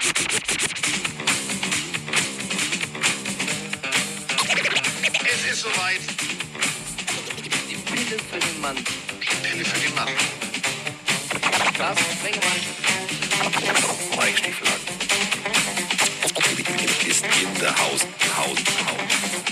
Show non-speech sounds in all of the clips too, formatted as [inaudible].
Es ist soweit. Die Pille für den Mann. Die Pille für den Mann. Carsten Sprengemann. Mike Stieflagen. Ist in der Haus. Haus. Haus.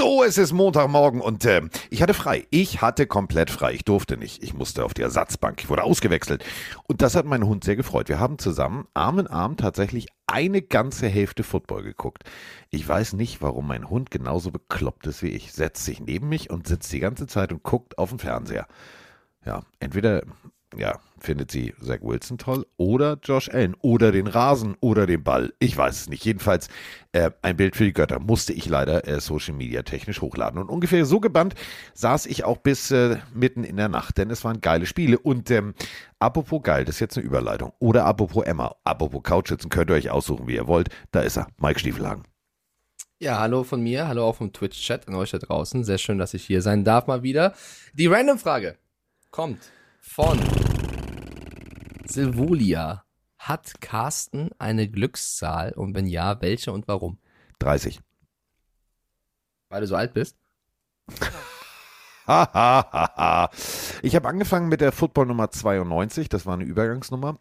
So, es ist Montagmorgen und äh, ich hatte frei. Ich hatte komplett frei. Ich durfte nicht. Ich musste auf die Ersatzbank. Ich wurde ausgewechselt. Und das hat meinen Hund sehr gefreut. Wir haben zusammen Arm in Arm tatsächlich eine ganze Hälfte Football geguckt. Ich weiß nicht, warum mein Hund genauso bekloppt ist wie ich. Setzt sich neben mich und sitzt die ganze Zeit und guckt auf den Fernseher. Ja, entweder ja, findet sie Zach Wilson toll oder Josh Allen oder den Rasen oder den Ball. Ich weiß es nicht. Jedenfalls äh, ein Bild für die Götter musste ich leider äh, Social Media technisch hochladen. Und ungefähr so gebannt saß ich auch bis äh, mitten in der Nacht, denn es waren geile Spiele. Und ähm, apropos geil, das ist jetzt eine Überleitung. Oder apropos Emma, apropos Couchsitzen, könnt ihr euch aussuchen, wie ihr wollt. Da ist er, Mike Stiefelhagen. Ja, hallo von mir, hallo auch vom Twitch-Chat an euch da draußen. Sehr schön, dass ich hier sein darf mal wieder. Die Random-Frage kommt von Silvolia. Hat Carsten eine Glückszahl und wenn ja, welche und warum? 30. Weil du so alt bist? [laughs] ich habe angefangen mit der Football Nummer 92, das war eine Übergangsnummer.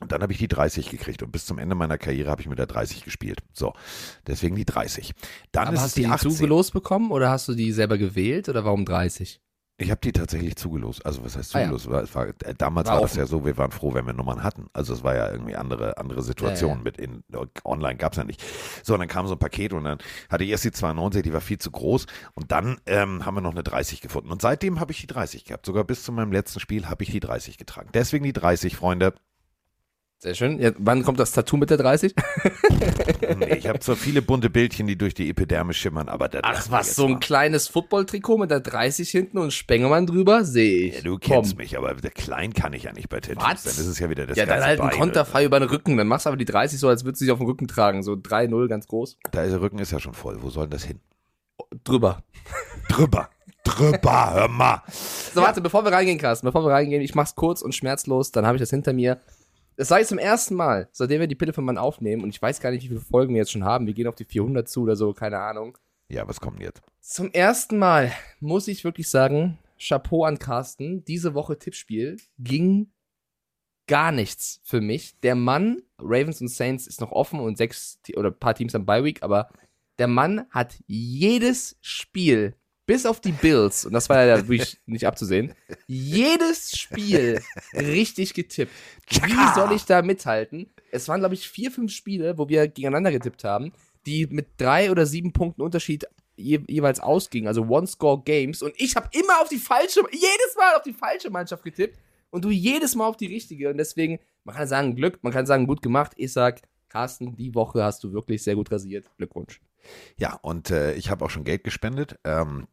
Und dann habe ich die 30 gekriegt und bis zum Ende meiner Karriere habe ich mit der 30 gespielt. So, deswegen die 30. Dann Aber ist hast es du die die 18. zugelost bekommen oder hast du die selber gewählt oder warum 30? Ich habe die tatsächlich zugelost. Also was heißt Ah, ja. zugelost? War- es war, äh, damals War war, das ja so, wir waren froh, wenn wir Nummern hatten. Also es war ja irgendwie andere, andere Situationen Ja, mit in online gab's ja nicht. So, und dann kam so ein Paket und dann hatte ich erst die 92, die war viel zu groß und dann ähm, haben wir noch eine 30 gefunden. Und seitdem habe ich die 30 gehabt. Sogar bis zu meinem letzten Spiel habe ich die 30 getragen. Deswegen die 30, Freunde. Sehr schön. Ja, wann kommt das Tattoo mit der 30? [laughs] Nee, ich habe zwar viele bunte Bildchen, die durch die Epidermis schimmern, aber das Ach was, so ein mal. kleines Football-Trikot mit der 30 hinten und Spengemann drüber? Sehe ich. Ja, du kennst Komm. mich, aber der klein kann ich ja nicht bei Tattoos. Was? Dann ist es ja wieder das Ja, dann halt ein Bein Konterfei über den Rücken. Dann machst du aber die 30 so, als würdest du sie auf dem Rücken tragen. So 3-0, ganz groß. Da ist der Rücken ist ja schon voll. Wo soll denn das hin? Drüber. Drüber. Drüber, hör mal. So, warte, bevor wir reingehen, Carsten, bevor wir reingehen, ich mach's kurz und schmerzlos, dann habe ich das hinter mir. Das sei zum ersten Mal, seitdem wir die Pille von Mann aufnehmen, und ich weiß gar nicht, wie viele Folgen wir jetzt schon haben. Wir gehen auf die 400 zu oder so, keine Ahnung. Ja, was kommt jetzt? Zum ersten Mal muss ich wirklich sagen, Chapeau an Carsten. Diese Woche Tippspiel ging gar nichts für mich. Der Mann, Ravens und Saints ist noch offen und sechs oder ein paar Teams am Bye Week, aber der Mann hat jedes Spiel, bis auf die Bills, und das war ja wirklich [laughs] nicht abzusehen, jedes Spiel richtig getippt. Wie soll ich da mithalten? Es waren, glaube ich, vier, fünf Spiele, wo wir gegeneinander getippt haben, die mit drei oder sieben Punkten Unterschied je, jeweils ausgingen, also One-Score-Games. Und ich habe immer auf die falsche, jedes Mal auf die falsche Mannschaft getippt und du jedes Mal auf die richtige. Und deswegen, man kann sagen Glück, man kann sagen gut gemacht. Ich sag, Carsten, die Woche hast du wirklich sehr gut rasiert. Glückwunsch. Ja, und äh, ich habe auch schon Geld gespendet. Ähm,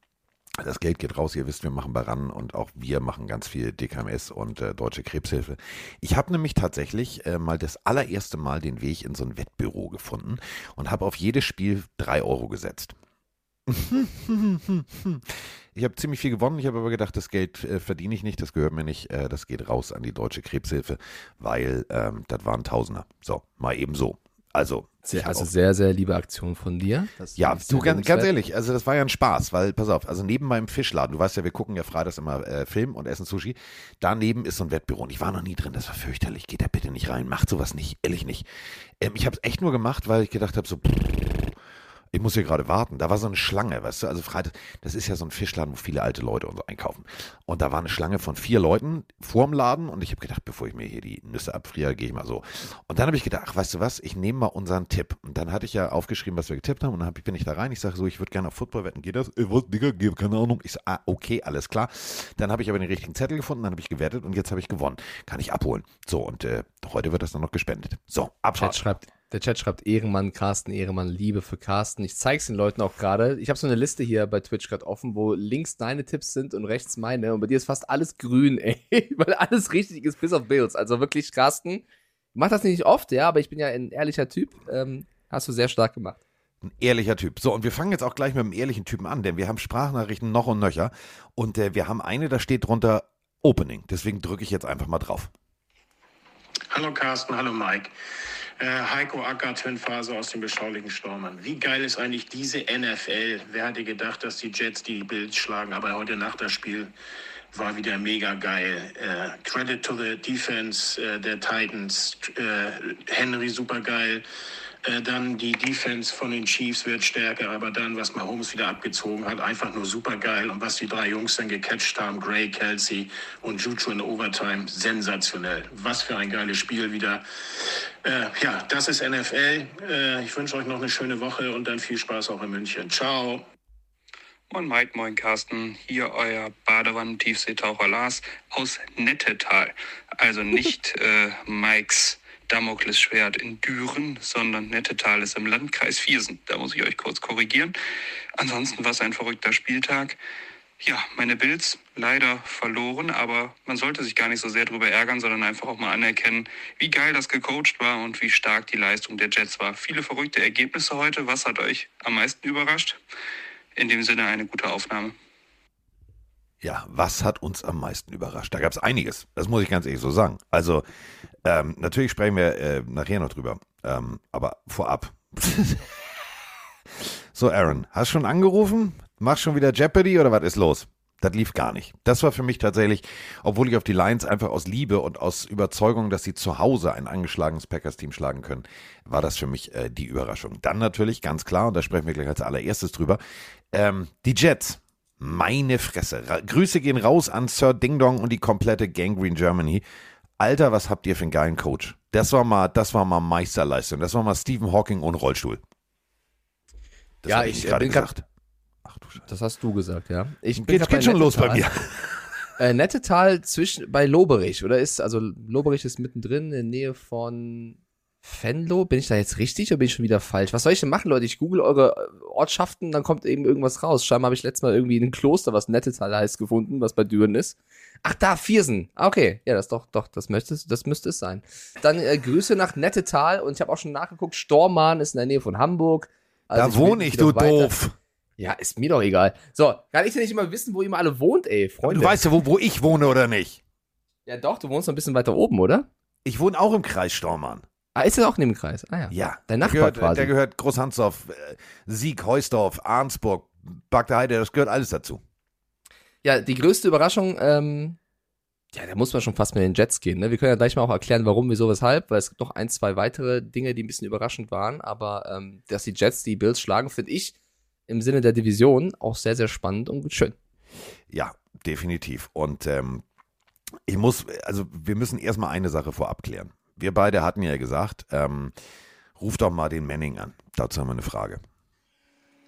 das Geld geht raus. Ihr wisst, wir machen Baran und auch wir machen ganz viel DKMS und äh, Deutsche Krebshilfe. Ich habe nämlich tatsächlich äh, mal das allererste Mal den Weg in so ein Wettbüro gefunden und habe auf jedes Spiel drei Euro gesetzt. [laughs] Ich habe ziemlich viel gewonnen. Ich habe aber gedacht, das Geld äh, verdiene ich nicht, das gehört mir nicht. Äh, das geht raus an die Deutsche Krebshilfe, weil ähm, das waren Tausender. So, mal eben so. Also, Sehr, also auch- sehr, sehr liebe Aktion von dir. Das ja, du ganz, ganz ehrlich, also das war ja ein Spaß, weil, pass auf, also neben meinem Fischladen, du weißt ja, wir gucken ja freitags immer äh, Film und essen Sushi, daneben ist so ein Wettbüro und ich war noch nie drin, das war fürchterlich, geht da bitte nicht rein, macht sowas nicht, ehrlich nicht. Ähm, ich habe es echt nur gemacht, weil ich gedacht habe, so, ich muss hier gerade warten. Da war so eine Schlange, weißt du, also Freitag, das ist ja so ein Fischladen, wo viele alte Leute und so einkaufen. Und da war eine Schlange von vier Leuten vorm Laden und ich habe gedacht, bevor ich mir hier die Nüsse abfriere, gehe ich mal so. Und dann habe ich gedacht, ach, weißt du was, ich nehme mal unseren Tipp. Und dann hatte ich ja aufgeschrieben, was wir getippt haben und dann ich- bin ich da rein. Ich sage so, ich würde gerne auf Football wetten, geht das? Äh, was, Digga, Geh- keine Ahnung. Ich sage, ah, okay, alles klar. Dann habe ich aber den richtigen Zettel gefunden, dann habe ich gewettet und jetzt habe ich gewonnen. Kann ich abholen. So, und äh, heute wird das dann noch gespendet. So, Abfahrt. schreibt, der Chat schreibt Ehrenmann, Carsten, Ehrenmann, Liebe für Carsten. Ich zeig's den Leuten auch gerade. Ich habe so eine Liste hier bei Twitch gerade offen, wo links deine Tipps sind und rechts meine. Und bei dir ist fast alles grün, [laughs] ey. Weil alles richtig ist, bis auf Bills. Also wirklich, Carsten, mach das nicht oft, ja, aber ich bin ja ein ehrlicher Typ. Ähm, hast du sehr stark gemacht. Ein ehrlicher Typ. So, und wir fangen jetzt auch gleich mit einem ehrlichen Typen an, denn wir haben Sprachnachrichten noch und nöcher. Und äh, wir haben eine, da steht drunter Opening. Deswegen drücke ich jetzt einfach mal drauf. Hallo Carsten, hallo Mike. Äh, Heiko Acker, Twin-Phase aus dem beschaulichen Stormann. Wie geil ist eigentlich diese NFL? Wer hätte gedacht, dass die Jets die Bills schlagen? Aber heute Nacht das Spiel war wieder mega geil. Äh, credit to the Defense äh, der Titans. Äh, Henry super geil. Äh, dann die Defense von den Chiefs wird stärker, aber dann, was Mahomes wieder abgezogen hat, einfach nur super geil. Und was die drei Jungs dann gecatcht haben, Gray, Kelsey und Juju in Overtime, sensationell. Was für ein geiles Spiel wieder. Äh, ja, das ist NFL. Äh, ich wünsche euch noch eine schöne Woche und dann viel Spaß auch in München. Ciao. Moin Mike, moin Carsten, hier euer Badewannen-Tiefseetaucher Lars aus Nettetal. Also nicht äh, Mikes Damoklesschwert in Düren, sondern Nettetal ist im Landkreis Viersen. Da muss ich euch kurz korrigieren. Ansonsten war es ein verrückter Spieltag. Ja, meine Bills leider verloren, aber man sollte sich gar nicht so sehr darüber ärgern, sondern einfach auch mal anerkennen, wie geil das gecoacht war und wie stark die Leistung der Jets war. Viele verrückte Ergebnisse heute. Was hat euch am meisten überrascht? In dem Sinne eine gute Aufnahme. Ja, was hat uns am meisten überrascht? Da gab es einiges, das muss ich ganz ehrlich so sagen. Also, ähm, natürlich sprechen wir äh, nachher noch drüber, ähm, aber vorab. [laughs] so, Aaron, hast schon angerufen? Machst schon wieder Jeopardy oder was ist los? Das lief gar nicht. Das war für mich tatsächlich, obwohl ich auf die Lions einfach aus Liebe und aus Überzeugung, dass sie zu Hause ein angeschlagenes Packers-Team schlagen können, war das für mich äh, die Überraschung. Dann natürlich ganz klar, und da sprechen wir gleich als allererstes drüber, ähm, die Jets. Meine Fresse. Ra Grüße gehen raus an Sir Ding Dong und die komplette Gangrene Germany. Alter, was habt ihr für einen geilen Coach? Das war mal, das war mal Meisterleistung. Das war mal Stephen Hawking ohne Rollstuhl. Das Ja, hab ich, äh, gerade gesagt. Ach du Scheiße. Das hast du gesagt, ja. Ich bin Geht, geht schon los bei mir. [laughs] Äh, Nettetal zwischen, bei Loberich, oder ist, also Loberich ist mittendrin in der Nähe von Venlo. Bin ich da jetzt richtig oder bin ich schon wieder falsch? Was soll ich denn machen, Leute? Ich google eure äh, Ortschaften, dann kommt eben irgendwas raus. Scheinbar habe ich letztes Mal irgendwie ein Kloster, was Nettetal heißt, gefunden, was bei Düren ist. Ach, da, Viersen. Ah, okay. Ja, das doch, doch, das müsste, es- das müsste es sein. Dann äh, Grüße nach Nettetal und ich habe auch schon nachgeguckt, Stormarn ist in der Nähe von Hamburg. Also Da will wohne ich, du weiter- doof. Ja, ist mir doch egal. So, kann ich denn nicht immer wissen, wo ihr mal alle wohnt, ey, Freunde? Du weißt ja, wo, wo ich wohne oder nicht. Ja, doch, du wohnst noch ein bisschen weiter oben, oder? Ich wohne auch im Kreis Stormann. Ah, ist das auch neben dem Kreis? Ah ja. Ja. Dein Der Nachbar gehört, quasi. Der gehört Großhansdorf, äh, Sieg, Heusdorf, Arnsburg, Bagdeheide, das gehört alles dazu. Ja, die größte Überraschung, ähm, ja, da muss man schon fast mit den Jets gehen. Ne? Wir können ja gleich mal auch erklären, warum, wieso, weshalb, weil es gibt noch ein, zwei weitere Dinge, die ein bisschen überraschend waren. Aber ähm, dass die Jets die Bills schlagen, finde ich im Sinne der Division auch sehr, sehr spannend und schön. Ja, definitiv. Und ähm, ich muss, also wir müssen erstmal eine Sache vorab klären. Wir beide hatten ja gesagt, ähm, ruf doch mal den Manning an. Dazu haben wir eine Frage.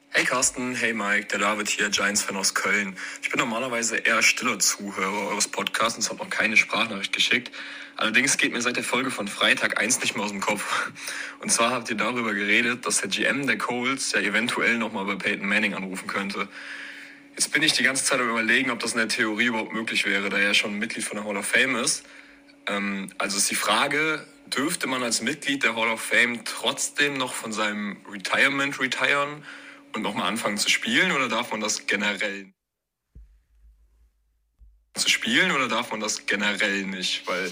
Hey Carsten, hey Mike, der David hier, Giants-Fan aus Köln. Ich bin normalerweise eher stiller Zuhörer eures Podcasts und habe noch keine Sprachnachricht geschickt. Allerdings geht mir seit der Folge von Freitag eins nicht mehr aus dem Kopf. [laughs] Und zwar habt ihr darüber geredet, dass der GM der Coles ja eventuell nochmal bei Peyton Manning anrufen könnte. Jetzt bin ich die ganze Zeit am überlegen, ob das in der Theorie überhaupt möglich wäre, da er ja schon Mitglied von der Hall of Fame ist. Ähm, also ist die Frage, dürfte man als Mitglied der Hall of Fame trotzdem noch von seinem Retirement retiren und nochmal anfangen zu spielen oder darf man das generell zu spielen oder darf man das generell nicht? Weil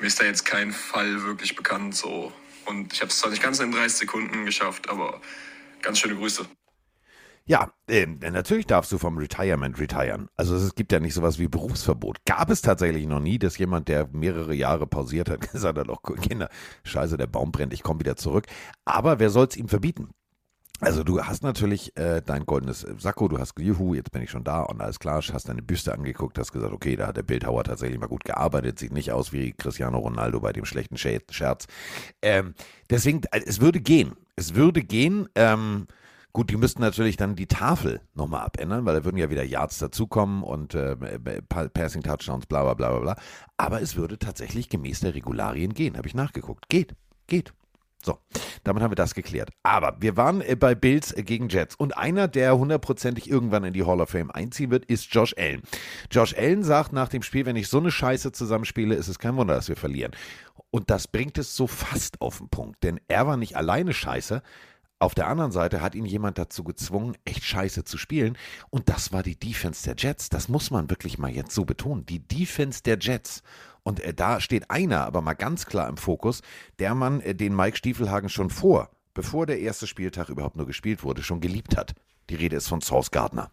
mir ist da jetzt kein Fall wirklich bekannt so. Und ich habe es zwar nicht ganz in 30 Sekunden geschafft, aber ganz schöne Grüße. Ja, äh, natürlich darfst du vom Retirement retiren. Also es gibt ja nicht sowas wie Berufsverbot. Gab es tatsächlich noch nie, dass jemand, der mehrere Jahre pausiert hat, [laughs] gesagt hat, oh Kinder, scheiße, der Baum brennt, ich komme wieder zurück. Aber wer soll es ihm verbieten? Also du hast natürlich äh, dein goldenes äh, Sakko, du hast Juhu, jetzt bin ich schon da und alles klar, hast deine Büste angeguckt, hast gesagt, okay, da hat der Bildhauer tatsächlich mal gut gearbeitet, sieht nicht aus wie Cristiano Ronaldo bei dem schlechten Sche- Scherz. Ähm, deswegen, äh, es würde gehen. Es würde gehen. Ähm, gut, die müssten natürlich dann die Tafel nochmal abändern, weil da würden ja wieder Yards dazukommen und äh, Pa- Passing Touchdowns, bla bla bla bla bla. Aber es würde tatsächlich gemäß der Regularien gehen, habe ich nachgeguckt. Geht, geht. So, damit haben wir das geklärt. Aber wir waren äh, bei Bills äh, gegen Jets und einer, der hundertprozentig irgendwann in die Hall of Fame einziehen wird, ist Josh Allen. Josh Allen sagt nach dem Spiel, wenn ich so eine Scheiße zusammenspiele, ist es kein Wunder, dass wir verlieren. Und das bringt es so fast auf den Punkt, denn er war nicht alleine scheiße, auf der anderen Seite hat ihn jemand dazu gezwungen, echt scheiße zu spielen. Und das war die Defense der Jets. Das muss man wirklich mal jetzt so betonen. Die Defense der Jets. Und äh, da steht einer aber mal ganz klar im Fokus, der Mann, äh, den Mike Stiefelhagen schon vor, bevor der erste Spieltag überhaupt nur gespielt wurde, schon geliebt hat. Die Rede ist von Source Gardner.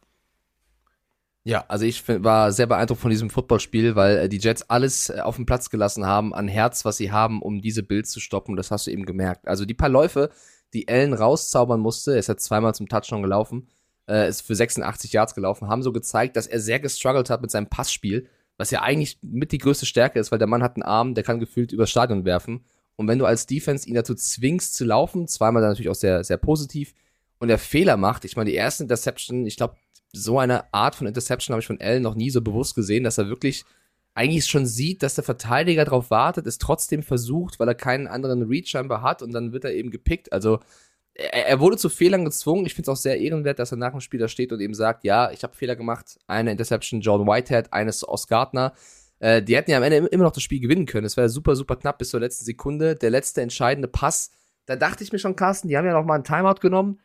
Ja, also ich war sehr beeindruckt von diesem Footballspiel, weil äh, die Jets alles äh, auf den Platz gelassen haben, an Herz, was sie haben, um diese Bills zu stoppen. Das hast du eben gemerkt. Also die paar Läufe, die Allen rauszaubern musste, er ist ja zweimal zum Touchdown gelaufen, äh, ist für 86 Yards gelaufen, haben so gezeigt, dass er sehr gestruggelt hat mit seinem Passspiel, was ja eigentlich mit die größte Stärke ist, weil der Mann hat einen Arm, der kann gefühlt übers Stadion werfen. Und wenn du als Defense ihn dazu zwingst zu laufen, zweimal dann natürlich auch sehr, sehr positiv, und der Fehler macht, ich meine, die erste Interception, ich glaube, so eine Art von Interception habe ich von Allen noch nie so bewusst gesehen, dass er wirklich eigentlich schon sieht, dass der Verteidiger darauf wartet, es trotzdem versucht, weil er keinen anderen Reach scheinbar hat und dann wird er eben gepickt. Also er, er wurde zu Fehlern gezwungen. Ich finde es auch sehr ehrenwert, dass er nach dem Spiel da steht und eben sagt, ja, ich habe Fehler gemacht. Eine Interception John Whitehead, eines aus Gardner. Äh, die hätten ja am Ende immer noch das Spiel gewinnen können. Es wäre super, super knapp bis zur letzten Sekunde. Der letzte entscheidende Pass, da dachte ich mir schon, Carsten, die haben ja noch mal einen Timeout genommen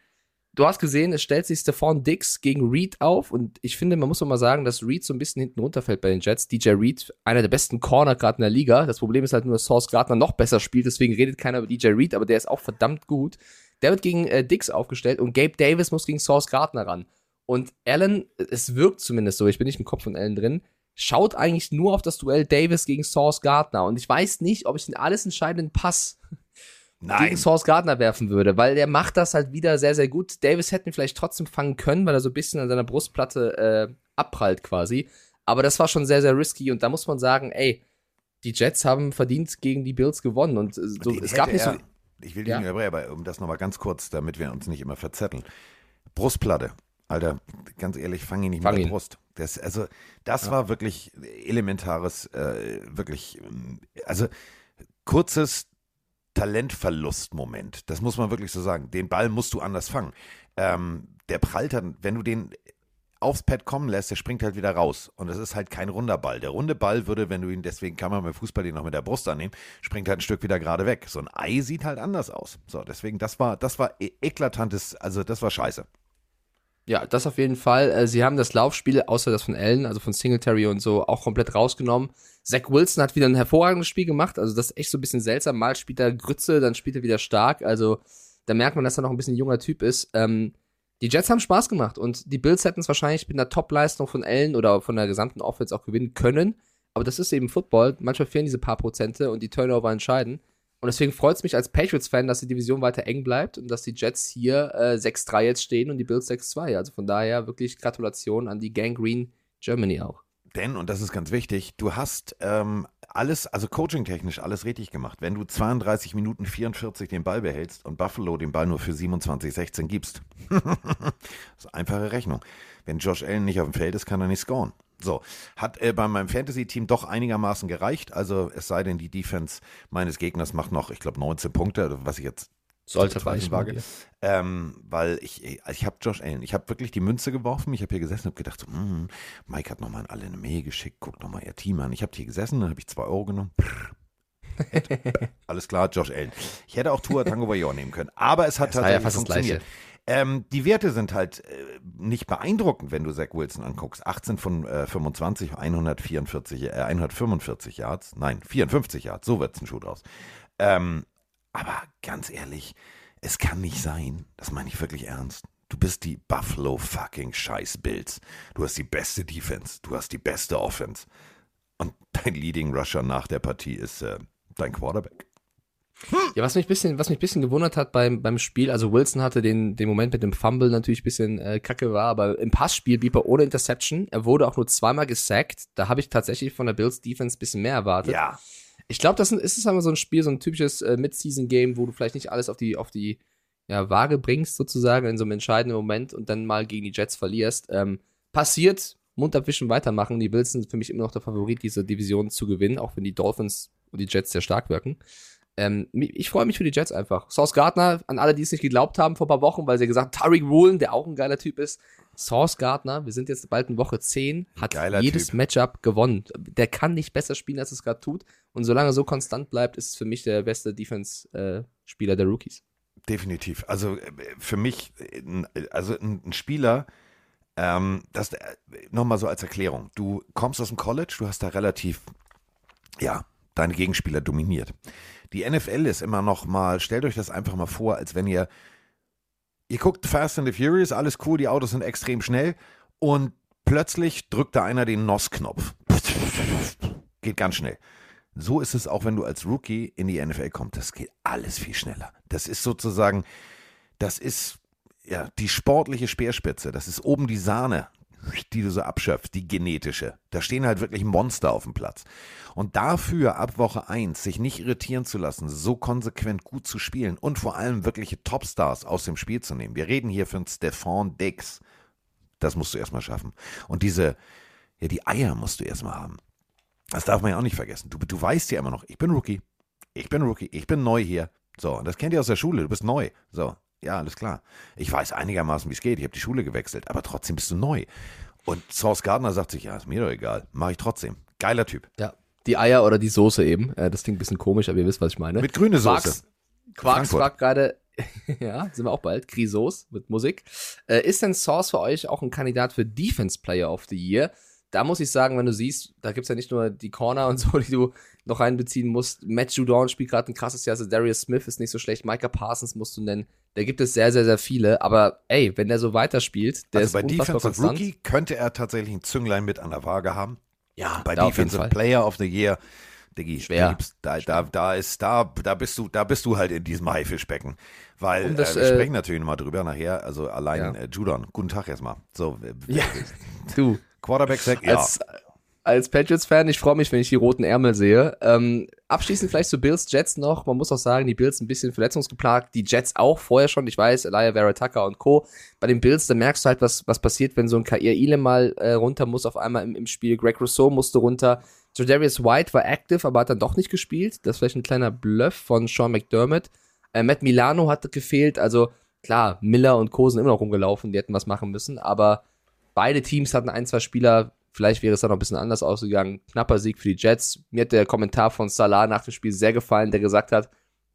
du hast gesehen, es stellt sich Stephon Dix gegen Reed auf und ich finde, man muss auch mal sagen, dass Reed so ein bisschen hinten runterfällt bei den Jets. DJ Reed, einer der besten Corner gerade in der Liga. Das Problem ist halt nur, dass Source Gardner noch besser spielt, deswegen redet keiner über DJ Reed, aber der ist auch verdammt gut. Der wird gegen äh, Dix aufgestellt und Gabe Davis muss gegen Source Gardner ran. Und Allen, es wirkt zumindest so, ich bin nicht im Kopf von Allen drin, schaut eigentlich nur auf das Duell Davis gegen Source Gardner und ich weiß nicht, ob ich den alles entscheidenden Pass Nein. gegen Source Gardner werfen würde, weil der macht das halt wieder sehr, sehr gut. Davis hätten vielleicht trotzdem fangen können, weil er so ein bisschen an seiner Brustplatte äh, abprallt quasi. Aber das war schon sehr, sehr risky und da muss man sagen, ey, die Jets haben verdient gegen die Bills gewonnen und äh, so, Den es gab nicht so. er- Ich will dich Ja? nicht überbrechen, aber um das nochmal ganz kurz, damit wir uns nicht immer verzetteln. Brustplatte. Alter, ganz ehrlich, fang ihn nicht Fang mit der. Brust. Das, also, das war wirklich elementares, äh, wirklich, also kurzes Talentverlustmoment. Das muss man wirklich so sagen. Den Ball musst du anders fangen. Ähm, der prallt dann, wenn du den aufs Pad kommen lässt, der springt halt wieder raus. Und es ist halt kein runder Ball. Der runde Ball würde, wenn du ihn, deswegen kann man beim Fußball den noch mit der Brust annehmen, springt halt ein Stück wieder gerade weg. So ein Ei sieht halt anders aus. So, deswegen, das war, das war e- eklatantes, also das war scheiße. Ja, das auf jeden Fall. Äh, Sie haben das Laufspiel, außer das von Allen, also von Singletary und so, auch komplett rausgenommen. Zach Wilson hat wieder ein hervorragendes Spiel gemacht. Also das ist echt so ein bisschen seltsam. Mal spielt er Grütze, dann spielt er wieder stark. Also da merkt man, dass er noch ein bisschen junger Typ ist. Ähm, die Jets haben Spaß gemacht und die Bills hätten es wahrscheinlich mit einer Top-Leistung von Allen oder von der gesamten Offense auch gewinnen können. Aber das ist eben Football. Manchmal fehlen diese paar Prozente und die Turnover entscheiden. Und deswegen freut es mich als Patriots-Fan, dass die Division weiter eng bleibt und dass die Jets hier äh, 6-3 jetzt stehen und die Bills 6-2. Also von daher wirklich Gratulation an die Gang Green Germany auch. Denn, und das ist ganz wichtig, du hast ähm, alles, also coaching-technisch alles richtig gemacht. Wenn du 32 Minuten 44 den Ball behältst und Buffalo den Ball nur für 27, 16 gibst. [laughs] das ist einfache Rechnung. Wenn Josh Allen nicht auf dem Feld ist, kann er nicht scoren. So, hat äh, bei meinem Fantasy-Team doch einigermaßen gereicht. Also es sei denn, die Defense meines Gegners macht noch, ich glaube, 19 Punkte, was ich jetzt Sollte reichen, wage. Ähm, weil ich, ich habe Josh Allen, ich habe wirklich die Münze geworfen. Ich habe hier gesessen und habe gedacht, so, mm, Mike hat nochmal an alle eine Mail geschickt, guck nochmal ihr Team an. Ich habe hier gesessen, dann habe ich zwei Euro genommen. [laughs] Alles klar, Josh Allen. Ich hätte auch Tua Tango Bayor nehmen können, aber es hat Das war ja tatsächlich fast das funktioniert. Gleiche. Ähm, die Werte sind halt äh, nicht beeindruckend, wenn du Zach Wilson anguckst. 18 von äh, 25, 144, äh, 145 Yards, nein, 54 Yards, so wird's ein Schuh draus. Ähm, aber ganz ehrlich, es kann nicht sein, das meine ich wirklich ernst. Du bist die Buffalo fucking Scheiß Bills. Du hast die beste Defense, du hast die beste Offense. Und dein Leading Rusher nach der Partie ist äh, dein Quarterback. Ja, was mich bisschen, was mich bisschen gewundert hat beim, beim Spiel, also Wilson hatte den, den Moment mit dem Fumble natürlich ein bisschen äh, kacke war, aber im Passspiel blieb er ohne Interception. Er wurde auch nur zweimal gesackt. Da habe ich tatsächlich von der Bills Defense ein bisschen mehr erwartet. Ja, Ich glaube, das ist es aber so ein Spiel, so ein typisches äh, Mid-Season-Game, wo du vielleicht nicht alles auf die, auf die ja, Waage bringst, sozusagen, in so einem entscheidenden Moment und dann mal gegen die Jets verlierst. Ähm, passiert, Mund abwischen, weitermachen. Die Bills sind für mich immer noch der Favorit, diese Division zu gewinnen, auch wenn die Dolphins und die Jets sehr stark wirken. Ähm, ich freue mich für die Jets einfach. Sauce Gardner, an alle, die es nicht geglaubt haben vor ein paar Wochen, weil sie gesagt haben, Tariq Woolen, der auch ein geiler Typ ist. Sauce Gardner, wir sind jetzt bald in Woche 10, hat Geiler jedes Typ. Matchup gewonnen. Der kann nicht besser spielen, als es gerade tut. Und solange er so konstant bleibt, ist es für mich der beste Defense-Spieler der Rookies. definitiv. Also äh, für mich, äh, also ein ein Spieler, ähm, das nochmal so als Erklärung. Du kommst aus dem College, du hast da relativ, ja, deine Gegenspieler dominiert. Die NFL ist immer noch mal, stellt euch das einfach mal vor, als wenn ihr, ihr guckt Fast and the Furious, alles cool, die Autos sind extrem schnell und plötzlich drückt da einer den NOS-Knopf. Geht ganz schnell. So ist es auch, wenn du als Rookie in die NFL kommst. Das geht alles viel schneller. Das ist sozusagen, das ist ja die sportliche Speerspitze. Das ist oben die Sahne, die du so abschöpfst, die genetische. Da stehen halt wirklich Monster auf dem Platz. Und dafür ab Woche 1 sich nicht irritieren zu lassen, so konsequent gut zu spielen und vor allem wirkliche Topstars aus dem Spiel zu nehmen. Wir reden hier von Stefan Dix. Das musst du erstmal schaffen. Und diese, ja, die Eier musst du erstmal haben. Das darf man ja auch nicht vergessen. Du, du weißt ja immer noch, ich bin Rookie. Ich bin Rookie. Ich bin neu hier. So, und das kennt ihr aus der Schule. Du bist neu. So, ja, alles klar. Ich weiß einigermaßen, wie es geht. Ich habe die Schule gewechselt, aber trotzdem bist du neu. Und Source Gardner sagt sich, ja, ist mir doch egal. Mache ich trotzdem. Geiler Typ. Ja. Die Eier oder die Soße eben. Äh, das klingt ein bisschen komisch, aber ihr wisst, was ich meine. Mit grüne Soße. Quarks, Quarks fragt gerade, [laughs] ja, sind wir auch bald, Grisos mit Musik. Äh, ist denn Source für euch auch ein Kandidat für Defense Player of the Year? Da muss ich sagen, wenn du siehst, da gibt's ja nicht nur die Corner und so, [laughs] die du noch einbeziehen musst. Matt Judon spielt gerade ein krasses Jahr, also Darius Smith ist nicht so schlecht, Micah Parsons musst du nennen. Da gibt es sehr, sehr, sehr viele. Aber ey, wenn der so weiterspielt, der also ist bei unfassbar Defensive konstant. Rookie könnte er tatsächlich ein Zünglein mit an der Waage haben. Ja, Bei Defensive. Player of the Year, Diggi, Schwer. da Da, da, ist, da, da bist du, da bist du halt in diesem Haifischbecken. Weil Um das, äh, wir äh, sprechen natürlich nochmal drüber nachher. Also allein Ja. äh, Judon, guten Tag erstmal. So, äh, Ja, du. Quarterback Sack, ja. Als, als Patriots-Fan, ich freue mich, wenn ich die roten Ärmel sehe. Ähm, abschließend vielleicht zu Bills Jets noch. Man muss auch sagen, die Bills ein bisschen verletzungsgeplagt. Die Jets auch vorher schon. Ich weiß, Elijah Vera Tucker und Co. Bei den Bills, da merkst du halt, was, was passiert, wenn so ein Kair Ile mal äh, runter muss auf einmal im, im Spiel. Greg Rousseau musste runter. Jadarius White war active, aber hat dann doch nicht gespielt. Das ist vielleicht ein kleiner Bluff von Sean McDermott. Äh, Matt Milano hat gefehlt. Also klar, Miller und Co. sind immer noch rumgelaufen. Die hätten was machen müssen. Aber beide Teams hatten ein, zwei Spieler. Vielleicht wäre es dann noch ein bisschen anders ausgegangen. Knapper Sieg für die Jets. Mir hat der Kommentar von Salah nach dem Spiel sehr gefallen, der gesagt hat,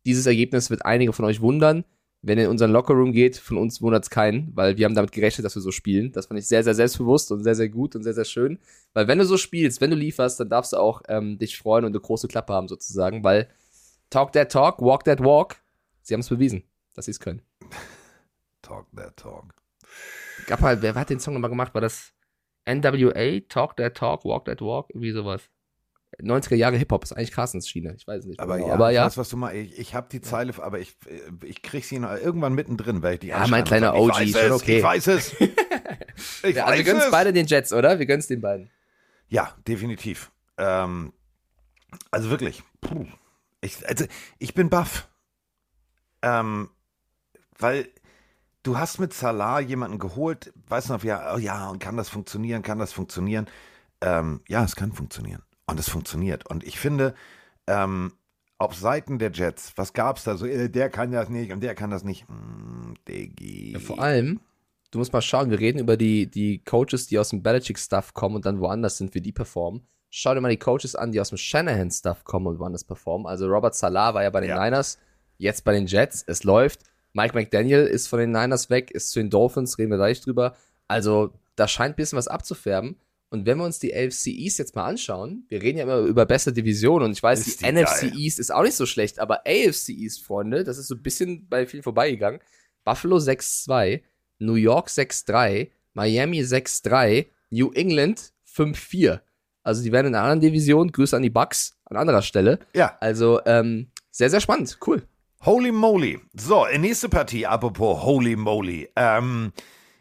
dieses Ergebnis wird einige von euch wundern. Wenn ihr in unseren Lockerroom geht, von uns wundert es keinen, weil wir haben damit gerechnet, dass wir so spielen. Das fand ich sehr, sehr selbstbewusst und sehr, sehr gut und sehr, sehr schön. Weil wenn du so spielst, wenn du lieferst, dann darfst du auch ähm, dich freuen und eine große Klappe haben sozusagen, weil talk that talk, walk that walk. Sie haben es bewiesen, dass sie es können. [laughs] Talk that talk. Gab halt, wer hat den Song nochmal gemacht? War das NWA? Talk that talk, walk that walk? Irgendwie sowas. 90er Jahre Hip-Hop ist eigentlich Carstens Schiene. Ich weiß es nicht. Aber genau. ja, aber ich ja. weiß, was du mal. Ich, ich habe die Zeile, aber ich, ich krieg sie noch irgendwann mittendrin, weil ich die Ja, mein kleiner. OG, Ich weiß es, okay. Ich weiß es. [laughs] Ich ja also wir weiß gönnen es es. beide den Jets, oder? Wir gönnen es den beiden. Ja, definitiv. Ähm, also wirklich. Puh. Ich, also ich bin baff. Ähm, weil du hast mit Salah jemanden geholt, weißt du noch, ja, oh ja, und kann das funktionieren, kann das funktionieren? Ähm, ja, es kann funktionieren. Und es funktioniert. Und ich finde, ähm, auf Seiten der Jets, was gab's da so, äh, der kann das nicht und der kann das nicht. Hm, Diggi. Ja, vor allem, du musst mal schauen, wir reden über die, die Coaches, die aus dem Belichick-Stuff kommen und dann woanders sind, wie die performen. Schau dir mal die Coaches an, die aus dem Shanahan-Stuff kommen und woanders performen. Also Robert Salah war ja bei den Ja. Niners, jetzt bei den Jets, es läuft. Mike McDaniel ist von den Niners weg, ist zu den Dolphins, reden wir gleich drüber. Also da scheint ein bisschen was abzufärben. Und wenn wir uns die AFC East jetzt mal anschauen, wir reden ja immer über beste Division und ich weiß, Ist die, die NFC. East ist auch nicht so schlecht, aber AFC East, Freunde, das ist so ein bisschen bei vielen vorbeigegangen. Buffalo 6-2, New York 6-3, Miami 6-3, New England 5-4. Also die werden in einer anderen Division, Grüße an die Bucks an anderer Stelle. Ja, Also ähm, sehr, sehr spannend, cool. Holy moly. So, nächste Partie, apropos Holy moly. Ähm,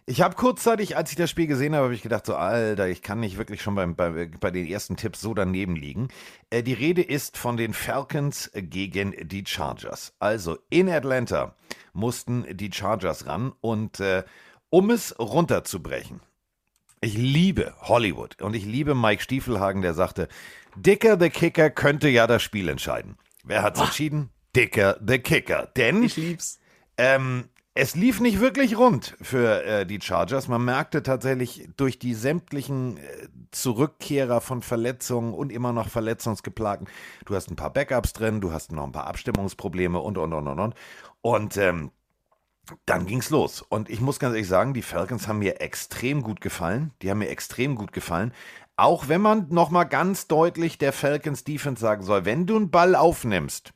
ich habe kurzzeitig, als ich das Spiel gesehen habe, habe ich gedacht, so, Alter, ich kann nicht wirklich schon beim, bei, bei den ersten Tipps so daneben liegen. Äh, die Rede ist von den Falcons gegen die Chargers. Also in Atlanta mussten die Chargers ran und äh, um es runterzubrechen, ich liebe Hollywood und ich liebe Mike Stiefelhagen, der sagte, Dicker the Kicker könnte ja das Spiel entscheiden. Wer hat's entschieden? Dicker the Kicker. Denn lieb's. ähm, es lief nicht wirklich rund für äh, die Chargers. Man merkte tatsächlich durch die sämtlichen äh, Zurückkehrer von Verletzungen und immer noch Verletzungsgeplagten. Du hast ein paar Backups drin, du hast noch ein paar Abstimmungsprobleme und, und, und, und, und. Und ähm, dann ging's los. Und ich muss ganz ehrlich sagen, die Falcons haben mir extrem gut gefallen. Die haben mir extrem gut gefallen. Auch wenn man nochmal ganz deutlich der Falcons Defense sagen soll, wenn du einen Ball aufnimmst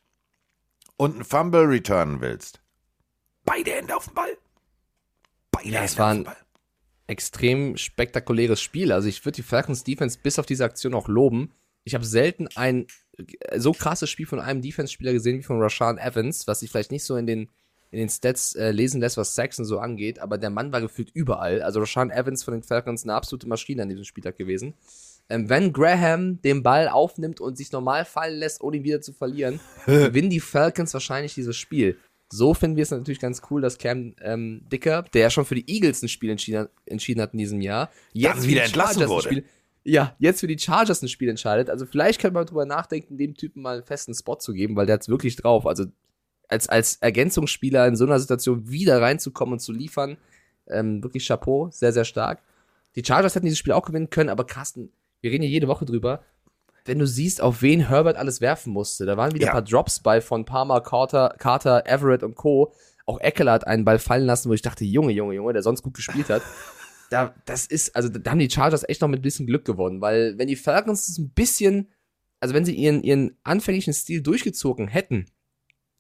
und einen Fumble returnen willst, beide Hände auf den Ball. Beide Ja, Hände es war auf ein den Ball. extrem spektakuläres Spiel. Also ich würde die Falcons Defense bis auf diese Aktion auch loben. Ich habe selten ein so krasses Spiel von einem Defense-Spieler gesehen wie von Rashawn Evans, was sich vielleicht nicht so in den, in den Stats äh, lesen lässt, was Saxon so angeht, aber der Mann war gefühlt überall. Also Rashawn Evans von den Falcons eine absolute Maschine an diesem Spieltag gewesen. Ähm, wenn Graham den Ball aufnimmt und sich normal fallen lässt, ohne ihn wieder zu verlieren, [laughs] gewinnen die Falcons wahrscheinlich dieses Spiel. So finden wir es natürlich ganz cool, dass Cam ähm, Dicker, der ja schon für die Eagles ein Spiel entschieden, entschieden hat in diesem Jahr, jetzt für wieder die entlassen Chargers ein wurde. Spiel, ja, jetzt für die Chargers ein Spiel entscheidet. Also vielleicht könnte man drüber nachdenken, dem Typen mal einen festen Spot zu geben, weil der hat's wirklich drauf. Also als, als Ergänzungsspieler in so einer Situation wieder reinzukommen und zu liefern, ähm, wirklich Chapeau, sehr, sehr stark. Die Chargers hätten dieses Spiel auch gewinnen können, aber Carsten, wir reden ja jede Woche drüber. Wenn du siehst, auf wen Herbert alles werfen musste, da waren wieder Ja. ein paar Drops bei von Palmer, Carter, Carter, Everett und Co. Auch Eckler hat einen Ball fallen lassen, wo ich dachte, Junge, Junge, Junge, der sonst gut gespielt hat. [laughs] da, das ist, also da haben die Chargers echt noch mit ein bisschen Glück gewonnen, weil wenn die Falcons es ein bisschen, also wenn sie ihren, ihren anfänglichen Stil durchgezogen hätten,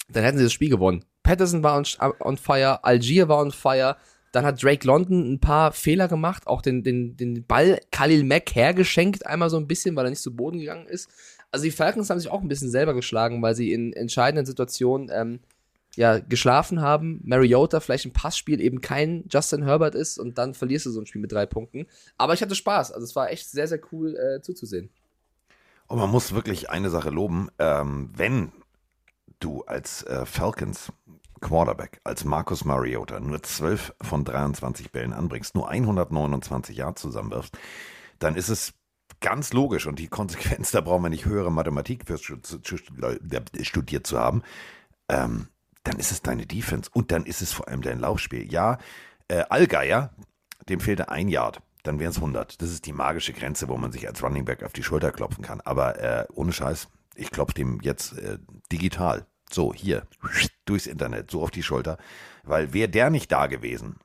dann hätten sie das Spiel gewonnen. Patterson war on, on fire, Algier war on fire, dann hat Drake London ein paar Fehler gemacht, auch den, den, den Ball Khalil Mack hergeschenkt, einmal so ein bisschen, weil er nicht zu Boden gegangen ist. Also die Falcons haben sich auch ein bisschen selber geschlagen, weil sie in entscheidenden Situationen ähm, ja, geschlafen haben. Mariota vielleicht im Passspiel eben kein Justin Herbert ist und dann verlierst du so ein Spiel mit drei Punkten. Aber ich hatte Spaß. Also es war echt sehr, sehr cool äh, zuzusehen. Und man muss wirklich eine Sache loben, ähm, wenn du als äh, Falcons Quarterback, als Marcus Mariota nur 12 von 23 Bällen anbringst, nur 129 Yards zusammenwirfst, dann ist es ganz logisch und die Konsequenz, da brauchen wir nicht höhere Mathematik für studiert zu haben, ähm, dann ist es deine Defense und dann ist es vor allem dein Laufspiel. Ja, äh, Allgeier, dem fehlte ein Yard, dann wären es 100. Das ist die magische Grenze, wo man sich als Running Back auf die Schulter klopfen kann. Aber äh, ohne Scheiß, ich klopfe dem jetzt äh, digital, so hier, durchs Internet, so auf die Schulter, weil wäre der nicht da gewesen,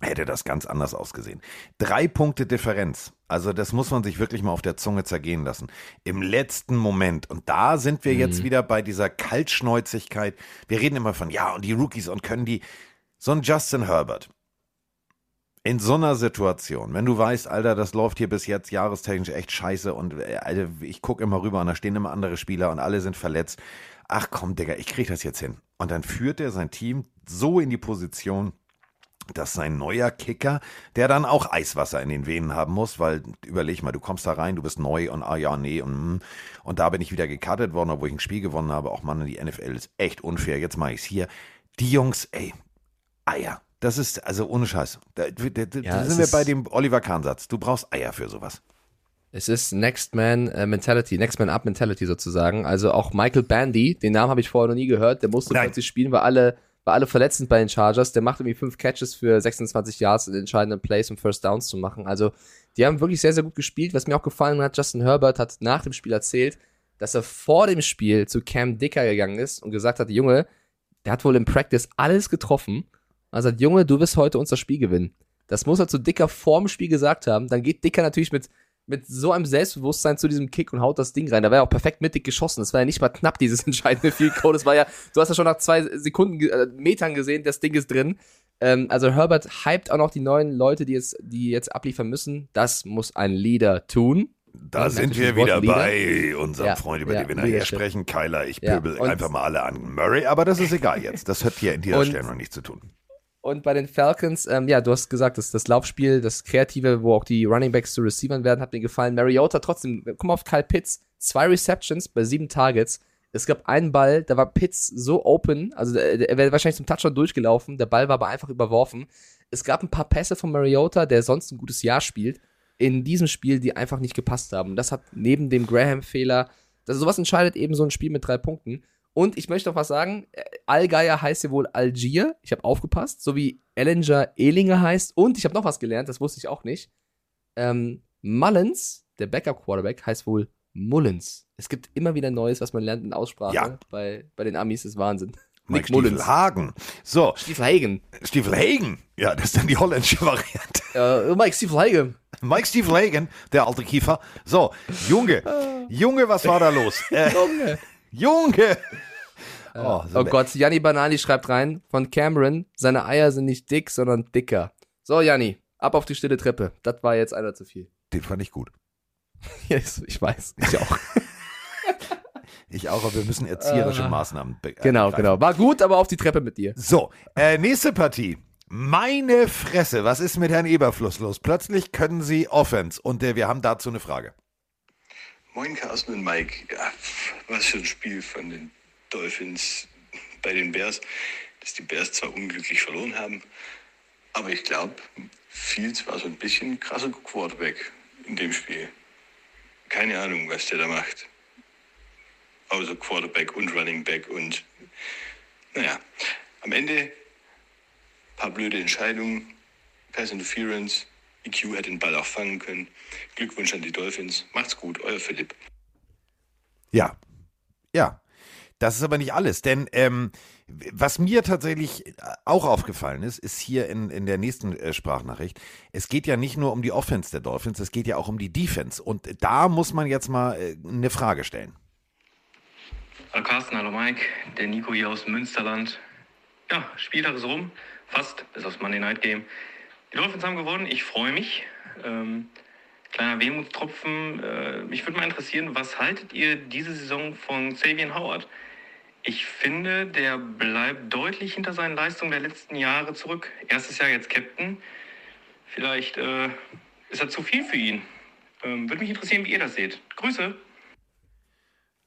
hätte das ganz anders ausgesehen. Drei Punkte Differenz. Also das muss man sich wirklich mal auf der Zunge zergehen lassen. Im letzten Moment. Und da sind wir jetzt wieder bei dieser Kaltschnäuzigkeit. Wir reden immer von, ja, und die Rookies und können die. So ein Justin Herbert. In so einer Situation, wenn du weißt, Alter, das läuft hier bis jetzt jahrestechnisch echt scheiße und äh, Alter, ich gucke immer rüber und da stehen immer andere Spieler und alle sind verletzt. Ach komm, Digga, ich krieg das jetzt hin. Und dann führt er sein Team so in die Position, dass sein neuer Kicker, der dann auch Eiswasser in den Venen haben muss, weil überleg mal, du kommst da rein, du bist neu und ah ja, nee und mm. und da bin ich wieder gecuttet worden, obwohl ich ein Spiel gewonnen habe. Auch Mann, die NFL ist echt unfair. Jetzt mache ich's hier. Die Jungs, ey, Eier. Das ist also ohne Scheiß. Da, da, da, Ja, es sind wir bei dem Oliver Kahn-Satz. Du brauchst Eier für sowas. Es ist Next Man äh, Mentality, Next Man Up Mentality sozusagen. Also auch Michael Bandy, den Namen habe ich vorher noch nie gehört, der musste Nein. plötzlich spielen, weil alle, weil alle verletzt sind bei den Chargers. Der macht irgendwie fünf Catches für 26 Yards in entscheidenden Plays, um First Downs zu machen. Also die haben wirklich sehr, sehr gut gespielt. Was mir auch gefallen hat, Justin Herbert hat nach dem Spiel erzählt, dass er vor dem Spiel zu Cam Dicker gegangen ist und gesagt hat, Junge, der hat wohl im Practice alles getroffen. Er sagt, Junge, du wirst heute uns das Spiel gewinnen. Das muss er zu Dicker vorm Spiel gesagt haben. Dann geht Dicker natürlich mit, mit so einem Selbstbewusstsein zu diesem Kick und haut das Ding rein. Da war ja auch perfekt mittig geschossen. Das war ja nicht mal knapp, dieses [laughs] entscheidende Field Goal. Das war ja, du hast ja schon nach zwei Sekunden, äh, Metern gesehen, das Ding ist drin. Ähm, also Herbert hypt auch noch die neuen Leute, die jetzt, die jetzt abliefern müssen. Das muss ein Leader tun. Da Ja, sind wir wieder Leader. bei unserem Ja, Freund, über ja, den wir nachher sprechen. Kyler, ich pöbel einfach mal alle an Murray, aber das ist egal jetzt. Das hat hier in dieser Stelle noch nichts zu tun. Und bei den Falcons, ähm, ja, du hast gesagt, das, das Laufspiel, das Kreative, wo auch die Running Backs zu Receivern werden, hat mir gefallen. Mariota trotzdem, guck mal auf Kyle Pitts, zwei Receptions bei sieben Targets. Es gab einen Ball, da war Pitts so open, also der- er wäre wahrscheinlich zum Touchdown durchgelaufen, der Ball war aber einfach überworfen. Es gab ein paar Pässe von Mariota, der sonst ein gutes Jahr spielt, in diesem Spiel, die einfach nicht gepasst haben. Das hat neben dem Graham-Fehler, also sowas entscheidet eben so ein Spiel mit drei Punkten. Und ich möchte noch was sagen. Allgeier heißt ja wohl Algier. Ich habe aufgepasst. So wie Ellinger Ehlinger heißt. Und ich habe noch was gelernt, das wusste ich auch nicht. Ähm, Mullins, der Backup-Quarterback, heißt wohl Mullins. Es gibt immer wieder Neues, was man lernt in Aussprache. Ja. Bei, bei den Amis ist Wahnsinn. Mike Nick. Stiefelhagen. So, Stiefelhagen. Stiefelhagen. Ja, das ist dann die holländische Variante. Äh, Mike Stiefelhagen. Mike Stiefelhagen, der alte Kiefer. So, Junge, Junge, was war da los? [laughs] Äh, Junge. Junge. [laughs] Oh, so Oh Gott, Janni Banani schreibt rein von Cameron, seine Eier sind nicht dick, sondern dicker. So, Janni, ab auf die stille Treppe. Das war jetzt einer zu viel. Den fand ich gut. [laughs] Yes, ich weiß, ich auch. [laughs] Ich auch, aber wir müssen erzieherische Maßnahmen be- äh, genau, ergreifen. genau. War gut, aber auf die Treppe mit dir. So, äh, nächste Partie. Meine Fresse, was ist mit Herrn Eberfluss los? Plötzlich können sie Offense und äh, wir haben dazu eine Frage. Moin Carsten und Mike. Ja, was für ein Spiel von den Dolphins bei den Bears, dass die Bears zwar unglücklich verloren haben, aber ich glaube, Fields war so ein bisschen krasser Quarterback in dem Spiel. Keine Ahnung, was der da macht. Außer Quarterback und Running Back und naja, am Ende paar blöde Entscheidungen, Pass Interference, EQ hätte den Ball auch fangen können. Glückwunsch an die Dolphins. Macht's gut, euer Philipp. Ja, ja. Das ist aber nicht alles, denn ähm, was mir tatsächlich auch aufgefallen ist, ist hier in, in der nächsten äh, Sprachnachricht, es geht ja nicht nur um die Offense der Dolphins, es geht ja auch um die Defense. Und da muss man jetzt mal äh, eine Frage stellen. Hallo Carsten, hallo Mike, der Nico hier aus Münsterland. Ja, Spieltag ist rum, fast, bis aufs Monday Night Game. Die Dolphins haben gewonnen, ich freue mich. Ähm, kleiner Wehmutstropfen. Äh, mich würde mal interessieren, was haltet ihr diese Saison von Xavier Howard? Ich finde, der bleibt deutlich hinter seinen Leistungen der letzten Jahre zurück. Erstes Jahr jetzt Captain. Vielleicht äh, ist er zu viel für ihn. Ähm, würde mich interessieren, wie ihr das seht. Grüße.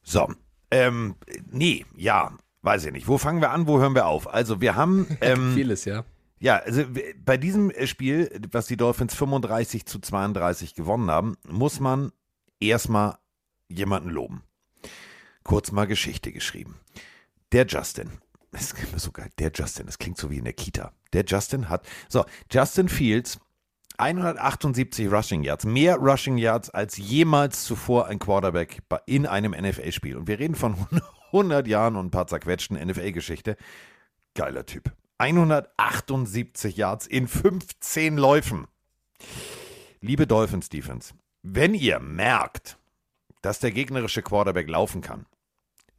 So, ähm, nee, ja, weiß ich nicht. Wo fangen wir an, wo hören wir auf? Also wir haben, [laughs] ähm, Vieles, ja. Ja, also bei diesem äh, Spiel, was die Dolphins 35 zu 32 gewonnen haben, muss man erstmal jemanden loben. Kurz mal Geschichte geschrieben. Der Justin. [laughs] Das klingt mir so geil. Der Justin, das klingt so wie in der Kita. Der Justin hat, so, Justin Fields, 178 Rushing Yards, mehr Rushing Yards als jemals zuvor ein Quarterback in einem NFL-Spiel. Und wir reden von [laughs] 100 Jahren und ein paar zerquetschten NFL-Geschichte. Geiler Typ. 178 Yards in 15 Läufen. Liebe Dolphins Defense, wenn ihr merkt, dass der gegnerische Quarterback laufen kann,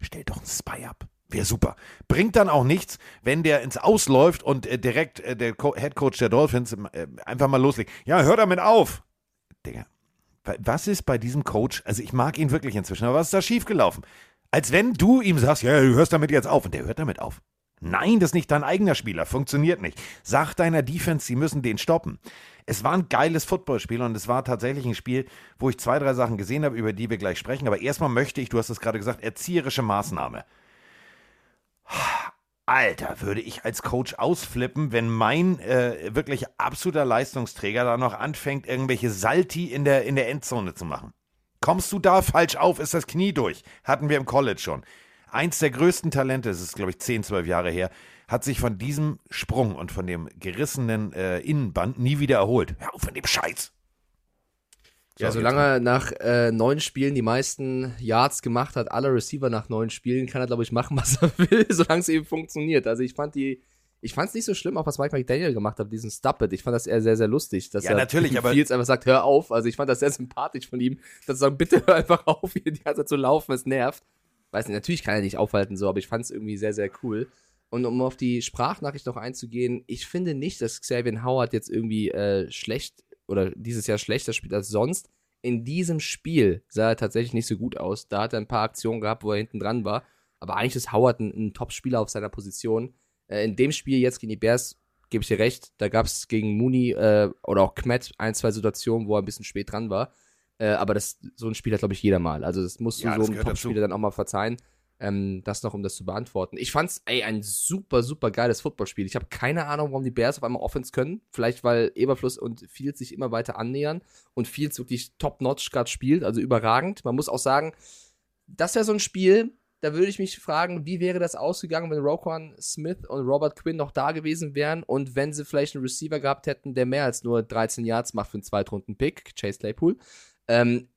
stellt doch einen Spy ab. Wäre super. Bringt dann auch nichts, wenn der ins Ausläuft und äh, direkt äh, der Co Head Coach der Dolphins äh, einfach mal loslegt. Ja, hör damit auf. Digga, wa- was ist bei diesem Coach? Also ich mag ihn wirklich inzwischen, aber was ist da schiefgelaufen? Als wenn du ihm sagst, ja, du hörst damit jetzt auf und der hört damit auf. Nein, das ist nicht dein eigener Spieler, funktioniert nicht. Sag deiner Defense, sie müssen den stoppen. Es war ein geiles Footballspiel und es war tatsächlich ein Spiel, wo ich zwei, drei Sachen gesehen habe, über die wir gleich sprechen. Aber erstmal möchte ich, du hast es gerade gesagt, erzieherische Maßnahme. Alter, würde ich als Coach ausflippen, wenn mein äh, wirklich absoluter Leistungsträger da noch anfängt, irgendwelche Salti in der, in der Endzone zu machen. Kommst du da falsch auf, ist das Knie durch. Hatten wir im College schon. Eins der größten Talente, es ist glaube ich 10, 12 Jahre her, hat sich von diesem Sprung und von dem gerissenen äh, Innenband nie wieder erholt. Hör auf von dem Scheiß. Ja, So, solange er nach äh, neun Spielen die meisten Yards gemacht hat, alle Receiver nach neun Spielen, kann er, glaube ich, machen, was er [laughs] will, solange es eben funktioniert. Also ich fand die, ich fand es nicht so schlimm, auch was Mike McDaniel gemacht hat, diesen Stop-It. Ich fand das eher sehr, sehr lustig, dass Ja, er natürlich, aber- Fields einfach sagt, hör auf. Also ich fand das sehr sympathisch von ihm, dass er sagt, bitte hör einfach auf, hier die ganze Zeit zu laufen, es nervt. Weiß nicht, natürlich kann er nicht aufhalten so, aber ich fand es irgendwie sehr, sehr cool. Und um auf die Sprachnachricht noch einzugehen, ich finde nicht, dass Xavier Howard jetzt irgendwie äh, schlecht oder dieses Jahr schlechter spielt als sonst. In diesem Spiel sah er tatsächlich nicht so gut aus. Da hat er ein paar Aktionen gehabt, wo er hinten dran war. Aber eigentlich ist Howard ein, ein Top-Spieler auf seiner Position. Äh, in dem Spiel jetzt gegen die Bears gebe ich dir recht. Da gab es gegen Mooney äh, oder auch Kmet ein, zwei Situationen, wo er ein bisschen spät dran war. Äh, aber das, so ein Spiel hat, glaube ich, jeder mal. Also das musst du Ja, so einem Top-Spieler dann auch mal verzeihen. Ähm, das noch, um das zu beantworten. Ich fand's, ey, ein super, super geiles Footballspiel. Ich habe keine Ahnung, warum die Bears auf einmal Offense können. Vielleicht, weil Eberfluss und Fields sich immer weiter annähern und Fields wirklich top-notch gerade spielt, also überragend. Man muss auch sagen, das wäre so ein Spiel, da würde ich mich fragen, wie wäre das ausgegangen, wenn Roquan Smith und Robert Quinn noch da gewesen wären und wenn sie vielleicht einen Receiver gehabt hätten, der mehr als nur 13 Yards macht für einen Zweitrunden-Pick, Chase Claypool. Ähm,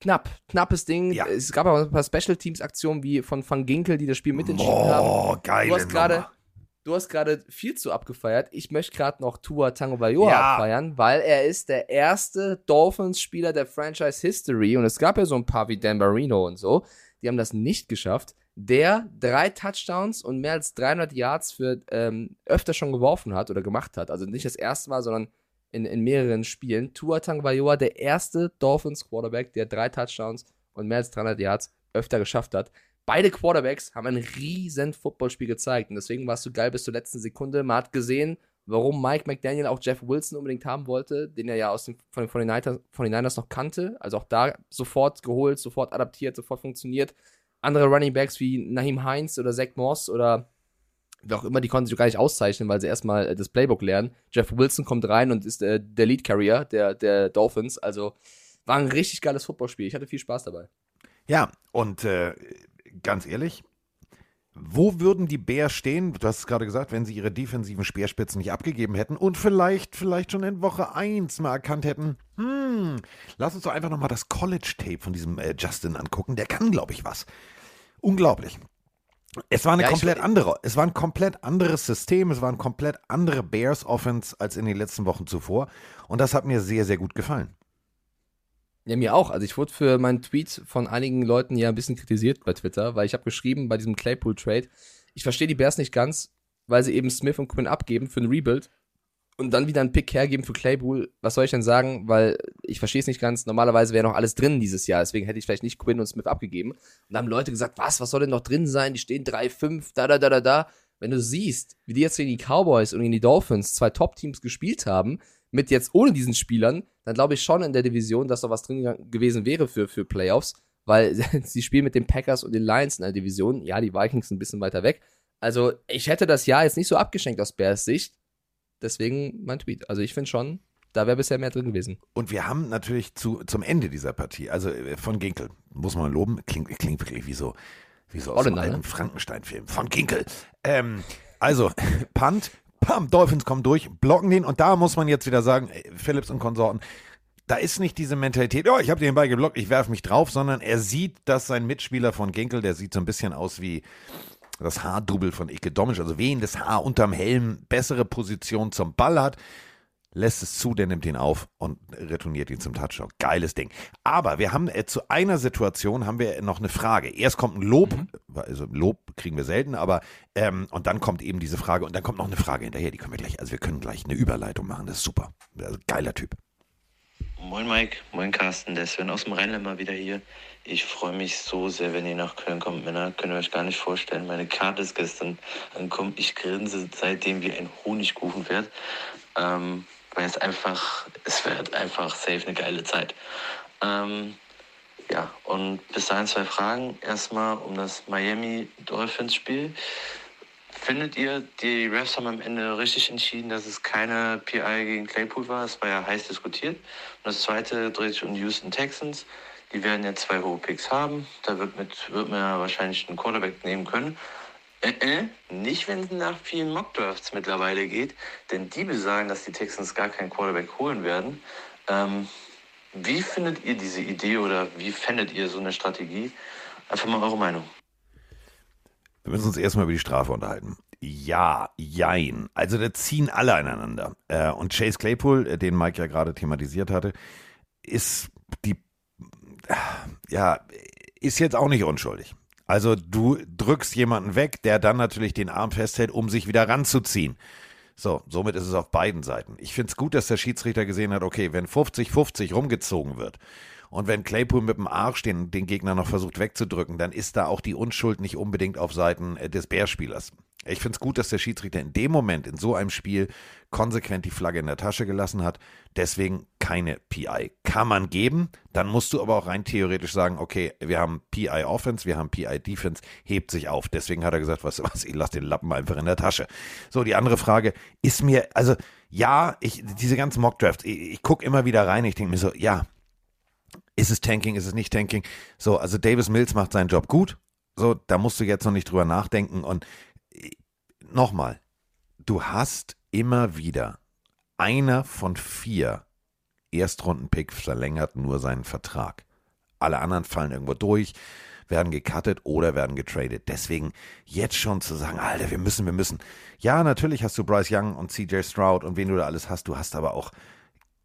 knapp, knappes Ding. Ja. Es gab aber ein paar Special Teams Aktionen wie von Van Ginkel, die das Spiel mitentschieden haben. Oh, geil. Du hast gerade Du hast gerade viel zu abgefeiert. Ich möchte gerade noch Tua Tagovailoa Ja. abfeiern, weil er ist der erste Dolphins-Spieler der Franchise History und es gab ja so ein paar wie Dan Marino und so, die haben das nicht geschafft, der drei Touchdowns und mehr als 300 Yards für ähm, öfter schon geworfen hat oder gemacht hat. Also nicht das erste Mal, sondern in, in mehreren Spielen. Tua Tagovailoa, der erste Dolphins-Quarterback, der drei Touchdowns und mehr als 300 Yards öfter geschafft hat. Beide Quarterbacks haben ein riesen Footballspiel gezeigt und deswegen war es so geil bis zur letzten Sekunde. Man hat gesehen, warum Mike McDaniel auch Jeff Wilson unbedingt haben wollte, den er ja aus den, von, den 49ers, 49ers noch kannte. Also auch da sofort geholt, sofort adaptiert, sofort funktioniert. Andere Running Backs wie Naheem Heinz oder Zach Moss oder wer auch immer, die konnten sich gar nicht auszeichnen, weil sie erstmal äh, das Playbook lernen. Jeff Wilson kommt rein und ist äh, der Lead Carrier der, der Dolphins. Also war ein richtig geiles Footballspiel. Ich hatte viel Spaß dabei. Ja, und äh, ganz ehrlich, wo würden die Bears stehen? Du hast es gerade gesagt, wenn sie ihre defensiven Speerspitzen nicht abgegeben hätten und vielleicht, vielleicht schon in Woche 1 mal erkannt hätten, hm, lass uns doch einfach nochmal das College-Tape von diesem äh, Justin angucken. Der kann, glaube ich, was. Unglaublich. Es war eine Ja, ich- komplett andere, es war ein komplett anderes System, es war eine komplett andere Bears Offense als in den letzten Wochen zuvor und das hat mir sehr, sehr gut gefallen. Ja, mir auch. Also ich wurde für meinen Tweet von einigen Leuten ja ein bisschen kritisiert bei Twitter, weil ich habe geschrieben bei diesem Claypool-Trade, ich verstehe die Bears nicht ganz, weil sie eben Smith und Quinn abgeben für ein Rebuild und dann wieder einen Pick hergeben für Claypool. Was soll ich denn sagen? Weil ich verstehe es nicht ganz. Normalerweise wäre noch alles drin dieses Jahr, deswegen hätte ich vielleicht nicht Quinn und Smith abgegeben. Und da haben Leute gesagt, was, was soll denn noch drin sein? Die stehen 3-5, da, da, da, da, da. Wenn du siehst, wie die jetzt gegen die Cowboys und gegen die Dolphins zwei Top-Teams gespielt haben, mit jetzt ohne diesen Spielern, dann glaube ich schon in der Division, dass da was drin ge- gewesen wäre für, für Playoffs, weil [laughs] sie spielen mit den Packers und den Lions in der Division. Ja, die Vikings sind ein bisschen weiter weg. Also ich hätte das Jahr jetzt nicht so abgeschenkt aus Bears Sicht. Deswegen mein Tweet. Also ich finde schon, da wäre bisher mehr drin gewesen. Und wir haben natürlich zu, zum Ende dieser Partie, also äh, von Ginkel, muss man loben, klingt, klingt wirklich wie so, wie so aus einem ne? Frankenstein-Film. Von Ginkel. Ähm, also, [laughs] Punt, Pam, Dolphins kommen durch, blocken den und da muss man jetzt wieder sagen, äh, Phillips und Konsorten, da ist nicht diese Mentalität, oh, ich habe den Ball geblockt, ich werfe mich drauf, sondern er sieht, dass sein Mitspieler von Ginkel, der sieht so ein bisschen aus wie das Haardouble von Ike Domisch, also wehendes Haar unterm Helm, bessere Position zum Ball hat, lässt es zu, der nimmt ihn auf und retourniert ihn zum Touchdown. Geiles Ding. Aber wir haben äh, zu einer Situation haben wir noch eine Frage. Erst kommt ein Lob, also Lob kriegen wir selten, aber ähm, und dann kommt eben diese Frage und dann kommt noch eine Frage hinterher, die können wir gleich, also wir können gleich eine Überleitung machen, das ist super. Also geiler Typ. Moin Mike, moin Carsten, der Sven aus dem Rheinland mal wieder hier. Ich freue mich so sehr, wenn ihr nach Köln kommt, Männer. Könnt ihr euch gar nicht vorstellen. Meine Karte ist gestern angekommen. Ich grinse seitdem wie ein Honigkuchenpferd. Ähm, weil es einfach, es wird einfach safe eine geile Zeit. Ähm, ja, und bis dahin zwei Fragen. Erstmal um das Miami Dolphins Spiel. Findet ihr, die Refs haben am Ende richtig entschieden, dass es keine PI gegen Claypool war? Es war ja heiß diskutiert. Und das zweite dreht sich um die Houston Texans. Die werden ja zwei hohe Picks haben. Da wird, mit, wird man ja wahrscheinlich einen Quarterback nehmen können. Äh, äh, nicht, wenn es nach vielen Mockdrafts mittlerweile geht, denn die besagen, dass die Texans gar keinen Quarterback holen werden. Ähm, wie findet ihr diese Idee oder wie fändet ihr so eine Strategie? Einfach mal eure Meinung. Wir müssen uns erstmal über die Strafe unterhalten. Ja, jein. Also da ziehen alle aneinander. Äh, und Chase Claypool, äh, den Mike ja gerade thematisiert hatte, ist die, äh, ja, ist jetzt auch nicht unschuldig. Also du drückst jemanden weg, der dann natürlich den Arm festhält, um sich wieder ranzuziehen. So, somit ist es auf beiden Seiten. Ich finde es gut, dass der Schiedsrichter gesehen hat, okay, wenn 50-50 rumgezogen wird und wenn Claypool mit dem Arsch den, den Gegner noch versucht wegzudrücken, dann ist da auch die Unschuld nicht unbedingt auf Seiten äh, des Bärspielers. Ich finde es gut, dass der Schiedsrichter in dem Moment, in so einem Spiel, konsequent die Flagge in der Tasche gelassen hat. Deswegen keine PI. Kann man geben, dann musst du aber auch rein theoretisch sagen, okay, wir haben PI Offense, wir haben PI Defense, hebt sich auf. Deswegen hat er gesagt, was, was, [laughs] ich lasse den Lappen einfach in der Tasche. So, die andere Frage ist mir, also ja, ich, diese ganzen Mockdrafts, ich, ich gucke immer wieder rein, ich denke mir so, ja, ist es Tanking, ist es nicht Tanking? So, also Davis Mills macht seinen Job gut. So, da musst du jetzt noch nicht drüber nachdenken. Und äh, nochmal, du hast immer wieder einer von vier Erstrunden-Pick verlängert nur seinen Vertrag. Alle anderen fallen irgendwo durch, werden gecuttet oder werden getradet. Deswegen jetzt schon zu sagen, Alter, wir müssen, wir müssen. Ja, natürlich hast du Bryce Young und CJ Stroud und wen du da alles hast. Du hast aber auch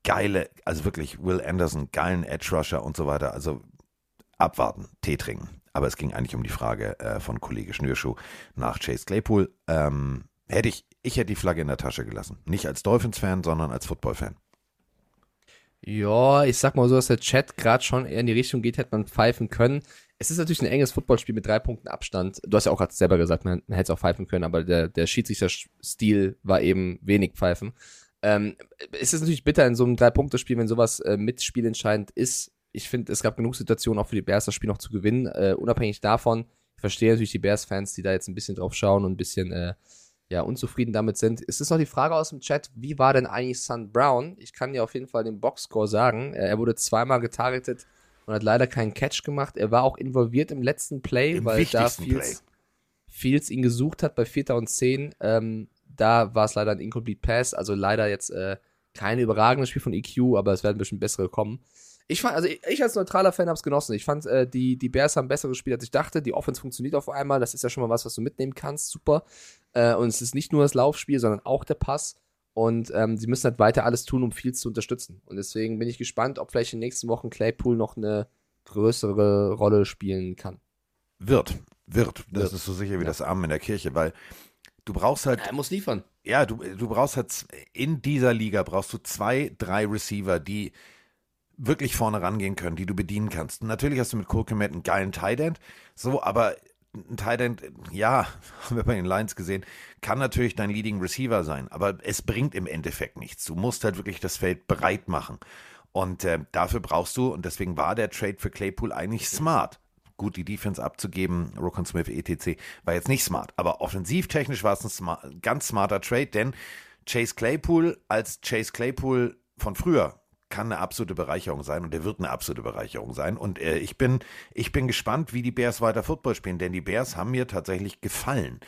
geile, also wirklich Will Anderson, geilen Edge Rusher und so weiter. Also abwarten, Tee trinken. Aber es ging eigentlich um die Frage äh, von Kollege Schnürschuh nach Chase Claypool. Ähm, hätte ich, ich hätte die Flagge in der Tasche gelassen. Nicht als Dolphins-Fan, sondern als Football-Fan. Ja, ich sag mal so, dass der Chat gerade schon eher in die Richtung geht, hätte man pfeifen können. Es ist natürlich ein enges Footballspiel mit drei Punkten Abstand. Du hast ja auch gerade selber gesagt, man, man hätte es auch pfeifen können, aber der, der Schiedsrichter-Stil war eben wenig pfeifen. Ähm, es ist natürlich bitter in so einem Drei-Punkte-Spiel, wenn sowas äh, mit spielentscheidend ist. Ich finde, es gab genug Situationen auch für die Bears, das Spiel noch zu gewinnen. Äh, unabhängig davon, ich verstehe natürlich die Bears-Fans, die da jetzt ein bisschen drauf schauen und ein bisschen äh, ja, unzufrieden damit sind. Es ist noch die Frage aus dem Chat, wie war denn eigentlich Sun Brown? Ich kann dir auf jeden Fall den Boxscore sagen. Äh, er wurde zweimal getargetet und hat leider keinen Catch gemacht. Er war auch involviert im letzten Play, Im weil da Fields, Fields ihn gesucht hat bei 4. und 10. Ähm, da war es leider ein Incomplete Pass, also leider jetzt äh, kein überragendes Spiel von EQ, aber es werden bestimmt bessere kommen. Ich fand, also ich, ich als neutraler Fan habe es genossen. Ich fand, äh, die, die Bears haben besseres Spiel, als ich dachte. Die Offense funktioniert auf einmal. Das ist ja schon mal was, was du mitnehmen kannst. Super. Äh, und es ist nicht nur das Laufspiel, sondern auch der Pass. Und ähm, sie müssen halt weiter alles tun, um Fields zu unterstützen. Und deswegen bin ich gespannt, ob vielleicht in den nächsten Wochen Claypool noch eine größere Rolle spielen kann. Wird, wird. Das Wird. ist so sicher wie Ja. das Amen in der Kirche, weil du brauchst halt Er muss liefern. Ja, du, du brauchst halt in dieser Liga brauchst du zwei, drei Receiver, die wirklich vorne rangehen können, die du bedienen kannst. Und natürlich hast du mit Cole Komet einen geilen Tight End, so, aber ein Tight End, ja, haben wir bei den Lions gesehen, kann natürlich dein Leading Receiver sein, aber es bringt im Endeffekt nichts. Du musst halt wirklich das Feld breit machen. Und äh, dafür brauchst du, und deswegen war der Trade für Claypool eigentlich smart. Gut, die Defense abzugeben, Rokon Smith, etc., war jetzt nicht smart. Aber offensivtechnisch war es ein smart, ganz smarter Trade, denn Chase Claypool als Chase Claypool von früher kann eine absolute Bereicherung sein und er wird eine absolute Bereicherung sein. Und äh, ich, bin, ich bin gespannt, wie die Bears weiter Football spielen, denn die Bears haben mir tatsächlich gefallen.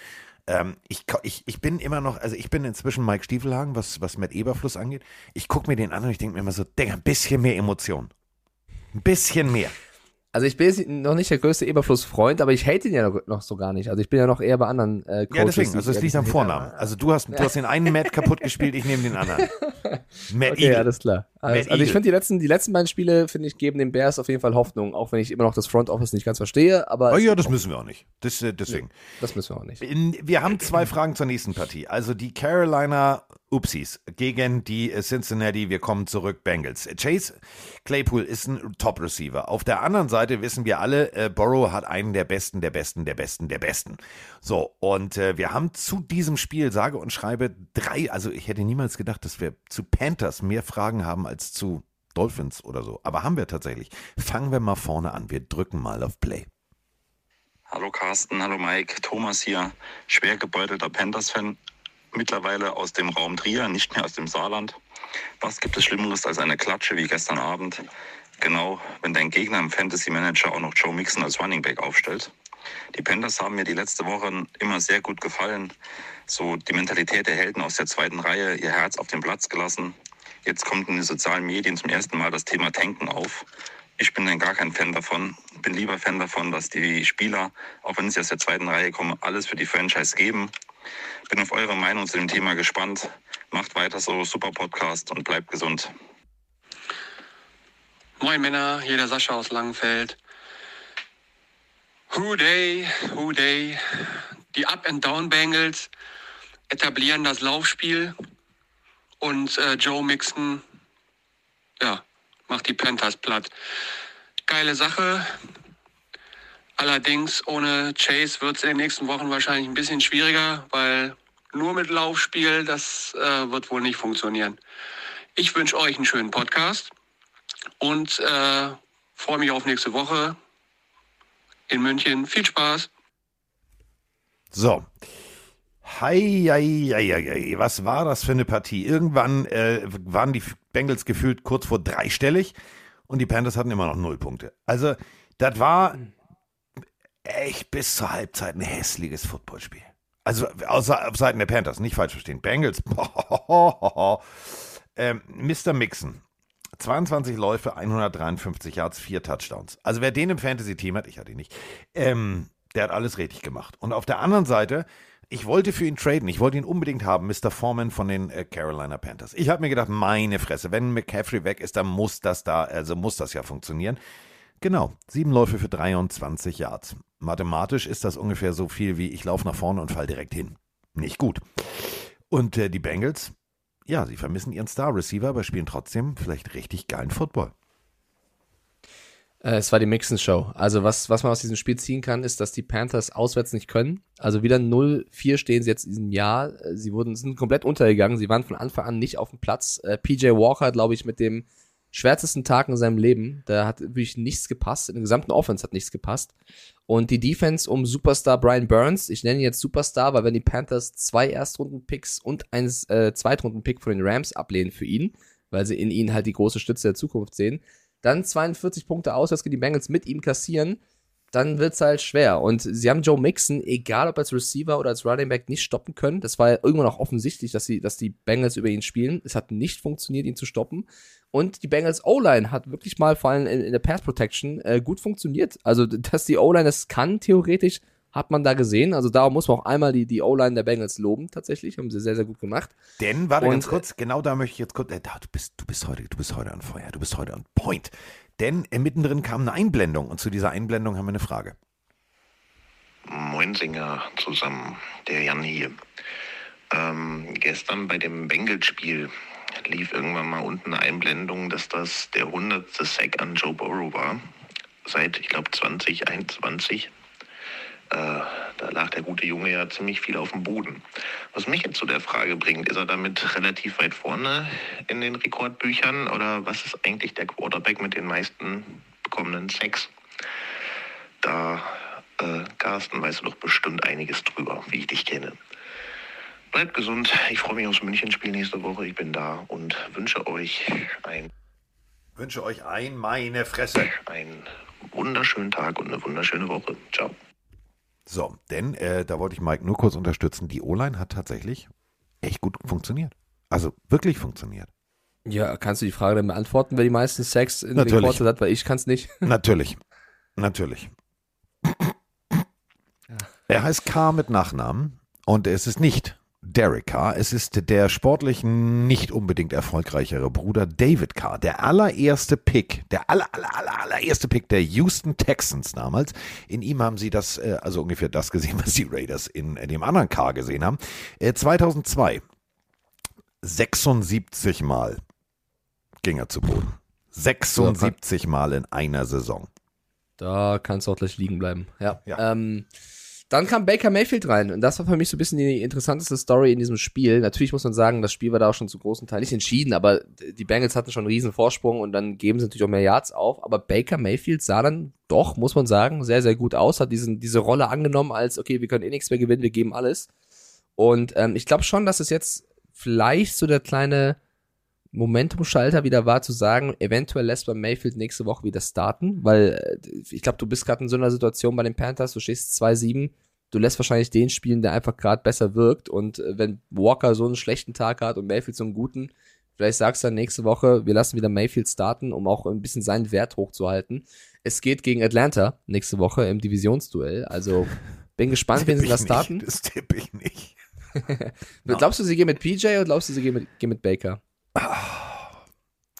Ähm, ich, ich, ich bin immer noch, also ich bin inzwischen Mike Stiefelhagen, was, was Matt Eberfluss angeht. Ich gucke mir den an und ich denke mir immer so, Digga, ein bisschen mehr Emotion. Ein bisschen mehr. Also ich bin jetzt noch nicht der größte Eberfluss-Freund, aber ich hate ihn ja noch, noch so gar nicht. Also ich bin ja noch eher bei anderen äh, Coaches. Ja, deswegen, also es liegt am Vornamen. Also du hast, du [laughs] hast den einen Matt kaputt gespielt, ich nehme den anderen. [laughs] Matt Okay, Eagle. alles klar. Matt also ich finde die letzten, die letzten beiden Spiele, finde ich, geben den Bears auf jeden Fall Hoffnung, auch wenn ich immer noch das Front Office nicht ganz verstehe, aber Oh ja, das müssen wir auch nicht. Das, äh, deswegen. das müssen wir auch nicht. Wir haben zwei Fragen zur nächsten Partie. Also die Carolina Upsis gegen die Cincinnati, wir kommen zurück, Bengals. Chase Claypool ist ein Top-Receiver. Auf der anderen Seite wissen wir alle, äh, Burrow hat einen der Besten, der Besten, der Besten, der Besten. So, und äh, wir haben zu diesem Spiel, sage und schreibe, drei, also ich hätte niemals gedacht, dass wir zu Panthers mehr Fragen haben als zu Dolphins oder so. Aber haben wir tatsächlich. Fangen wir mal vorne an. Wir drücken mal auf Play. Hallo Carsten, hallo Mike, Thomas hier, schwer gebeutelter Panthers-Fan, mittlerweile aus dem Raum Trier, nicht mehr aus dem Saarland. Was gibt es Schlimmeres als eine Klatsche wie gestern Abend? Genau, wenn dein Gegner im Fantasy Manager auch noch Joe Mixon als Running Back aufstellt. Die Panthers haben mir die letzte Woche immer sehr gut gefallen. So die Mentalität der Helden aus der zweiten Reihe, ihr Herz auf den Platz gelassen. Jetzt kommt in den sozialen Medien zum ersten Mal das Thema Tanken auf. Ich bin dann gar kein Fan davon. Bin lieber Fan davon, dass die Spieler, auch wenn sie aus der zweiten Reihe kommen, alles für die Franchise geben. Bin auf eure Meinung zu dem Thema gespannt. Macht weiter so, super Podcast und bleibt gesund. Moin Männer, hier der Sascha aus Langenfeld. Who day, who day. Die Up-and-Down Bengals etablieren das Laufspiel und äh, Joe Mixon, ja, macht die Panthers platt. Geile Sache. Allerdings ohne Chase wird es in den nächsten Wochen wahrscheinlich ein bisschen schwieriger, weil nur mit Laufspiel, das äh, wird wohl nicht funktionieren. Ich wünsche euch einen schönen Podcast und äh, freue mich auf nächste Woche in München. Viel Spaß! So. Hei, hei, hei, hei. Was war das für eine Partie? Irgendwann äh, waren die Bengals gefühlt kurz vor dreistellig und die Panthers hatten immer noch null Punkte. Also, das war echt bis zur Halbzeit ein hässliches Footballspiel. Also, außer auf Seiten der Panthers, nicht falsch verstehen. Bengals, [laughs] ähm, Mr. Mixon 22 Läufe, 153 Yards, 4 Touchdowns. Also wer den im Fantasy-Team hat, ich hatte ihn nicht, ähm, der hat alles richtig gemacht. Und auf der anderen Seite, ich wollte für ihn traden. Ich wollte ihn unbedingt haben, Mr. Foreman von den äh, Carolina Panthers. Ich habe mir gedacht, meine Fresse, wenn McCaffrey weg ist, dann muss das da, also muss das ja funktionieren. Genau, sieben Läufe für 23 Yards. Mathematisch ist das ungefähr so viel wie ich laufe nach vorne und fall direkt hin. Nicht gut. Und äh, die Bengals, ja, sie vermissen ihren Star Receiver, aber spielen trotzdem vielleicht richtig geilen Football. Äh, es war die Mixon-Show. Also was, was man aus diesem Spiel ziehen kann, ist, dass die Panthers auswärts nicht können. Also wieder 0-4 stehen sie jetzt in diesem Jahr. Äh, sie wurden, sind komplett untergegangen. Sie waren von Anfang an nicht auf dem Platz. Äh, PJ Walker, glaube ich, mit dem schwärzesten Tag in seinem Leben. Da hat wirklich nichts gepasst. In der gesamten Offense hat nichts gepasst. Und die Defense um Superstar Brian Burns, ich nenne ihn jetzt Superstar, weil wenn die Panthers zwei Erstrunden-Picks und einen äh, Zweitrunden-Pick von den Rams ablehnen für ihn, weil sie in ihn halt die große Stütze der Zukunft sehen, dann 42 Punkte auswärts gegen die Bengals mit ihm kassieren, dann wird's halt schwer. Und sie haben Joe Mixon, egal ob als Receiver oder als Running Back, nicht stoppen können. Das war ja irgendwann auch offensichtlich, dass, sie, dass die Bengals über ihn spielen. Es hat nicht funktioniert, ihn zu stoppen. Und die Bengals O-Line hat wirklich mal vor allem in, in der Pass Protection äh, gut funktioniert. Also, [laughs] dass die O-Line das kann, theoretisch, hat man da gesehen. Also da muss man auch einmal die, die O-Line der Bengals loben, tatsächlich. Haben sie sehr, sehr gut gemacht. Denn, warte Und, ganz kurz, genau da möchte ich jetzt kurz, äh, da, du, bist, du, bist heute, du bist heute an Feuer, du bist heute an Point. Denn äh, mittendrin kam eine Einblendung und zu dieser Einblendung haben wir eine Frage. Moinsinger zusammen, der Jan hier. Ähm, gestern bei dem Bengals-Spiel lief irgendwann mal unten eine Einblendung, dass das der 100. Sack an Joe Burrow war. Seit, ich glaube, 2021. Äh, da lag der gute Junge ja ziemlich viel auf dem Boden. Was mich jetzt zu der Frage bringt, ist er damit relativ weit vorne in den Rekordbüchern oder was ist eigentlich der Quarterback mit den meisten bekommenen Sacks? Da, äh, Carsten, weißt du doch bestimmt einiges drüber, wie ich dich kenne. Bleibt gesund. Ich freue mich aufs München-Spiel nächste Woche. Ich bin da und wünsche euch ein, Wünsche euch ein, meine Fresse. einen wunderschönen Tag und eine wunderschöne Woche. Ciao. So, denn äh, da wollte ich Mike nur kurz unterstützen. Die O-Line hat tatsächlich echt gut funktioniert. Also wirklich funktioniert. Ja, kannst du die Frage dann beantworten, wer die meisten Sex in Natürlich. den Quarters hat, weil ich kann es nicht. [laughs] Natürlich. Natürlich. Er heißt K mit Nachnamen und es ist nicht Derek Carr, es ist der sportlich nicht unbedingt erfolgreichere Bruder David Carr, der allererste Pick, der aller, aller, aller, allererste Pick der Houston Texans damals. In ihm haben sie das, äh, also ungefähr das gesehen, was die Raiders in äh, dem anderen Carr gesehen haben. Äh, 2002, 76 Mal ging er zu Boden. 76 Mal in einer Saison. Da kannst du auch gleich liegen bleiben. Ja. Ja. Ähm, dann kam Baker Mayfield rein und das war für mich so ein bisschen die interessanteste Story in diesem Spiel. Natürlich muss man sagen, das Spiel war da auch schon zu großen Teil nicht entschieden, aber die Bengals hatten schon einen riesen Vorsprung und dann geben sie natürlich auch mehr Yards auf. Aber Baker Mayfield sah dann doch, muss man sagen, sehr, sehr gut aus, hat diesen, diese Rolle angenommen als, okay, wir können eh nichts mehr gewinnen, wir geben alles. Und ähm, ich glaube schon, dass es jetzt vielleicht so der kleine Momentum-Schalter wieder war, zu sagen, eventuell lässt man Mayfield nächste Woche wieder starten, weil äh, ich glaube, du bist gerade in so einer Situation bei den Panthers, du stehst 2-7, du lässt wahrscheinlich den spielen, der einfach gerade besser wirkt und äh, wenn Walker so einen schlechten Tag hat und Mayfield so einen guten, vielleicht sagst du dann nächste Woche, wir lassen wieder Mayfield starten, um auch ein bisschen seinen Wert hochzuhalten. Es geht gegen Atlanta nächste Woche im Divisionsduell, also [laughs] bin gespannt, wen sie Tipp da ich starten. nicht, Das tippe ich nicht. [laughs] Glaubst du, sie gehen mit PJ oder glaubst du, sie gehen mit, gehen mit Baker?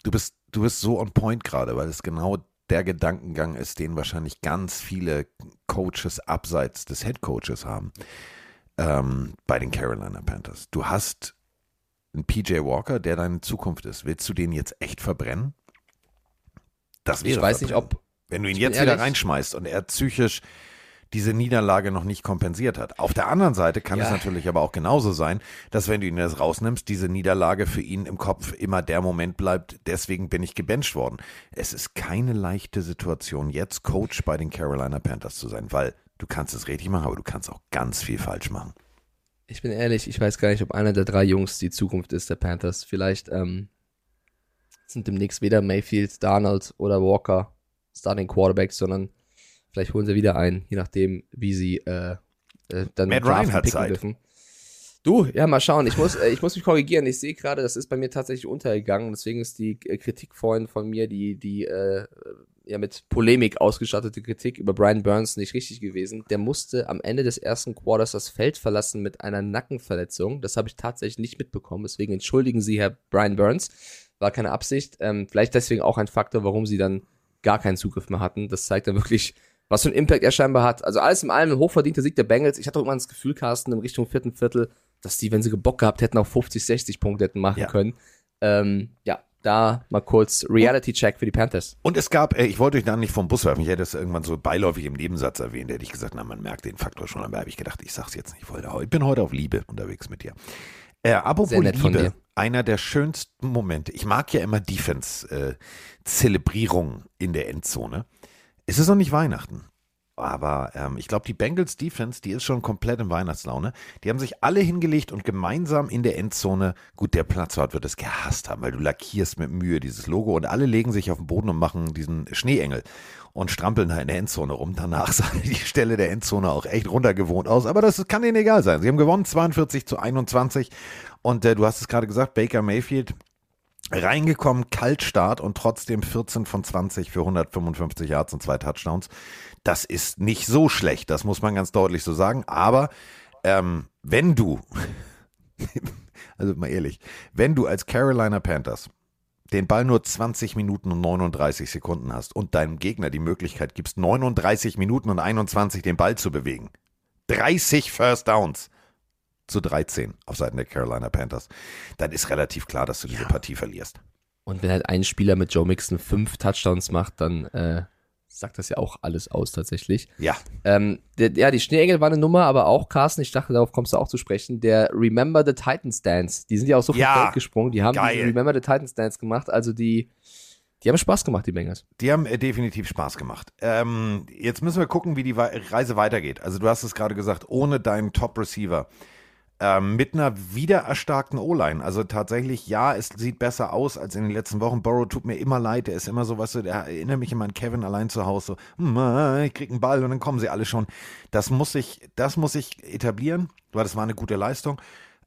Du bist, du bist so on point gerade, weil es genau der Gedankengang ist, den wahrscheinlich ganz viele Coaches abseits des Head Coaches haben ähm, bei den Carolina Panthers. Du hast einen PJ Walker, der deine Zukunft ist. Willst du den jetzt echt verbrennen? Das wäre Ich weiß nicht, verbrennen. ob Wenn du ihn jetzt wieder ehrlich- reinschmeißt und er psychisch diese Niederlage noch nicht kompensiert hat. Auf der anderen Seite kann es Ja. natürlich aber auch genauso sein, dass wenn du ihn jetzt rausnimmst, diese Niederlage für ihn im Kopf immer der Moment bleibt, deswegen bin ich gebencht worden. Es ist keine leichte Situation, jetzt Coach bei den Carolina Panthers zu sein, weil du kannst es richtig machen, aber du kannst auch ganz viel falsch machen. Ich bin ehrlich, ich weiß gar nicht, ob einer der drei Jungs die Zukunft ist der Panthers. Vielleicht ähm, sind demnächst weder Mayfield, Darnold oder Walker Starting Quarterbacks, sondern vielleicht holen sie wieder einen, je nachdem, wie sie äh, äh, dann Matt Ryan hat picken Zeit. dürfen. Du, ja, mal schauen. Ich muss, äh, ich muss mich korrigieren. Ich sehe gerade, das ist bei mir tatsächlich untergegangen. Deswegen ist die äh, Kritik vorhin von mir, die, die äh, ja mit Polemik ausgestattete Kritik über Brian Burns nicht richtig gewesen. Der musste am Ende des ersten Quarters das Feld verlassen mit einer Nackenverletzung. Das habe ich tatsächlich nicht mitbekommen. Deswegen entschuldigen Sie, Herr Brian Burns. War keine Absicht. Ähm, vielleicht deswegen auch ein Faktor, warum sie dann gar keinen Zugriff mehr hatten. Das zeigt dann wirklich, was für einen Impact er scheinbar hat. Also alles in allem ein hochverdienter Sieg der Bengals. Ich hatte auch immer das Gefühl, Carsten, in Richtung vierten Viertel, dass die, wenn sie Bock gehabt hätten, auch 50, 60 Punkte hätten machen Ja. können. Ähm, ja, da mal kurz Reality-Check für die Panthers. Und es gab, äh, ich wollte euch da nicht vom Bus werfen, ich hätte es irgendwann so beiläufig im Nebensatz erwähnt, hätte ich gesagt, na, man merkt den Faktor schon, aber habe ich gedacht, ich sag's jetzt nicht, ich, wollte, ich bin heute auf Liebe unterwegs mit dir. Äh, apropos Liebe, einer der schönsten Momente, ich mag ja immer Defense-Zelebrierungen in der Endzone. Es ist noch nicht Weihnachten. Aber ähm, ich glaube, die Bengals Defense, die ist schon komplett in Weihnachtslaune. Die haben sich alle hingelegt und gemeinsam in der Endzone, gut, der Platzwart wird es gehasst haben, weil du lackierst mit Mühe dieses Logo und alle legen sich auf den Boden und machen diesen Schneeengel und strampeln da in der Endzone rum. Danach [laughs] sah die Stelle der Endzone auch echt runtergewohnt aus, aber das kann denen egal sein. Sie haben gewonnen, 42 zu 21 und äh, du hast es gerade gesagt, Baker Mayfield reingekommen, Kaltstart und trotzdem 14 von 20 für 155 Yards und zwei Touchdowns. Das ist nicht so schlecht, das muss man ganz deutlich so sagen. Aber ähm, wenn du, [laughs] also mal ehrlich, wenn du als Carolina Panthers den Ball nur 20 Minuten und 39 Sekunden hast und deinem Gegner die Möglichkeit gibst, 39 Minuten und 21 den Ball zu bewegen, 30 First Downs zu 13 auf Seiten der Carolina Panthers, dann ist relativ klar, dass du diese Partie verlierst. Und wenn halt ein Spieler mit Joe Mixon fünf Touchdowns macht, dann äh, sagt das ja auch alles aus tatsächlich. Ja. Ähm, der, ja, die Schneeengel war eine Nummer, aber auch, Carsten, ich dachte, darauf kommst du auch zu sprechen, der Remember the Titans Dance. Die sind ja auch so vom Ja, Feld gesprungen, die haben Remember the Titans Dance gemacht, also die, die haben Spaß gemacht, die Bengals. Die haben äh, definitiv Spaß gemacht. Ähm, jetzt müssen wir gucken, wie die Reise weitergeht. Also du hast es gerade gesagt, ohne deinen Top-Receiver. Ähm, mit einer wieder erstarkten O-Line. Also tatsächlich, ja, es sieht besser aus als in den letzten Wochen. Burrow tut mir immer leid. Der ist immer so, was du, der erinnert mich immer an Kevin allein zu Hause. So, hm, äh, ich krieg einen Ball und dann kommen sie alle schon. Das muss ich, das muss ich etablieren, weil das war eine gute Leistung.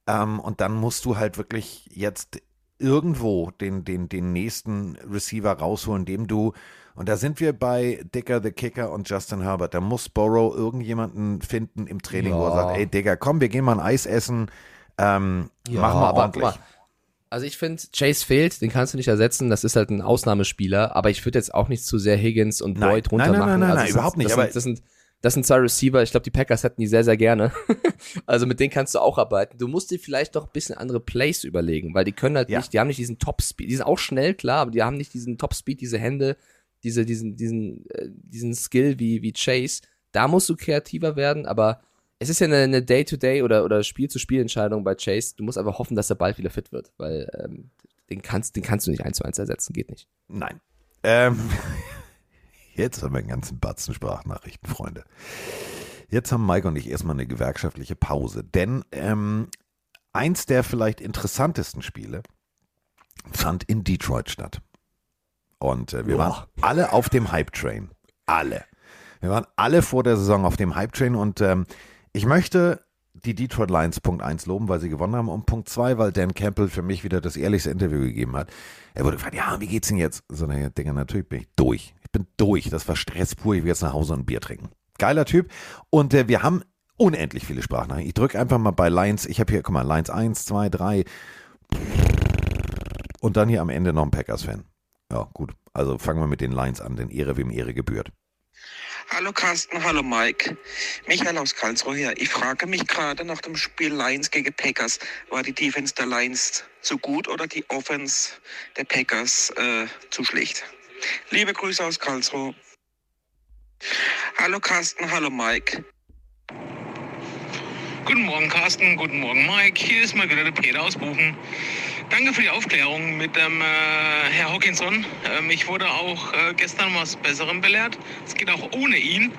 Ähm, und dann musst du halt wirklich jetzt irgendwo den, den, den nächsten Receiver rausholen, dem du, und da sind wir bei Dicker the Kicker und Justin Herbert, da muss Burrow irgendjemanden finden im Training, wo er Ja. sagt, ey Digga, komm, wir gehen mal ein Eis essen, ähm, Ja, machen wir aber ordentlich. mal, Also ich finde, Chase fehlt, den kannst du nicht ersetzen, das ist halt ein Ausnahmespieler, aber ich würde jetzt auch nicht zu sehr Higgins und Nein. Boyd Nein, runter nein, machen. nein, nein, also nein, überhaupt nicht, Das aber- sind, das, sind, das sind zwei Receiver, ich glaube, die Packers hätten die sehr, sehr gerne. [laughs] also mit denen kannst du auch arbeiten. Du musst dir vielleicht doch ein bisschen andere Plays überlegen, weil die können halt Ja. nicht, die haben nicht diesen Top-Speed, die sind auch schnell, klar, aber die haben nicht diesen Top-Speed, diese Hände, diese, diesen, diesen, äh, diesen Skill wie, wie Chase. Da musst du kreativer werden, aber es ist ja eine, Day-to-Day oder, oder Spiel-zu-Spiel-Entscheidung bei Chase. Du musst einfach hoffen, dass er bald wieder fit wird, weil ähm, den, kannst, den kannst du nicht eins zu eins ersetzen, geht nicht. Nein. Ähm, [laughs] jetzt haben wir einen ganzen Batzen Sprachnachrichten, Freunde. Jetzt haben Mike und ich erstmal eine gewerkschaftliche Pause, denn ähm, eins der vielleicht interessantesten Spiele fand in Detroit statt. Und äh, wir Boah. waren alle auf dem Hype-Train. Alle. Wir waren alle vor der Saison auf dem Hype-Train und ähm, ich möchte die Detroit Lions Punkt 1 loben, weil sie gewonnen haben und Punkt 2, weil Dan Campbell für mich wieder das ehrlichste Interview gegeben hat. Er wurde gefragt, ja, wie geht's denn jetzt? So, naja, Digga, natürlich bin ich durch. Ich bin durch. Das war Stress pur. Ich will jetzt nach Hause und ein Bier trinken. Geiler Typ. Und äh, wir haben unendlich viele Sprachnachrichten. Ich drücke einfach mal bei Lions. Ich habe hier, guck mal, Lions 1, 2, 3. Und dann hier am Ende noch ein Packers-Fan. Ja, gut. Also fangen wir mit den Lions an, denn Ehre wem Ehre gebührt. Hallo Carsten, hallo Mike. Michael aus Karlsruhe hier. Ich frage mich gerade nach dem Spiel Lions gegen Packers. War die Defense der Lions zu gut oder die Offense der Packers äh, zu schlecht? Liebe Grüße aus Karlsruhe. Hallo Carsten, hallo Mike. Guten Morgen, Carsten. Guten Morgen, Mike. Hier ist mal wieder der Peter aus Buchen. Danke für die Aufklärung mit dem äh, Herr Hawkinson. Ähm, ich wurde auch äh, gestern was Besserem belehrt. Es geht auch ohne ihn.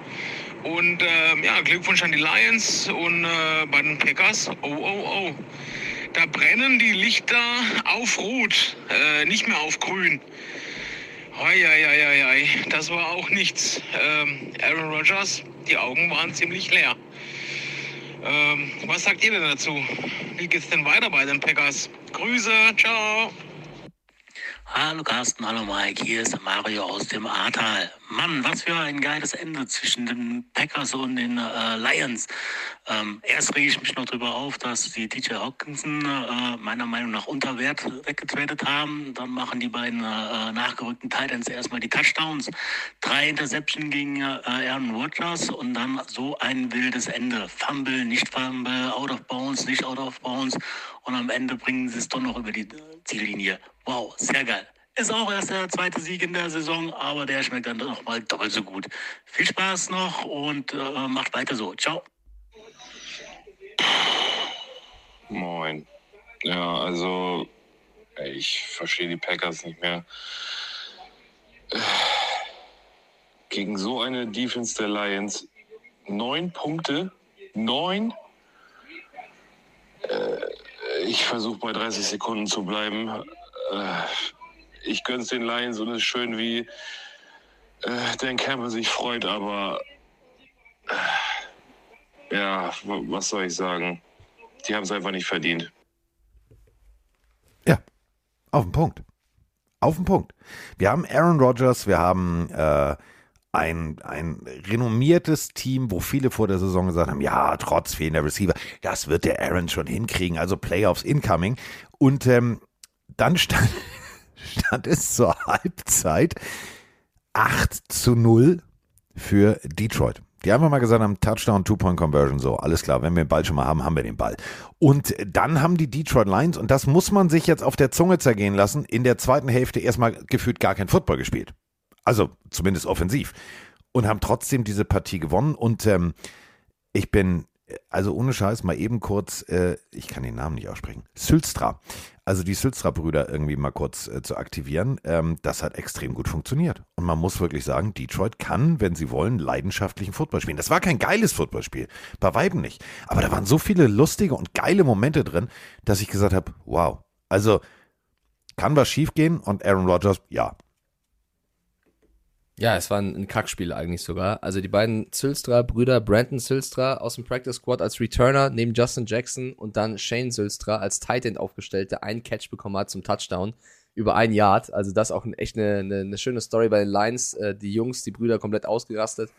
Und ähm, ja, Glückwunsch an die Lions und äh, bei den Packers. Oh, oh, oh. Da brennen die Lichter auf Rot, äh, nicht mehr auf Grün. Eieieiei, das war auch nichts. Ähm, Aaron Rodgers, die Augen waren ziemlich leer. Ähm, was sagt ihr denn dazu? Wie geht's denn weiter bei den Packers? Grüße, ciao. Hallo Carsten, hallo Mike, hier ist Mario aus dem Ahrtal. Mann, was für ein geiles Ende zwischen den Packers und den äh, Lions. Ähm, erst rege ich mich noch darüber auf, dass die DJ Hawkinson äh, meiner Meinung nach unter Wert weggetradet haben. Dann machen die beiden äh, nachgerückten Titans erstmal die Touchdowns. Drei Interception gegen äh, Aaron Rodgers und dann so ein wildes Ende. Fumble, nicht Fumble, out of bounds, nicht out of bounds. Und am Ende bringen sie es doch noch über die äh, Ziellinie. Wow, sehr geil. Ist auch erst der zweite Sieg in der Saison, aber der schmeckt dann noch mal doppelt so gut. Viel Spaß noch und äh, macht weiter so. Ciao. Moin. Ja, also ich verstehe die Packers nicht mehr. Gegen so eine Defense der Lions neun Punkte, neun. Äh, ich versuche bei 30 Sekunden zu bleiben. Äh, ich gönn's den Lions und es ist schön, wie äh, Dan Campbell sich freut, aber äh, ja, was soll ich sagen? Die haben es einfach nicht verdient. Auf den Punkt. Auf den Punkt. Wir haben Aaron Rodgers, wir haben äh, ein, ein renommiertes Team, wo viele vor der Saison gesagt haben, ja, trotz fehlender Receiver, das wird der Aaron schon hinkriegen, also Playoffs incoming. Und ähm, dann stand, [laughs] stand es zur Halbzeit 8 zu 0 für Detroit. Die einfach mal gesagt haben, Touchdown, Two-Point-Conversion, so, alles klar, wenn wir den Ball schon mal haben, haben wir den Ball. Und dann haben die Detroit Lions, und das muss man sich jetzt auf der Zunge zergehen lassen, in der zweiten Hälfte erstmal gefühlt gar kein Football gespielt. Also zumindest offensiv. Und haben trotzdem diese Partie gewonnen. Und ähm, ich bin, also ohne Scheiß, mal eben kurz, äh, ich kann den Namen nicht aussprechen, Sylstra. Also die Sylstra-Brüder irgendwie mal kurz äh, zu aktivieren, ähm, das hat extrem gut funktioniert. Und man muss wirklich sagen, Detroit kann, wenn sie wollen, leidenschaftlichen Football spielen. Das war kein geiles Footballspiel, bei Weiben nicht. Aber da waren so viele lustige und geile Momente drin, dass ich gesagt habe, wow. Also kann was schiefgehen und Aaron Rodgers, ja, Ja, es war ein, ein Kackspiel eigentlich sogar. Also die beiden Sylstra-Brüder, Brandon Sylstra aus dem Practice Squad als Returner, neben Justin Jackson und dann Shane Sylstra als Tight End aufgestellt, der einen Catch bekommen hat zum Touchdown über ein Yard. Also das auch echt eine, eine, eine schöne Story bei den Lions. Äh, die Jungs, die Brüder komplett ausgerastet.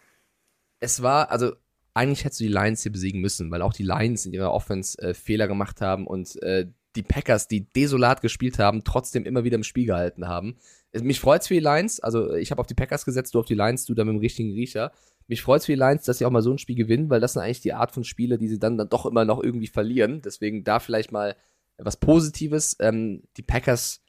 Es war, also eigentlich hättest du die Lions hier besiegen müssen, weil auch die Lions in ihrer Offense äh, Fehler gemacht haben und äh, die Packers, die desolat gespielt haben, trotzdem immer wieder im Spiel gehalten haben. Mich freut's für die Lions, also ich habe auf die Packers gesetzt, du auf die Lions, du da mit dem richtigen Riecher. Mich freut's für die Lions, dass sie auch mal so ein Spiel gewinnen, weil das sind eigentlich die Art von Spiele, die sie dann, dann doch immer noch irgendwie verlieren. Deswegen da vielleicht mal was Positives. Ähm, die Packers,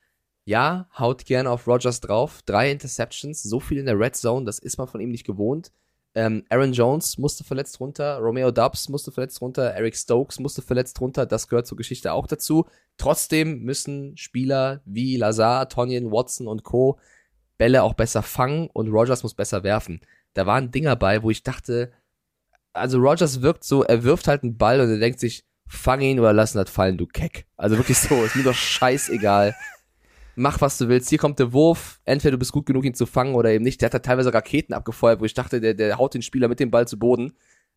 ja, haut gerne auf Rogers drauf. Drei Interceptions, so viel in der Red Zone, das ist man von ihm nicht gewohnt. Ähm, Aaron Jones musste verletzt runter, Romeo Dubs musste verletzt runter, Eric Stokes musste verletzt runter, das gehört zur Geschichte auch dazu. Trotzdem müssen Spieler wie Lazar, Tonyan, Watson und Co. Bälle auch besser fangen und Rogers muss besser werfen. Da waren Dinger bei, wo ich dachte, also Rogers wirkt so, er wirft halt einen Ball und er denkt sich, fang ihn oder lass ihn halt fallen, du Keck. Also wirklich so, ist mir doch scheißegal. Mach, was du willst. Hier kommt der Wurf. Entweder du bist gut genug, ihn zu fangen oder eben nicht. Der hat da teilweise Raketen abgefeuert, wo ich dachte, der, der haut den Spieler mit dem Ball zu Boden.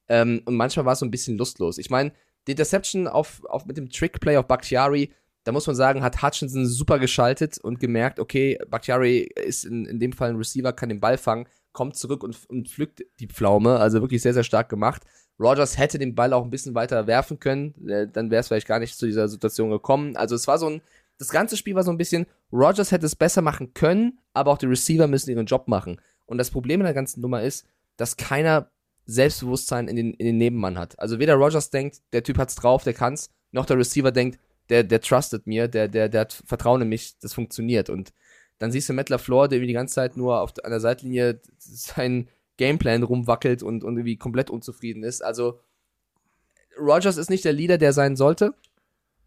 Ähm, und manchmal war es so ein bisschen lustlos. Ich meine, die Interception auf, auf, mit dem Trickplay auf Bakhtiari, da muss man sagen, hat Hutchinson super geschaltet und gemerkt, okay, Bakhtiari ist in, in dem Fall ein Receiver, kann den Ball fangen, kommt zurück und, und pflückt die Pflaume. Also wirklich sehr, sehr stark gemacht. Rogers hätte den Ball auch ein bisschen weiter werfen können, äh, dann wäre es vielleicht gar nicht zu dieser Situation gekommen. Also es war so ein, das ganze Spiel war so ein bisschen, Rogers hätte es besser machen können, aber auch die Receiver müssen ihren Job machen. Und das Problem in der ganzen Nummer ist, dass keiner Selbstbewusstsein in den, in den Nebenmann hat. Also weder Rogers denkt, der Typ hat's drauf, der kann's, noch der Receiver denkt, der, der trustet mir, der, der, der hat Vertrauen in mich, das funktioniert. Und dann siehst du Matt LaFleur, der irgendwie die ganze Zeit nur auf, an der Seitlinie [laughs] sein Gameplan rumwackelt und, und irgendwie komplett unzufrieden ist. Also Rogers ist nicht der Leader, der sein sollte.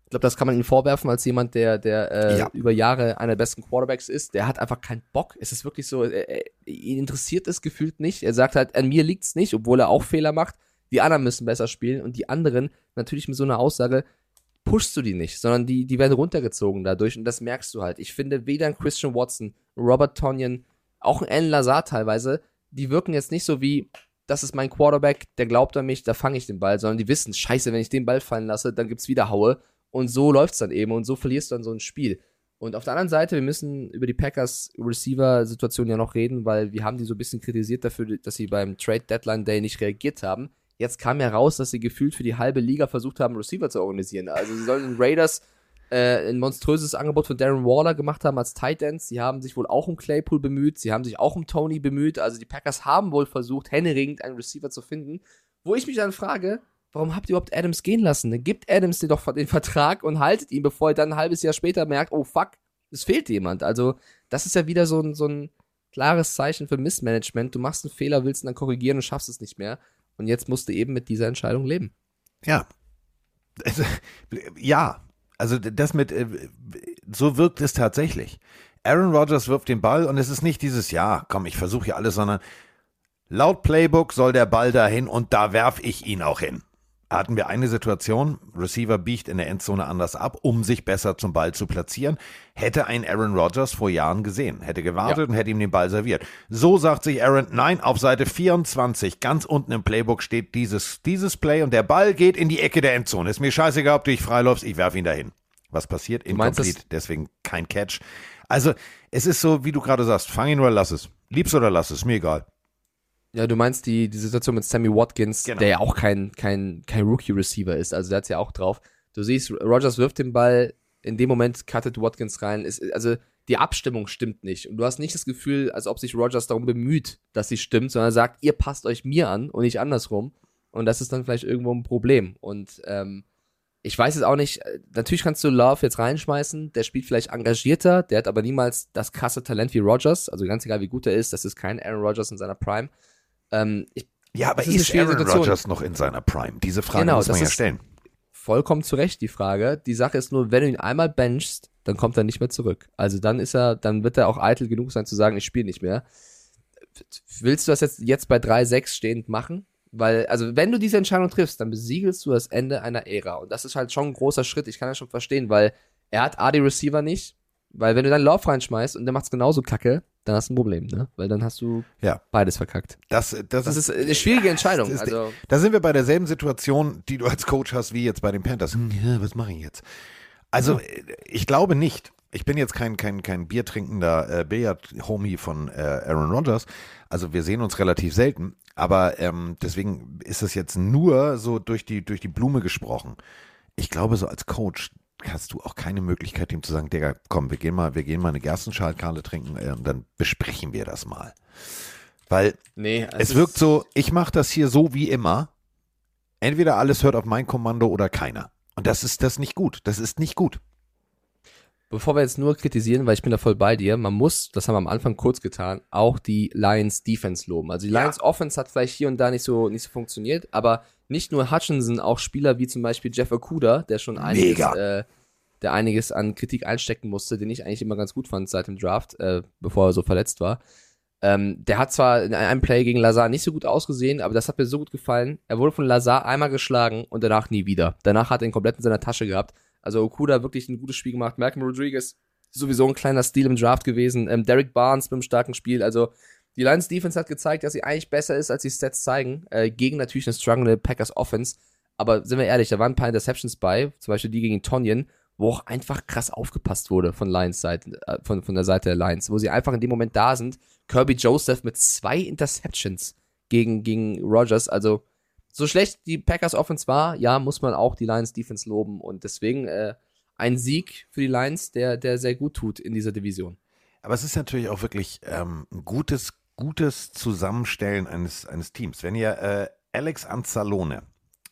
Ich glaube, das kann man ihm vorwerfen als jemand, der, der äh, Ja. über Jahre einer der besten Quarterbacks ist. Der hat einfach keinen Bock. Es ist wirklich so, er, ihn interessiert es gefühlt nicht. Er sagt halt, an mir liegt's nicht, obwohl er auch Fehler macht. Die anderen müssen besser spielen und die anderen, natürlich mit so einer Aussage, pushst du die nicht, sondern die, die werden runtergezogen dadurch und das merkst du halt. Ich finde, weder ein Christian Watson, Robert Tonyan, auch ein Alan Lazar teilweise, die wirken jetzt nicht so wie das ist mein Quarterback, der glaubt an mich, da fange ich den Ball, sondern die wissen, scheiße, wenn ich den Ball fallen lasse, dann gibt's wieder Haue. Und so läuft's dann eben und so verlierst du dann so ein Spiel. Und auf der anderen Seite, wir müssen über die Packers Receiver-Situation ja noch reden, weil wir haben die so ein bisschen kritisiert dafür, dass sie beim Trade Deadline Day nicht reagiert haben. Jetzt kam ja raus, dass sie gefühlt für die halbe Liga versucht haben, Receiver zu organisieren. Also sie sollen den Raiders äh, ein monströses Angebot von Darren Waller gemacht haben als Tight Ends. Sie haben sich wohl auch um Claypool bemüht. Sie haben sich auch um Tony bemüht. Also die Packers haben wohl versucht, händeringend einen Receiver zu finden. Wo ich mich dann frage, warum habt ihr überhaupt Adams gehen lassen? Dann gibt Adams dir doch den Vertrag und haltet ihn, bevor er dann ein halbes Jahr später merkt, oh fuck, es fehlt jemand. Also das ist ja wieder so ein, so ein klares Zeichen für Missmanagement. Du machst einen Fehler, willst ihn dann korrigieren und schaffst es nicht mehr. Und jetzt musst du eben mit dieser Entscheidung leben. Ja. Also, ja, also das mit, äh, so wirkt es tatsächlich. Aaron Rodgers wirft den Ball und es ist nicht dieses, ja, komm, ich versuche hier alles, sondern laut Playbook soll der Ball dahin und da werf ich ihn auch hin hatten wir eine Situation, Receiver biegt in der Endzone anders ab, um sich besser zum Ball zu platzieren. Hätte ein Aaron Rodgers vor Jahren gesehen, hätte gewartet ja. und hätte ihm den Ball serviert. So sagt sich Aaron, nein, auf Seite 24, ganz unten im Playbook steht dieses, dieses Play und der Ball geht in die Ecke der Endzone. Ist mir scheißegal, ob du dich freiläufst, ich werfe ihn dahin. Was passiert? Incomplete, deswegen kein Catch. Also, es ist so, wie du gerade sagst, fang ihn oder lass es. Lieb's oder lass es, mir egal. Ja, du meinst die, die Situation mit Sammy Watkins, genau. der ja auch kein, kein, kein Rookie-Receiver ist, also der hat's ja auch drauf. Du siehst, Rogers wirft den Ball, in dem Moment cuttet Watkins rein. Ist, also die Abstimmung stimmt nicht. Und du hast nicht das Gefühl, als ob sich Rogers darum bemüht, dass sie stimmt, sondern er sagt, ihr passt euch mir an und nicht andersrum. Und das ist dann vielleicht irgendwo ein Problem. Und ähm, ich weiß es auch nicht, natürlich kannst du Love jetzt reinschmeißen, der spielt vielleicht engagierter, der hat aber niemals das krasse Talent wie Rogers, also ganz egal wie gut er ist, das ist kein Aaron Rogers in seiner Prime. Ähm, ich, ja, aber ist, ist Aaron Situation. Rodgers noch in seiner Prime? Diese Frage genau, muss man ja stellen. Vollkommen zu Recht die Frage. Die Sache ist nur, wenn du ihn einmal benchst, dann kommt er nicht mehr zurück. Also dann ist er, dann wird er auch eitel genug sein zu sagen, ich spiele nicht mehr. Willst du das jetzt, jetzt bei 3-6 stehend machen? Weil, also wenn du diese Entscheidung triffst, dann besiegelst du das Ende einer Ära. Und das ist halt schon ein großer Schritt. Ich kann das schon verstehen, weil er hat A, die Receiver nicht. Weil wenn du deinen Lauf reinschmeißt und der macht's genauso kacke, dann hast du ein Problem, ne? Weil dann hast du ja. beides verkackt. Das, das, das ist, eine schwierige Entscheidung. Ist, also, da sind wir bei derselben Situation, die du als Coach hast, wie jetzt bei den Panthers. Hm, ja, was mache ich jetzt? Also, ja. ich glaube nicht. Ich bin jetzt kein, kein, kein biertrinkender äh, Billard-Homie von äh, Aaron Rodgers. Also wir sehen uns relativ selten. Aber ähm, deswegen ist es jetzt nur so durch die, durch die Blume gesprochen. Ich glaube, so als Coach, hast du auch keine Möglichkeit, ihm zu sagen, Digga, komm, wir gehen mal, wir gehen mal eine Gerstenschalkale trinken äh, und dann besprechen wir das mal. Weil nee, es, es wirkt so, ich mache das hier so wie immer. Entweder alles hört auf mein Kommando oder keiner. Und das ist das nicht gut. Das ist nicht gut. Bevor wir jetzt nur kritisieren, weil ich bin da voll bei dir, man muss, das haben wir am Anfang kurz getan, auch die Lions Defense loben. Also die Lions ja. Offense hat vielleicht hier und da nicht so, nicht so funktioniert, aber nicht nur Hutchinson, auch Spieler wie zum Beispiel Jeff Okuda, der schon einiges, äh, der einiges an Kritik einstecken musste, den ich eigentlich immer ganz gut fand seit dem Draft, äh, bevor er so verletzt war. Ähm, der hat zwar in einem Play gegen Lazar nicht so gut ausgesehen, aber das hat mir so gut gefallen. Er wurde von Lazar einmal geschlagen und danach nie wieder. Danach hat er ihn komplett in seiner Tasche gehabt. Also Okuda wirklich ein gutes Spiel gemacht. Malcolm Rodriguez sowieso ein kleiner Stil im Draft gewesen. Ähm, Derek Barnes mit einem starken Spiel. Also die Lions Defense hat gezeigt, dass sie eigentlich besser ist, als die Stats zeigen, äh, gegen natürlich eine struggle Packers Offense. Aber sind wir ehrlich, da waren ein paar Interceptions bei, zum Beispiel die gegen Tonyan, wo auch einfach krass aufgepasst wurde von Lions Seite, äh, von, von der Seite der Lions, wo sie einfach in dem Moment da sind. Kirby Joseph mit zwei Interceptions gegen, gegen Rogers. Also, so schlecht die Packers Offense war, ja, muss man auch die Lions Defense loben. Und deswegen äh, ein Sieg für die Lions, der, der sehr gut tut in dieser Division. Aber es ist natürlich auch wirklich ähm, ein gutes gutes Zusammenstellen eines, eines Teams. Wenn ihr äh, Alex Anzalone,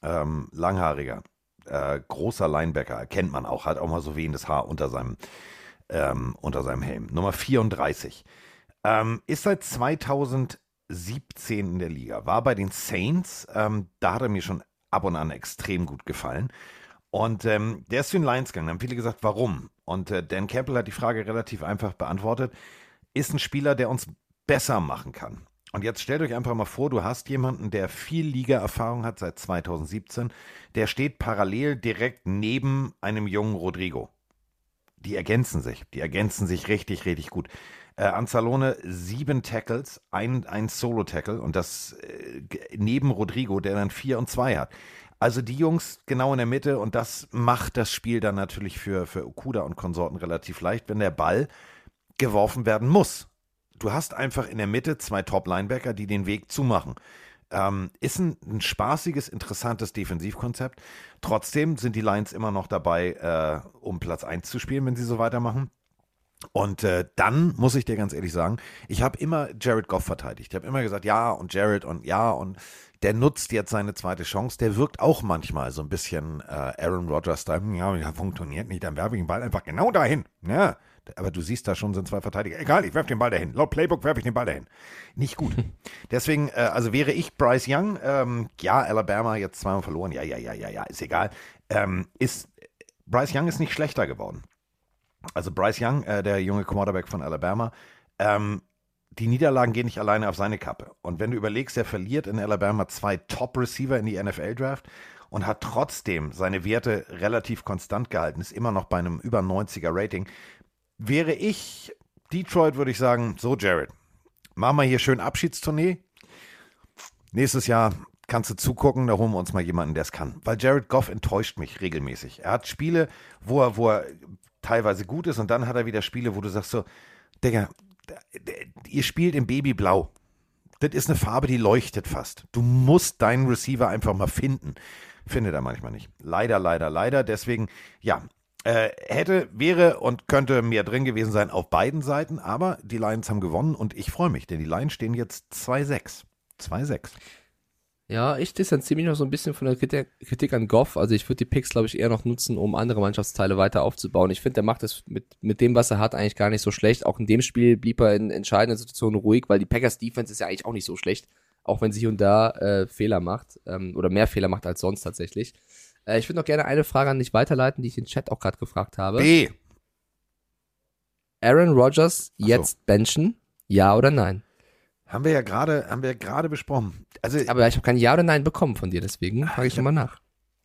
ähm, langhaariger, äh, großer Linebacker, kennt man auch, hat auch mal so wehendes Haar unter seinem, ähm, unter seinem Helm. Nummer 34. Ähm, ist seit 2017 in der Liga, war bei den Saints, ähm, da hat er mir schon ab und an extrem gut gefallen. Und ähm, der ist zu den Lions gegangen. Da haben viele gesagt, warum? Und äh, Dan Campbell hat die Frage relativ einfach beantwortet. Ist ein Spieler, der uns besser machen kann. Und jetzt stellt euch einfach mal vor, du hast jemanden, der viel Liga-Erfahrung hat seit 2017, der steht parallel direkt neben einem jungen Rodrigo. die ergänzen sich. Die ergänzen sich richtig, richtig gut. Äh, Anzalone sieben Tackles, ein, ein Solo-Tackle und das äh, neben Rodrigo, der dann vier und zwei hat. Also die Jungs genau in der Mitte und das macht das Spiel dann natürlich für, für Okuda und Konsorten relativ leicht, wenn der Ball geworfen werden muss. Du hast einfach in der Mitte zwei Top-Linebacker, die den Weg zumachen. Ähm, ist ein, ein, spaßiges, interessantes Defensivkonzept. Trotzdem sind die Lions immer noch dabei, äh, um Platz 1 zu spielen, wenn sie so weitermachen. Und äh, dann muss ich dir ganz ehrlich sagen, ich habe immer Jared Goff verteidigt. Ich habe immer gesagt, ja und Jared und ja und der nutzt jetzt seine zweite Chance. Der wirkt auch manchmal so ein bisschen äh, Aaron Rodgers da. Ja, ja, funktioniert nicht, dann werfe ich den Ball einfach genau dahin. Ja, aber du siehst da schon sind zwei Verteidiger. Egal, ich werfe den Ball dahin. Laut Playbook werfe ich den Ball dahin. Nicht gut. [laughs] Deswegen, äh, also wäre ich Bryce Young, ähm, ja, Alabama jetzt zweimal verloren, ja, ja, ja, ja, ja, ist egal. Ähm, ist Bryce Young ist nicht schlechter geworden. Also Bryce Young, äh, der junge Quarterback von Alabama, ähm, die Niederlagen gehen nicht alleine auf seine Kappe. Und wenn du überlegst, er verliert in Alabama zwei Top-Receiver in die NFL-Draft und hat trotzdem seine Werte relativ konstant gehalten, ist immer noch bei einem über 90er Rating. Wäre ich Detroit, würde ich sagen, so Jared, machen wir hier schön Abschiedstournee. Nächstes Jahr kannst du zugucken, da holen wir uns mal jemanden, der es kann. Weil Jared Goff enttäuscht mich regelmäßig. Er hat Spiele, wo er, wo er teilweise gut ist und dann hat er wieder Spiele, wo du sagst so, Digga, ihr spielt im Babyblau. Das ist eine Farbe, die leuchtet fast. Du musst deinen Receiver einfach mal finden. Findet er manchmal nicht. Leider, leider, leider. Deswegen, ja, äh, hätte, wäre und könnte mehr drin gewesen sein auf beiden Seiten, aber die Lions haben gewonnen und ich freue mich, denn die Lions stehen jetzt 2-6. 2-6. Ja, ich distanziere mich noch so ein bisschen von der Kritik, an Goff. Also ich würde die Picks, glaube ich, eher noch nutzen, um andere Mannschaftsteile weiter aufzubauen. Ich finde, der macht das mit, mit dem, was er hat, eigentlich gar nicht so schlecht. Auch in dem Spiel blieb er in entscheidenden Situationen ruhig, weil die Packers Defense ist ja eigentlich auch nicht so schlecht. Auch wenn sie hier und da äh, Fehler macht ähm, oder mehr Fehler macht als sonst tatsächlich. Äh, ich würde noch gerne eine Frage an dich weiterleiten, die ich in Chat auch gerade gefragt habe. B. Aaron Rodgers jetzt so. benchen? Ja oder nein? Haben wir ja gerade, haben wir gerade besprochen. Also, aber ich habe kein Ja oder Nein bekommen von dir, deswegen frage ich nochmal nach.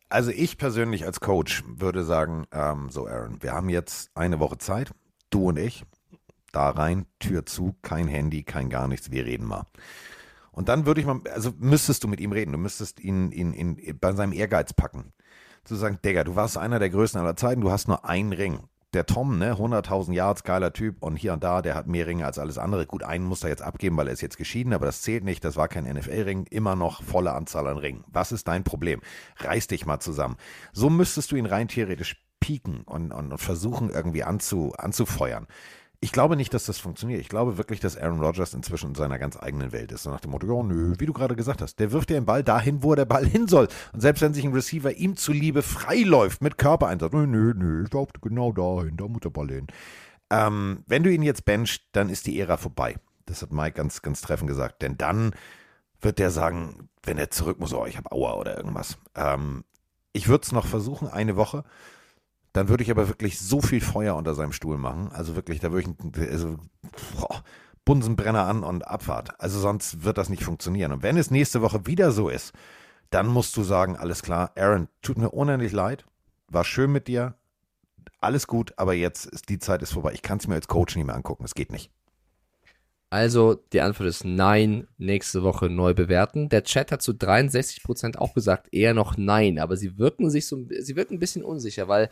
Also ich persönlich als Coach würde sagen, ähm, so Aaron, wir haben jetzt eine Woche Zeit, du und ich, da rein, Tür zu, kein Handy, kein gar nichts, wir reden mal. Und dann würde ich mal, also müsstest du mit ihm reden, du müsstest ihn, ihn, ihn bei seinem Ehrgeiz packen. Zu sagen, Digga, du warst einer der Größten aller Zeiten, du hast nur einen Ring der Tom, ne, 100.000 Yards, geiler Typ und hier und da, der hat mehr Ringe als alles andere. Gut, einen muss er jetzt abgeben, weil er ist jetzt geschieden, aber das zählt nicht, das war kein NFL-Ring, immer noch volle Anzahl an Ringen. Was ist dein Problem? Reiß dich mal zusammen. So müsstest du ihn rein theoretisch pieken und, und, und versuchen irgendwie anzu, anzufeuern. Ich glaube nicht, dass das funktioniert. Ich glaube wirklich, dass Aaron Rodgers inzwischen in seiner ganz eigenen Welt ist. Nach dem Motto, ja, nö, wie du gerade gesagt hast, der wirft ja den Ball dahin, wo der Ball hin soll. Und selbst wenn sich ein Receiver ihm zuliebe freiläuft mit Körpereinsatz, nö, nö, nö, ich laufe genau dahin, da muss der Ball hin. Ähm, wenn du ihn jetzt benchst, dann ist die Ära vorbei. Das hat Mike ganz, ganz treffend gesagt. Denn dann wird der sagen, wenn er zurück muss, oh, ich habe Aua oder irgendwas. Ähm, ich würde es noch versuchen, eine Woche. Dann würde ich aber wirklich so viel Feuer unter seinem Stuhl machen. Also wirklich, da würde ich also, boah, Bunsenbrenner an und Abfahrt. Also sonst wird das nicht funktionieren. Und wenn es nächste Woche wieder so ist, dann musst du sagen, alles klar, Aaron, tut mir unendlich leid, war schön mit dir, alles gut, aber jetzt ist die Zeit ist vorbei. Ich kann es mir als Coach nicht mehr angucken, es geht nicht. Also die Antwort ist nein, nächste Woche neu bewerten. Der Chat hat zu 63% auch gesagt, eher noch nein, aber sie wirken sich so, sie wirken ein bisschen unsicher, weil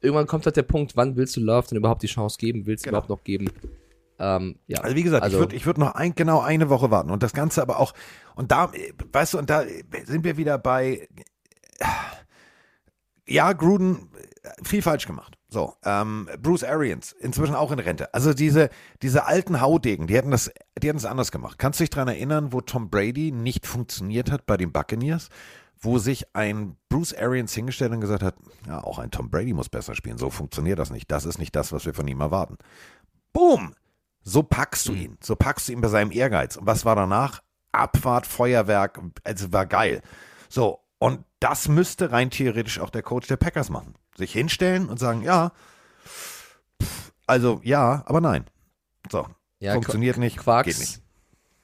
irgendwann kommt halt der Punkt, wann willst du Love denn überhaupt die Chance geben? Willst du genau. überhaupt noch geben? Ähm, ja. Also wie gesagt, also, ich würde ich würd noch ein, genau eine Woche warten und das Ganze aber auch, und da, weißt du, und da sind wir wieder bei, ja, Gruden, viel falsch gemacht. So, ähm, Bruce Arians, inzwischen auch in Rente. Also diese, diese alten Haudegen, die hätten das, die hätten es anders gemacht. Kannst du dich daran erinnern, wo Tom Brady nicht funktioniert hat bei den Buccaneers? Wo sich ein Bruce Arians hingestellt und gesagt hat, ja, auch ein Tom Brady muss besser spielen. So funktioniert das nicht. Das ist nicht das, was wir von ihm erwarten. Boom! So packst du mhm. ihn. So packst du ihn bei seinem Ehrgeiz. Und was war danach? Abfahrt, Feuerwerk. Also war geil. So. Und das müsste rein theoretisch auch der Coach der Packers machen. Sich hinstellen und sagen, ja, also ja, aber nein. So. Ja, funktioniert nicht, Quarks, geht nicht.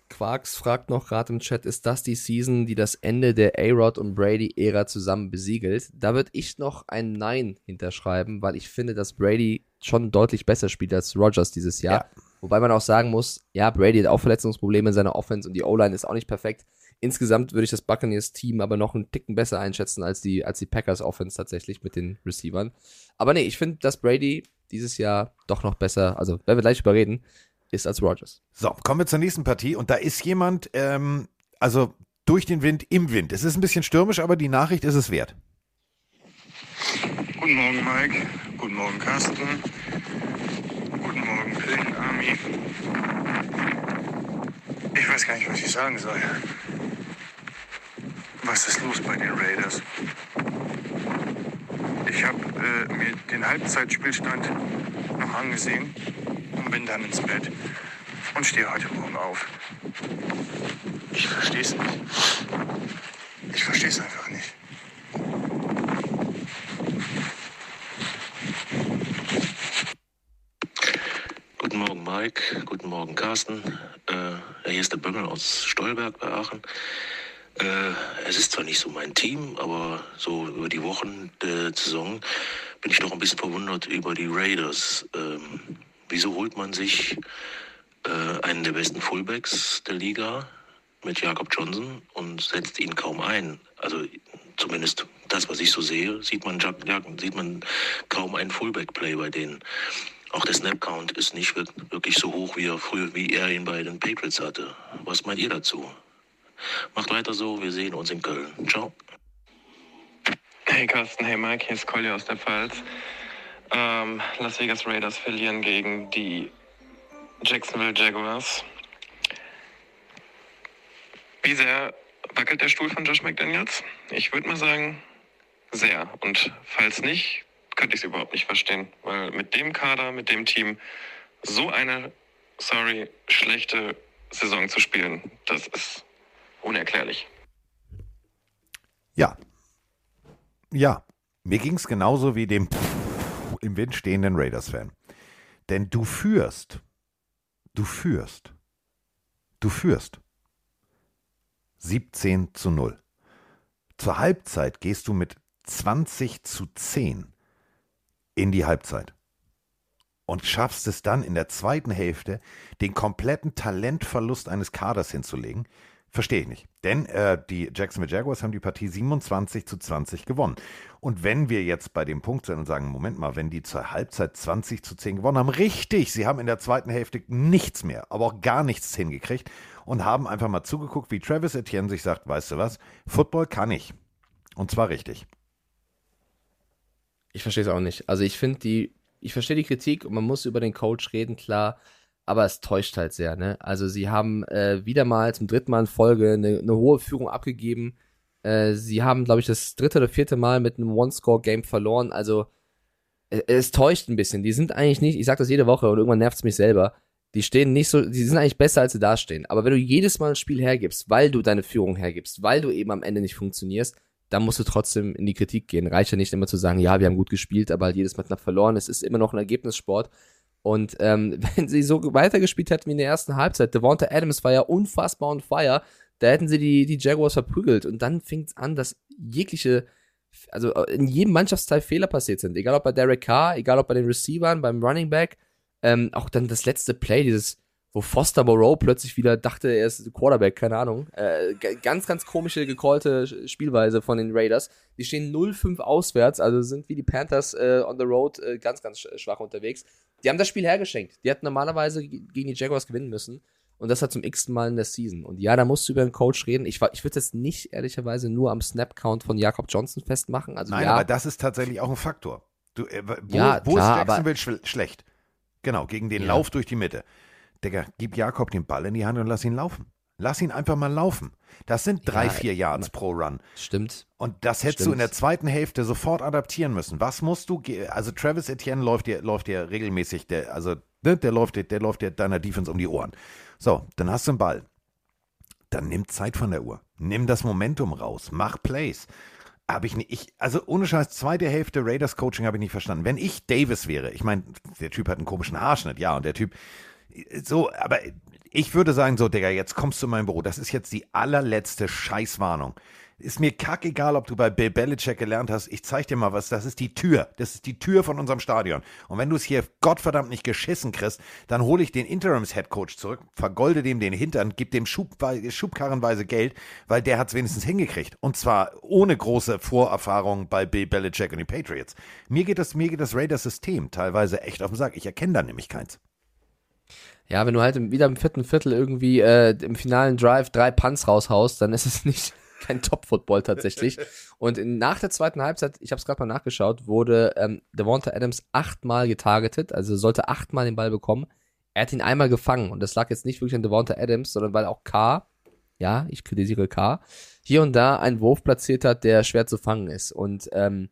Quarks fragt noch gerade im Chat, ist das die Season, die das Ende der A-Rod und Brady-Ära zusammen besiegelt? Da würde ich noch ein Nein hinterschreiben, weil ich finde, dass Brady schon deutlich besser spielt als Rogers dieses Jahr. Ja. Wobei man auch sagen muss, ja, Brady hat auch Verletzungsprobleme in seiner Offense und die O-Line ist auch nicht perfekt. Insgesamt würde ich das Buccaneers-Team aber noch einen Ticken besser einschätzen als die, als die Packers-Offense tatsächlich mit den Receivern. Aber nee, ich finde, dass Brady dieses Jahr doch noch besser, also werden wir gleich überreden, ist als Rogers. So, kommen wir zur nächsten Partie und da ist jemand, ähm, also durch den Wind im Wind. Es ist ein bisschen stürmisch, aber die Nachricht ist es wert. Guten Morgen, Mike. Guten Morgen, Carsten. Guten Morgen, Pillen Army. Ich weiß gar nicht, was ich sagen soll. Was ist los bei den Raiders? Ich habe äh, mir den Halbzeitspielstand noch angesehen bin dann ins Bett und stehe heute Morgen auf. Ich verstehe es nicht. Ich verstehe es einfach nicht. Guten Morgen, Mike. Guten Morgen, Carsten. Äh, hier ist der Bömmel aus Stolberg bei Aachen. Äh, es ist zwar nicht so mein Team, aber so über die Wochen der Saison bin ich doch ein bisschen verwundert über die Raiders. Ähm, wieso holt man sich äh, einen der besten Fullbacks der Liga mit Jakob Johnson und setzt ihn kaum ein? Also zumindest das, was ich so sehe, sieht man, Jak- sieht man kaum einen Fullback-Play bei denen. Auch der Snap-Count ist nicht wir- wirklich so hoch, wie er früher, wie er ihn bei den Patriots hatte. Was meint ihr dazu? Macht weiter so, wir sehen uns in Köln. Ciao. Hey Carsten, hey Mike, hier ist Collier aus der Pfalz. Ähm, Las Vegas Raiders verlieren gegen die Jacksonville Jaguars. Wie sehr wackelt der Stuhl von Josh McDaniels? Ich würde mal sagen, sehr. Und falls nicht, könnte ich es überhaupt nicht verstehen. Weil mit dem Kader, mit dem Team, so eine, sorry, schlechte Saison zu spielen, das ist unerklärlich. Ja. Ja. Mir ging es genauso wie dem im Wind stehenden Raiders-Fan. Denn du führst. Du führst. Du führst. 17 zu 0. Zur Halbzeit gehst du mit 20 zu 10 in die Halbzeit. Und schaffst es dann in der zweiten Hälfte, den kompletten Talentverlust eines Kaders hinzulegen. Verstehe ich nicht. Denn äh, die Jacksonville Jaguars haben die Partie 27 zu 20 gewonnen. Und wenn wir jetzt bei dem Punkt sind und sagen, Moment mal, wenn die zur Halbzeit 20 zu 10 gewonnen haben, richtig, sie haben in der zweiten Hälfte nichts mehr, aber auch gar nichts hingekriegt und haben einfach mal zugeguckt, wie Travis Etienne sich sagt, weißt du was, Football kann ich. Und zwar richtig. Ich verstehe es auch nicht. Also ich finde die, ich verstehe die Kritik und man muss über den Coach reden, klar, aber es täuscht halt sehr, ne? Also sie haben äh, wieder mal zum dritten Mal in Folge eine, eine hohe Führung abgegeben. Äh, sie haben, glaube ich, das dritte oder vierte Mal mit einem One-Score-Game verloren. Also äh, es täuscht ein bisschen. Die sind eigentlich nicht, ich sage das jede Woche und irgendwann nervt es mich selber. Die stehen nicht so, die sind eigentlich besser, als sie dastehen. Aber wenn du jedes Mal ein Spiel hergibst, weil du deine Führung hergibst, weil du eben am Ende nicht funktionierst, dann musst du trotzdem in die Kritik gehen. Reicht ja nicht immer zu sagen, ja, wir haben gut gespielt, aber halt jedes Mal knapp verloren. Es ist immer noch ein Ergebnissport. Und ähm, [laughs] wenn sie so weitergespielt hätten wie in der ersten Halbzeit, Devonta Adams war ja unfassbar on fire, da hätten sie die, die Jaguars verprügelt. Und dann fing es an, dass jegliche, also in jedem Mannschaftsteil Fehler passiert sind. Egal ob bei Derek Carr, egal ob bei den Receivern, beim Running Back. Ähm, auch dann das letzte Play, dieses, wo Foster Moreau plötzlich wieder dachte, er ist Quarterback, keine Ahnung. Äh, ganz, ganz komische, gecallte Spielweise von den Raiders. Die stehen 0-5 auswärts, also sind wie die Panthers äh, on the road äh, ganz, ganz sch- schwach unterwegs. Die haben das Spiel hergeschenkt. Die hätten normalerweise ge- gegen die Jaguars gewinnen müssen. Und das hat zum x-ten Mal in der Season. Und ja, da musst du über den Coach reden. Ich, ich würde jetzt nicht ehrlicherweise nur am Snap-Count von Jakob Johnson festmachen. Also Nein, ja, aber das ist tatsächlich auch ein Faktor. Du, äh, wo Ja, wo klar, ist Jacksonville schl schlecht? Genau, gegen den Ja. Lauf durch die Mitte. Digga, gib Jakob den Ball in die Hand und lass ihn laufen. Lass ihn einfach mal laufen. Das sind drei, Ja, vier Yards pro Run. Stimmt. Und das hättest du Stimmt. in der zweiten Hälfte sofort adaptieren müssen. Was musst du, also Travis Etienne läuft dir, läuft dir regelmäßig, der, also ne, der läuft, dir- der läuft dir deiner Defense um die Ohren. So, dann hast du einen Ball. Dann nimm Zeit von der Uhr. Nimm das Momentum raus. Mach Plays. Habe ich nicht, ich, also ohne Scheiß, zweite Hälfte Raiders Coaching habe ich nicht verstanden. Wenn ich Davis wäre, ich meine, der Typ hat einen komischen Haarschnitt, ja, und der Typ, So, aber ich würde sagen, so, Digga, jetzt kommst du in mein Büro. Das ist jetzt die allerletzte Scheißwarnung. Ist mir kackegal, ob du bei Bill Belichick gelernt hast. Ich zeig dir mal was. Das ist die Tür. Das ist die Tür von unserem Stadion. Und wenn du es hier Gottverdammt nicht geschissen kriegst, dann hole ich den Interims-Headcoach zurück, vergolde dem den Hintern, gib dem Schubwe schubkarrenweise Geld, weil der hat es wenigstens hingekriegt. Und zwar ohne große Vorerfahrung bei Bill Belichick und den Patriots. Mir geht das, mir geht das Raiders-System teilweise echt auf den Sack. Ich erkenne da nämlich keins. Ja, wenn du halt wieder im vierten Viertel irgendwie äh, im finalen Drive drei Punts raushaust, dann ist es [laughs] nicht kein Top-Football tatsächlich. Und in, nach der zweiten Halbzeit, ich habe es gerade mal nachgeschaut, wurde ähm, Devonta Adams achtmal getargetet, also sollte achtmal den Ball bekommen. Er hat ihn einmal gefangen und das lag jetzt nicht wirklich an Devonta Adams, sondern weil auch K, ja, ich kritisiere K, hier und da einen Wurf platziert hat, der schwer zu fangen ist. Und ähm,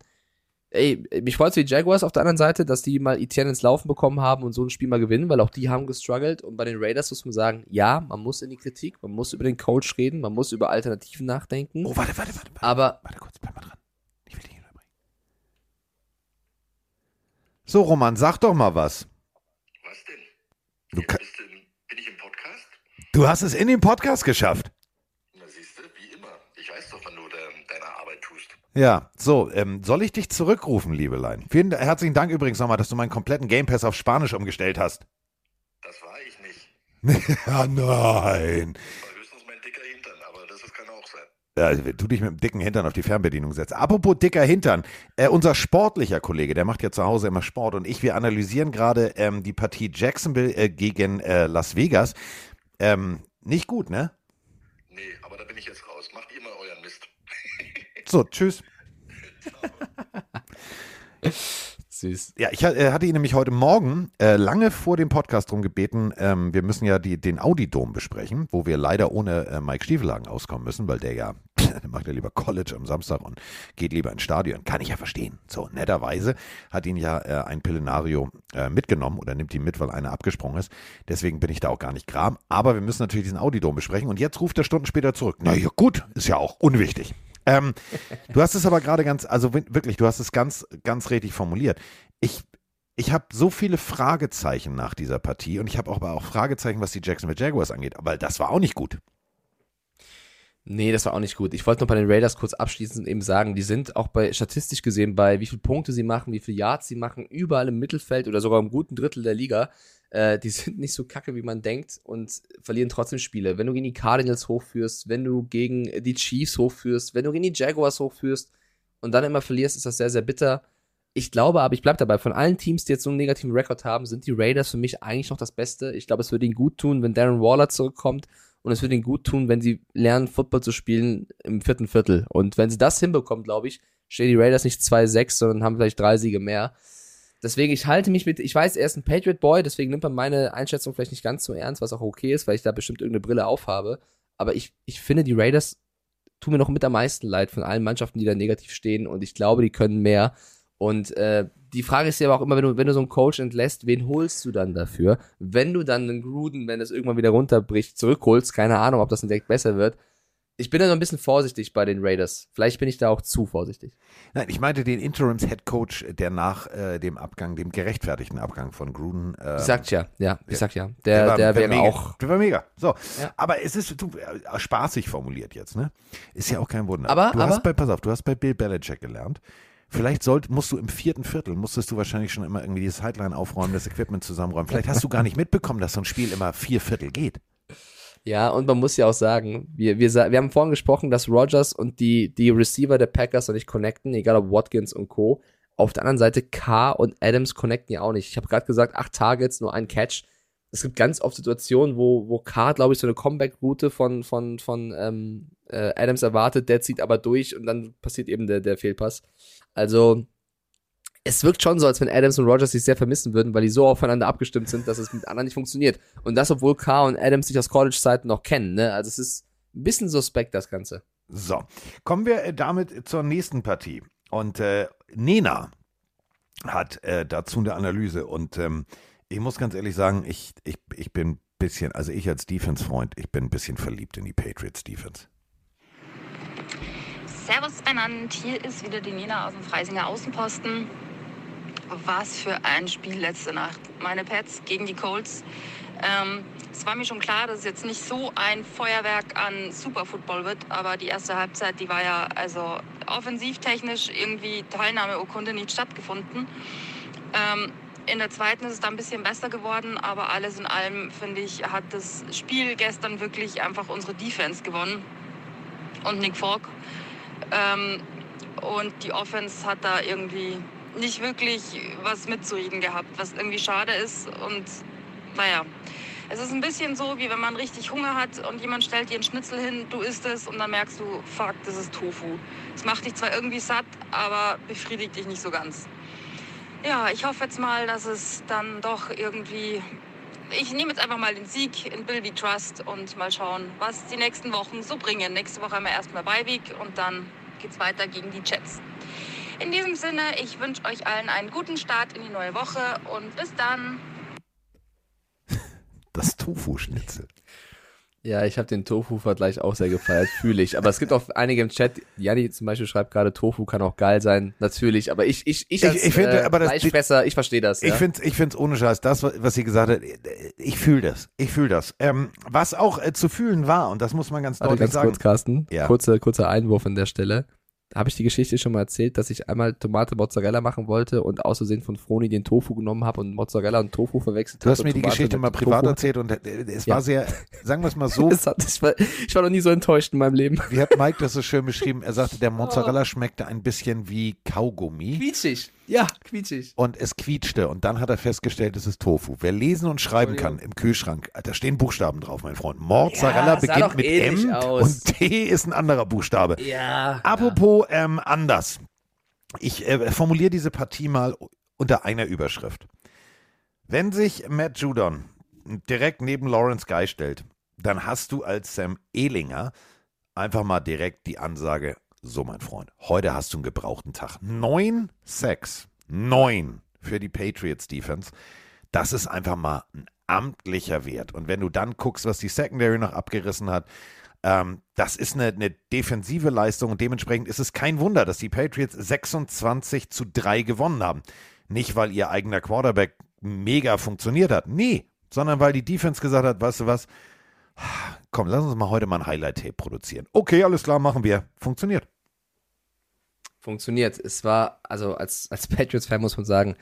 ey, mich freut für die Jaguars auf der anderen Seite, dass die mal Etienne ins Laufen bekommen haben und so ein Spiel mal gewinnen, weil auch die haben gestruggelt. Und bei den Raiders muss man sagen, ja, man muss in die Kritik, man muss über den Coach reden, man muss über Alternativen nachdenken. Oh, warte, warte, warte. warte. Aber. Warte kurz, bleib mal dran. Ich will dich nicht unterbrechen. So, Roman, sag doch mal was. Was denn? Du, ka- Bist du, bin ich im Podcast? du hast es in den Podcast geschafft. Na siehst du, wie immer. Ich weiß doch, wann du de, deine Arbeit tust. Ja, so, ähm, soll ich dich zurückrufen, Liebelein? Vielen herzlichen Dank übrigens nochmal, dass du meinen kompletten Game Pass auf Spanisch umgestellt hast. Das war ich nicht. [laughs] ja, nein. Höchstens mein dicker Hintern, aber das, das kann auch sein. Ja, du dich mit dem dicken Hintern auf die Fernbedienung setzt. Apropos dicker Hintern, äh, unser sportlicher Kollege, der macht ja zu Hause immer Sport und ich, wir analysieren gerade ähm, die Partie Jacksonville äh, gegen äh, Las Vegas. Ähm, nicht gut, ne? Nee, aber da bin ich jetzt raus. Macht ihr mal euren Mist. So, tschüss. Süß. Ja, ich äh, hatte ihn nämlich heute Morgen äh, lange vor dem Podcast darum gebeten, ähm, wir müssen ja die, den Audi-Dom besprechen, wo wir leider ohne äh, Mike Stiefelhagen auskommen müssen, weil der ja, [laughs] der macht ja lieber College am Samstag und geht lieber ins Stadion. Kann ich ja verstehen. So, netterweise hat ihn ja äh, ein Pillenario äh, mitgenommen oder nimmt ihn mit, weil einer abgesprungen ist. Deswegen bin ich da auch gar nicht gram. Aber wir müssen natürlich diesen Audi-Dom besprechen und jetzt ruft er Stunden später zurück. Na ja, gut, ist ja auch unwichtig. Ähm, du hast es aber gerade ganz, also wi- wirklich, du hast es ganz, ganz richtig formuliert. Ich, ich habe so viele Fragezeichen nach dieser Partie und ich habe auch, aber auch Fragezeichen, was die Jacksonville Jaguars angeht, weil das war auch nicht gut. Nee, das war auch nicht gut. Ich wollte noch bei den Raiders kurz abschließend eben sagen, die sind auch bei statistisch gesehen bei wie viele Punkte sie machen, wie viele Yards sie machen, überall im Mittelfeld oder sogar im guten Drittel der Liga. Äh, die [laughs] sind nicht so kacke, wie man denkt und verlieren trotzdem Spiele. Wenn du gegen die Cardinals hochführst, wenn du gegen die Chiefs hochführst, wenn du gegen die Jaguars hochführst und dann immer verlierst, ist das sehr, sehr bitter. Ich glaube aber, ich bleib dabei, von allen Teams, die jetzt so einen negativen Rekord haben, sind die Raiders für mich eigentlich noch das Beste. Ich glaube, es würde ihnen gut tun, wenn Darren Waller zurückkommt und es würde ihnen gut tun, wenn sie lernen, Football zu spielen im vierten Viertel. Und wenn sie das hinbekommen, glaube ich, stehen die Raiders nicht 2-6, sondern haben vielleicht drei Siege mehr. Deswegen, ich halte mich mit, ich weiß, er ist ein Patriot Boy, deswegen nimmt man meine Einschätzung vielleicht nicht ganz so ernst, was auch okay ist, weil ich da bestimmt irgendeine Brille aufhabe. Aber ich, ich finde, die Raiders tun mir noch mit am meisten leid von allen Mannschaften, die da negativ stehen und ich glaube, die können mehr. Und äh, die Frage ist ja aber auch immer, wenn du, wenn du so einen Coach entlässt, wen holst du dann dafür? Wenn du dann einen Gruden, wenn es irgendwann wieder runterbricht, zurückholst, keine Ahnung, ob das direkt besser wird. Ich bin da so ein bisschen vorsichtig bei den Raiders. Vielleicht bin ich da auch zu vorsichtig. Nein, ich meinte den Interims-Head Coach, der nach äh, dem Abgang, dem gerechtfertigten Abgang von Gruden. Äh, Ich sag ja, ja, ich sag ja. Der, der, wäre mega. auch. Der war mega. So, Ja. aber es ist du, äh, spaßig formuliert jetzt, ne? Ist ja auch kein Wunder. Aber- du aber- hast bei, pass auf, du hast bei Bill Belichick gelernt. Vielleicht sollt, musst du im vierten Viertel, musstest du wahrscheinlich schon immer irgendwie die Sideline aufräumen, das Equipment zusammenräumen. Vielleicht hast du gar nicht mitbekommen, dass so ein Spiel immer vier Viertel geht. Ja, und man muss ja auch sagen, wir, wir, wir haben vorhin gesprochen, dass Rogers und die, die Receiver der Packers noch nicht connecten, egal ob Watkins und Co. Auf der anderen Seite K und Adams connecten ja auch nicht. Ich habe gerade gesagt, acht Targets, nur ein Catch. Es gibt ganz oft Situationen, wo, wo K, glaube ich, so eine Comeback-Route von, von, von ähm, äh, Adams erwartet, der zieht aber durch und dann passiert eben der, der Fehlpass. Also, es wirkt schon so, als wenn Adams und Rogers sich sehr vermissen würden, weil die so aufeinander abgestimmt sind, dass es mit anderen nicht funktioniert. Und das, obwohl K und Adams sich aus College-Zeiten noch kennen. Ne? Also es ist ein bisschen suspekt, das Ganze. So, kommen wir äh, damit zur nächsten Partie. Und äh, Nena hat äh, dazu eine Analyse. Und ähm, ich muss ganz ehrlich sagen, ich, ich, ich bin ein bisschen, also ich als Defense-Freund, ich bin ein bisschen verliebt in die Patriots-Defense. Servus benannt, hier ist wieder die Nina aus dem Freisinger Außenposten. Was für ein Spiel letzte Nacht. Meine Pets gegen die Colts. Ähm, es war mir schon klar, dass es jetzt nicht so ein Feuerwerk an Superfootball wird, aber die erste Halbzeit, die war ja also offensivtechnisch irgendwie Teilnahmeurkunde nicht stattgefunden. Ähm, in der zweiten ist es dann ein bisschen besser geworden, aber alles in allem, finde ich, hat das Spiel gestern wirklich einfach unsere Defense gewonnen und Nick Falk. Ähm, und die Offense hat da irgendwie nicht wirklich was mitzureden gehabt, was irgendwie schade ist. Und naja, es ist ein bisschen so, wie wenn man richtig Hunger hat und jemand stellt dir einen Schnitzel hin, du isst es und dann merkst du, fuck, das ist Tofu. Es macht dich zwar irgendwie satt, aber befriedigt dich nicht so ganz. Ja, ich hoffe jetzt mal, dass es dann doch irgendwie. Ich nehme jetzt einfach mal den Sieg in Bill We Trust und mal schauen, was die nächsten Wochen so bringen. Nächste Woche haben wir erstmal Beiweg und dann geht's weiter gegen die Jets. In diesem Sinne, ich wünsche euch allen einen guten Start in die neue Woche und bis dann. [laughs] Das Tofu-Schnitzel. Ja, ich habe den Tofu-Vergleich auch sehr gefeiert, fühle ich. Aber es gibt auch einige im Chat, Janni zum Beispiel schreibt gerade, Tofu kann auch geil sein, natürlich. Aber ich, ich, ich als Ich- ich finde, äh, aber das- Fleischfresser, ich verstehe das. Ich ja. finde es ich find's ohne Scheiß, das, was sie gesagt hat, ich fühle das. Ich fühle das. Ähm, was auch äh, zu fühlen war, und das muss man ganz Warte, deutlich ganz sagen. kurz, Carsten. Ja. Kurzer, kurzer Einwurf an der Stelle. Habe ich die Geschichte schon mal erzählt, dass ich einmal Tomate Mozzarella machen wollte und aus Versehen von Froni den Tofu genommen habe und Mozzarella und Tofu verwechselt Du hast habe mir und die Tomate Geschichte mal privat Tofu. erzählt und äh, es Ja. war sehr, sagen wir es mal so, [laughs] hat, ich, war, ich war noch nie so enttäuscht in meinem Leben. wie hat Mike das so schön beschrieben? Er sagte, der [laughs] Mozzarella schmeckte ein bisschen wie Kaugummi. Quietschig. Ja, quietschig. Und es quietschte und dann hat er festgestellt, es ist Tofu. Wer lesen und schreiben kann im Kühlschrank, da stehen Buchstaben drauf, mein Freund. Mozzarella Ja, beginnt mit M aus. und T ist ein anderer Buchstabe. Ja. Apropos ähm, anders. Ich äh, formuliere diese Partie mal unter einer Überschrift. Wenn sich Matt Judon direkt neben Lawrence Guy stellt, dann hast du als Sam Ehlinger einfach mal direkt die Ansage, so mein Freund, heute hast du einen gebrauchten Tag. Neun Sacks, neun für die Patriots Defense. Das ist einfach mal ein amtlicher Wert. Und wenn du dann guckst, was die Secondary noch abgerissen hat, ähm, das ist eine, eine defensive Leistung und dementsprechend ist es kein Wunder, dass die Patriots 26 zu 3 gewonnen haben. Nicht, weil ihr eigener Quarterback mega funktioniert hat. Nee, sondern weil die Defense gesagt hat, weißt du was, komm, lass uns mal heute mal ein Highlight-Tape produzieren. Okay, alles klar, machen wir. Funktioniert. Funktioniert. Es war, also als, als [laughs] Patriots-Fan muss man sagen,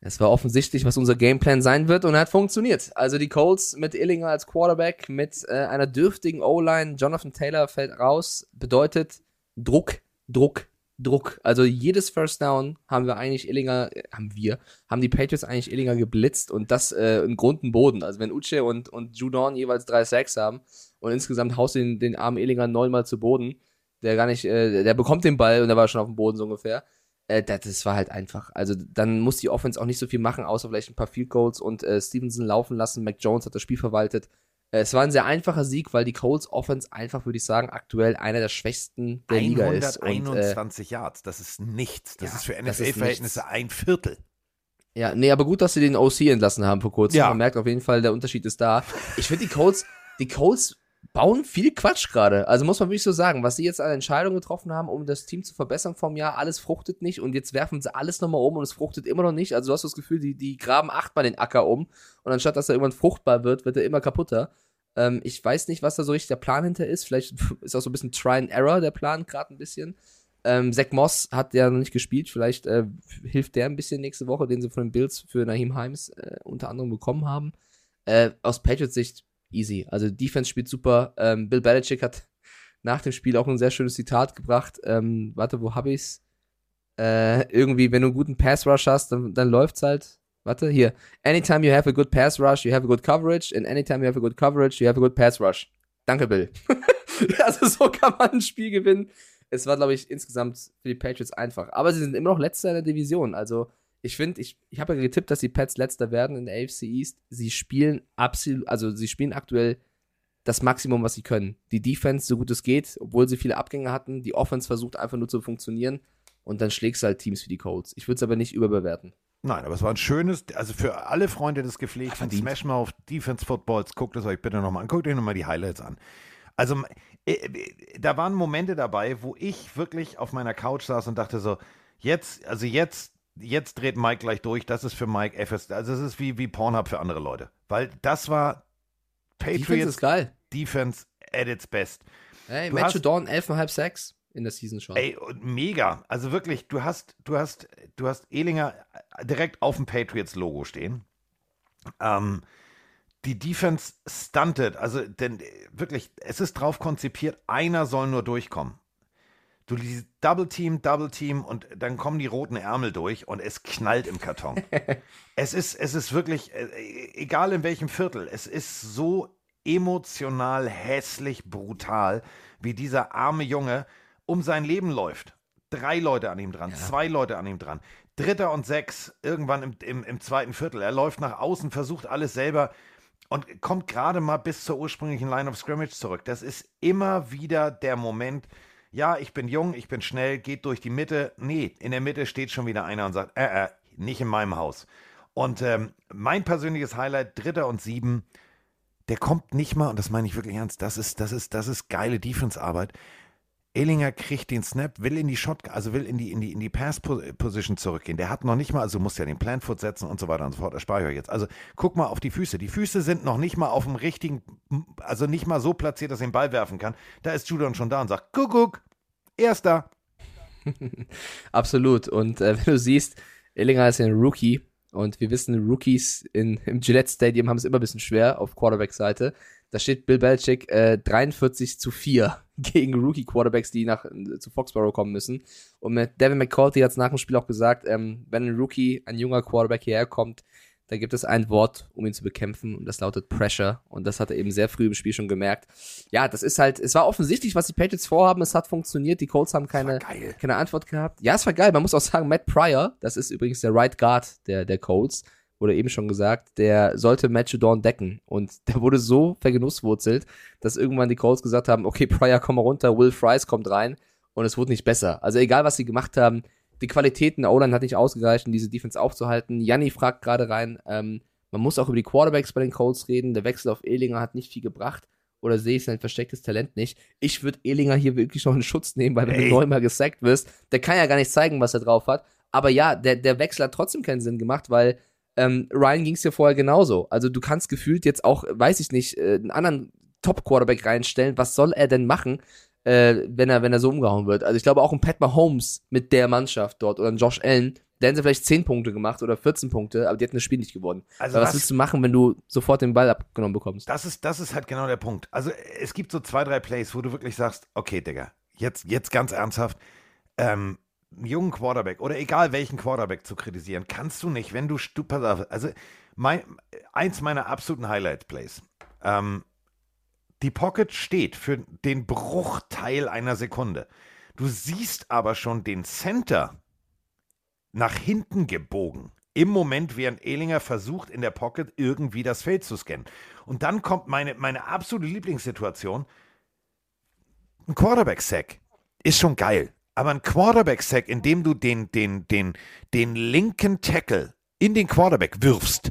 es war offensichtlich, was unser Gameplan sein wird und hat funktioniert. Also die Colts mit Illinger als Quarterback, mit äh, einer dürftigen O-Line, Jonathan Taylor fällt raus, bedeutet Druck, Druck, Druck. Also jedes First Down haben wir eigentlich Illinger, äh, haben wir, haben die Patriots eigentlich Illinger geblitzt und das äh, in Grund und Boden. Also wenn Uche und, und Judon jeweils drei Sacks haben und insgesamt haust du den, den armen Illinger neunmal zu Boden, der gar nicht, äh, der bekommt den Ball und der war schon auf dem Boden so ungefähr. Äh, das, das war halt einfach. Also dann muss die Offense auch nicht so viel machen, außer vielleicht ein paar Field Goals und äh, Stevenson laufen lassen. Mac Jones hat das Spiel verwaltet. Äh, es war ein sehr einfacher Sieg, weil die Colts Offense einfach, würde ich sagen, aktuell einer der schwächsten der Liga ist. Und, äh, 121 Yards, das ist nichts. Das Ja, ist für NFL-Verhältnisse ein Viertel. Ja, nee, aber gut, dass sie den OC entlassen haben vor kurzem. Ja. Man merkt auf jeden Fall, der Unterschied ist da. Ich finde, die Colts, die Colts bauen viel Quatsch gerade. Also muss man wirklich so sagen, was sie jetzt an Entscheidungen getroffen haben, um das Team zu verbessern vom Jahr, alles fruchtet nicht und jetzt werfen sie alles nochmal um und es fruchtet immer noch nicht. Also du hast das Gefühl, die, die graben achtmal den Acker um und anstatt dass er irgendwann fruchtbar wird, wird er immer kaputter. Ähm, ich weiß nicht, was da so richtig der Plan hinter ist. Vielleicht [laughs] ist auch so ein bisschen Try and Error der Plan gerade ein bisschen. Ähm, Zach Moss hat ja noch nicht gespielt. Vielleicht äh, hilft der ein bisschen nächste Woche, den sie von den Bills für Naheem Himes äh, unter anderem bekommen haben. Äh, aus Patriots Sicht easy. Also Defense spielt super. Ähm, Bill Belichick hat [laughs] nach dem Spiel auch ein sehr schönes Zitat gebracht. Ähm, warte, wo hab ich's? Äh, irgendwie, wenn du einen guten Pass Rush hast, dann, dann läuft's halt. Warte, hier. Anytime you have a good pass rush, you have a good coverage. And anytime you have a good coverage, you have a good pass rush. Danke, Bill. [laughs] also so kann man ein Spiel gewinnen. Es war, glaube ich, insgesamt für die Patriots einfach. Aber sie sind immer noch letzter in der Division. Also ich finde, ich, ich habe ja getippt, dass die Pets letzter werden in der AFC East. Sie spielen absolut, also sie spielen aktuell das Maximum, was sie können. Die Defense, so gut es geht, obwohl sie viele Abgänge hatten. Die Offense versucht einfach nur zu funktionieren. Und dann schlägst du halt Teams wie die Colts. Ich würde es aber nicht überbewerten. Nein, aber es war ein schönes, also für alle Freunde des gepflegten Smash mal auf Defense Footballs, guckt es euch bitte nochmal an, guckt euch nochmal die Highlights an. Also, äh, äh, da waren Momente dabei, wo ich wirklich auf meiner Couch saß und dachte so, jetzt, also jetzt jetzt dreht Mike gleich durch. Das ist für Mike FS. Also, es ist wie, wie Pornhub für andere Leute. Weil das war Defense Patriots ist geil. Defense at its best. Hey, Du Matthew hast- Dawn 11,5 Sacks in der Season schon. Ey, und mega. Also wirklich, du hast, du hast, du hast Ehlinger direkt auf dem Patriots-Logo stehen. Ähm, die Defense stuntet, also denn äh, wirklich, es ist drauf konzipiert, einer soll nur durchkommen. Du liest Double Team, Double Team und dann kommen die roten Ärmel durch und es knallt im Karton. [laughs] es ist, es ist wirklich, äh, egal in welchem Viertel, es ist so emotional, hässlich, brutal, wie dieser arme Junge um sein Leben läuft. Drei Leute an ihm dran, zwei Leute an ihm dran. Dritter und sechs, irgendwann im, im, im zweiten Viertel. Er läuft nach außen, versucht alles selber und kommt gerade mal bis zur ursprünglichen Line of Scrimmage zurück. Das ist immer wieder der Moment, ja, ich bin jung, ich bin schnell, geht durch die Mitte. Nee, in der Mitte steht schon wieder einer und sagt, äh, äh, nicht in meinem Haus. Und ähm, mein persönliches Highlight, Dritter und Sieben, der kommt nicht mal, und das meine ich wirklich ernst, das ist, das ist, das ist geile Defense-Arbeit. Ellinger kriegt den Snap, will in die Shot, also will in die, in die, in die Pass-Position zurückgehen. Der hat noch nicht mal, also muss ja den Planfoot setzen und so weiter und so fort. Das spare ich euch jetzt. Also guck mal auf die Füße. Die Füße sind noch nicht mal auf dem richtigen, also nicht mal so platziert, dass er den Ball werfen kann. Da ist Judon schon da und sagt, guck, guck, erster. [laughs] Absolut. Und äh, wenn du siehst, Ellinger ist ein Rookie und wir wissen, Rookies in, im Gillette Stadium haben es immer ein bisschen schwer auf Quarterback-Seite. Da steht Bill Belichick äh, 43 zu 4 [laughs] gegen Rookie-Quarterbacks, die nach, zu Foxborough kommen müssen. Und mit Devin McCourty hat es nach dem Spiel auch gesagt, ähm, wenn ein Rookie, ein junger Quarterback hierher kommt, da gibt es ein Wort, um ihn zu bekämpfen, und das lautet Pressure. Und das hat er eben sehr früh im Spiel schon gemerkt. Ja, das ist halt, es war offensichtlich, was die Patriots vorhaben. Es hat funktioniert. Die Colts haben keine, keine Antwort gehabt. Ja, es war geil. Man muss auch sagen, Matt Pryor, das ist übrigens der Right Guard der, der Colts, wurde eben schon gesagt, der sollte Matthew Dawn decken. Und [laughs] der wurde so vergenusswurzelt, dass irgendwann die Colts gesagt haben, okay, Pryor, komm mal runter, Will Fries kommt rein. Und es wurde nicht besser. Also egal, was sie gemacht haben, die Qualitäten der O-Line hat nicht ausgereicht, um diese Defense aufzuhalten. Janni fragt gerade rein, ähm, man muss auch über die Quarterbacks bei den Colts reden. Der Wechsel auf Ehlinger hat nicht viel gebracht. Oder sehe ich sein verstecktes Talent nicht? Ich würde Ehlinger hier wirklich noch in Schutz nehmen, weil wenn Ey. du neunmal gesackt wirst, der kann ja gar nicht zeigen, was er drauf hat. Aber ja, der, der Wechsel hat trotzdem keinen Sinn gemacht, weil ähm, Ryan ging es ja vorher genauso. Also du kannst gefühlt jetzt auch, weiß ich nicht, äh, einen anderen Top-Quarterback reinstellen. Was soll er denn machen? Äh, wenn er, wenn er so umgehauen wird. Also ich glaube auch ein Pat Mahomes mit der Mannschaft dort oder ein Josh Allen, der hätten sie vielleicht 10 Punkte gemacht oder 14 Punkte, aber die hätten das Spiel nicht gewonnen. Also aber was, was- willst du machen, wenn du sofort den Ball abgenommen bekommst? Das ist, das ist halt genau der Punkt. Also es gibt so zwei, drei Plays, wo du wirklich sagst, okay, Digga, jetzt, jetzt ganz ernsthaft, ähm, einen jungen Quarterback oder egal welchen Quarterback zu kritisieren, kannst du nicht, wenn du, du pass auf, also mein, eins meiner absoluten Highlight-Plays, ähm, die Pocket steht für den Bruchteil einer Sekunde. Du siehst aber schon den Center nach hinten gebogen. Im Moment, während Ehlinger versucht, in der Pocket irgendwie das Feld zu scannen. Und dann kommt meine, meine absolute Lieblingssituation. Ein Quarterback-Sack ist schon geil. Aber ein Quarterback-Sack, in dem du den, den, den, den linken Tackle in den Quarterback wirfst,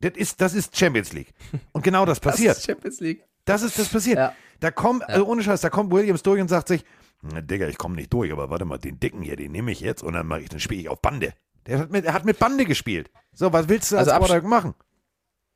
das ist, das ist Champions League. Und genau das passiert. Das ist Champions League. Das ist das passiert. Da kommt, also ohne Scheiß, da kommt Williams durch und sagt sich, "Na, Digga, ich komme nicht durch, aber warte mal, den Dicken hier, den nehme ich jetzt und dann mache ich, dann spiele ich auf Bande. Der hat mit, er hat mit Bande gespielt. So, was willst du als Also Quarterback machen?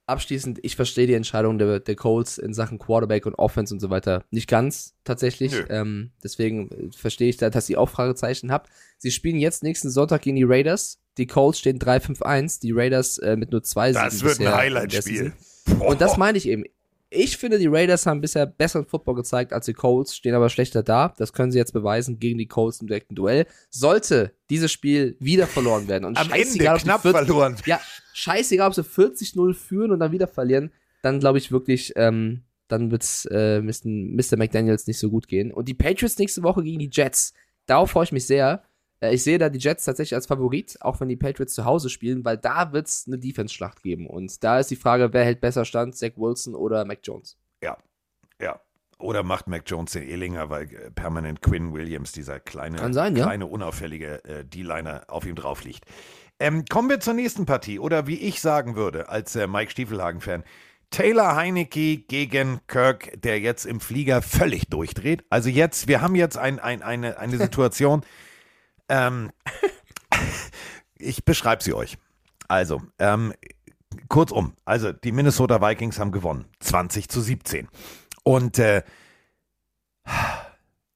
Abschließend, ich verstehe die Entscheidung der, der Colts in Sachen Quarterback und Offense und so weiter nicht ganz tatsächlich. Ähm, deswegen verstehe ich da, dass ihr auch Fragezeichen habt. Sie spielen jetzt nächsten Sonntag gegen die Raiders. Die Colts stehen 3-5-1, die Raiders äh, mit nur zwei Das Siegen wird ein bisher Highlight-Spiel. Und das meine ich eben. Ich finde, die Raiders haben bisher besseren Football gezeigt als die Colts, stehen aber schlechter da. Das können sie jetzt beweisen gegen die Colts im direkten Duell. Sollte dieses Spiel wieder verloren werden und Am scheißegal, Ende knapp 40 verloren. Ja, scheißegal, ob sie 40-0 führen und dann wieder verlieren, dann glaube ich wirklich, ähm, dann wird's äh. Mr. McDaniels nicht so gut gehen. Und die Patriots nächste Woche gegen die Jets. Darauf freue ich mich sehr. Äh, ich sehe da die Jets tatsächlich als Favorit, auch wenn die Patriots zu Hause spielen, weil da wird's eine Defense-Schlacht geben. Und da ist die Frage, wer hält besser stand, Zach Wilson oder Mac Jones? Ja, ja. Oder macht Mac Jones den Ehlinger, weil äh, permanent Quinn Williams, dieser kleine, sein, ja. kleine unauffällige äh, D-Liner, auf ihm drauf liegt. Ähm, kommen wir zur nächsten Partie. Oder wie ich sagen würde, als äh, Mike Stiefelhagen-Fan, Taylor Heinecke gegen Kirk, der jetzt im Flieger völlig durchdreht. Also jetzt, wir haben jetzt ein, ein, eine, eine [laughs] Situation. Ähm, ich beschreibe sie euch. Also, ähm, kurzum, also die Minnesota Vikings haben gewonnen. 20 zu 17. Und äh,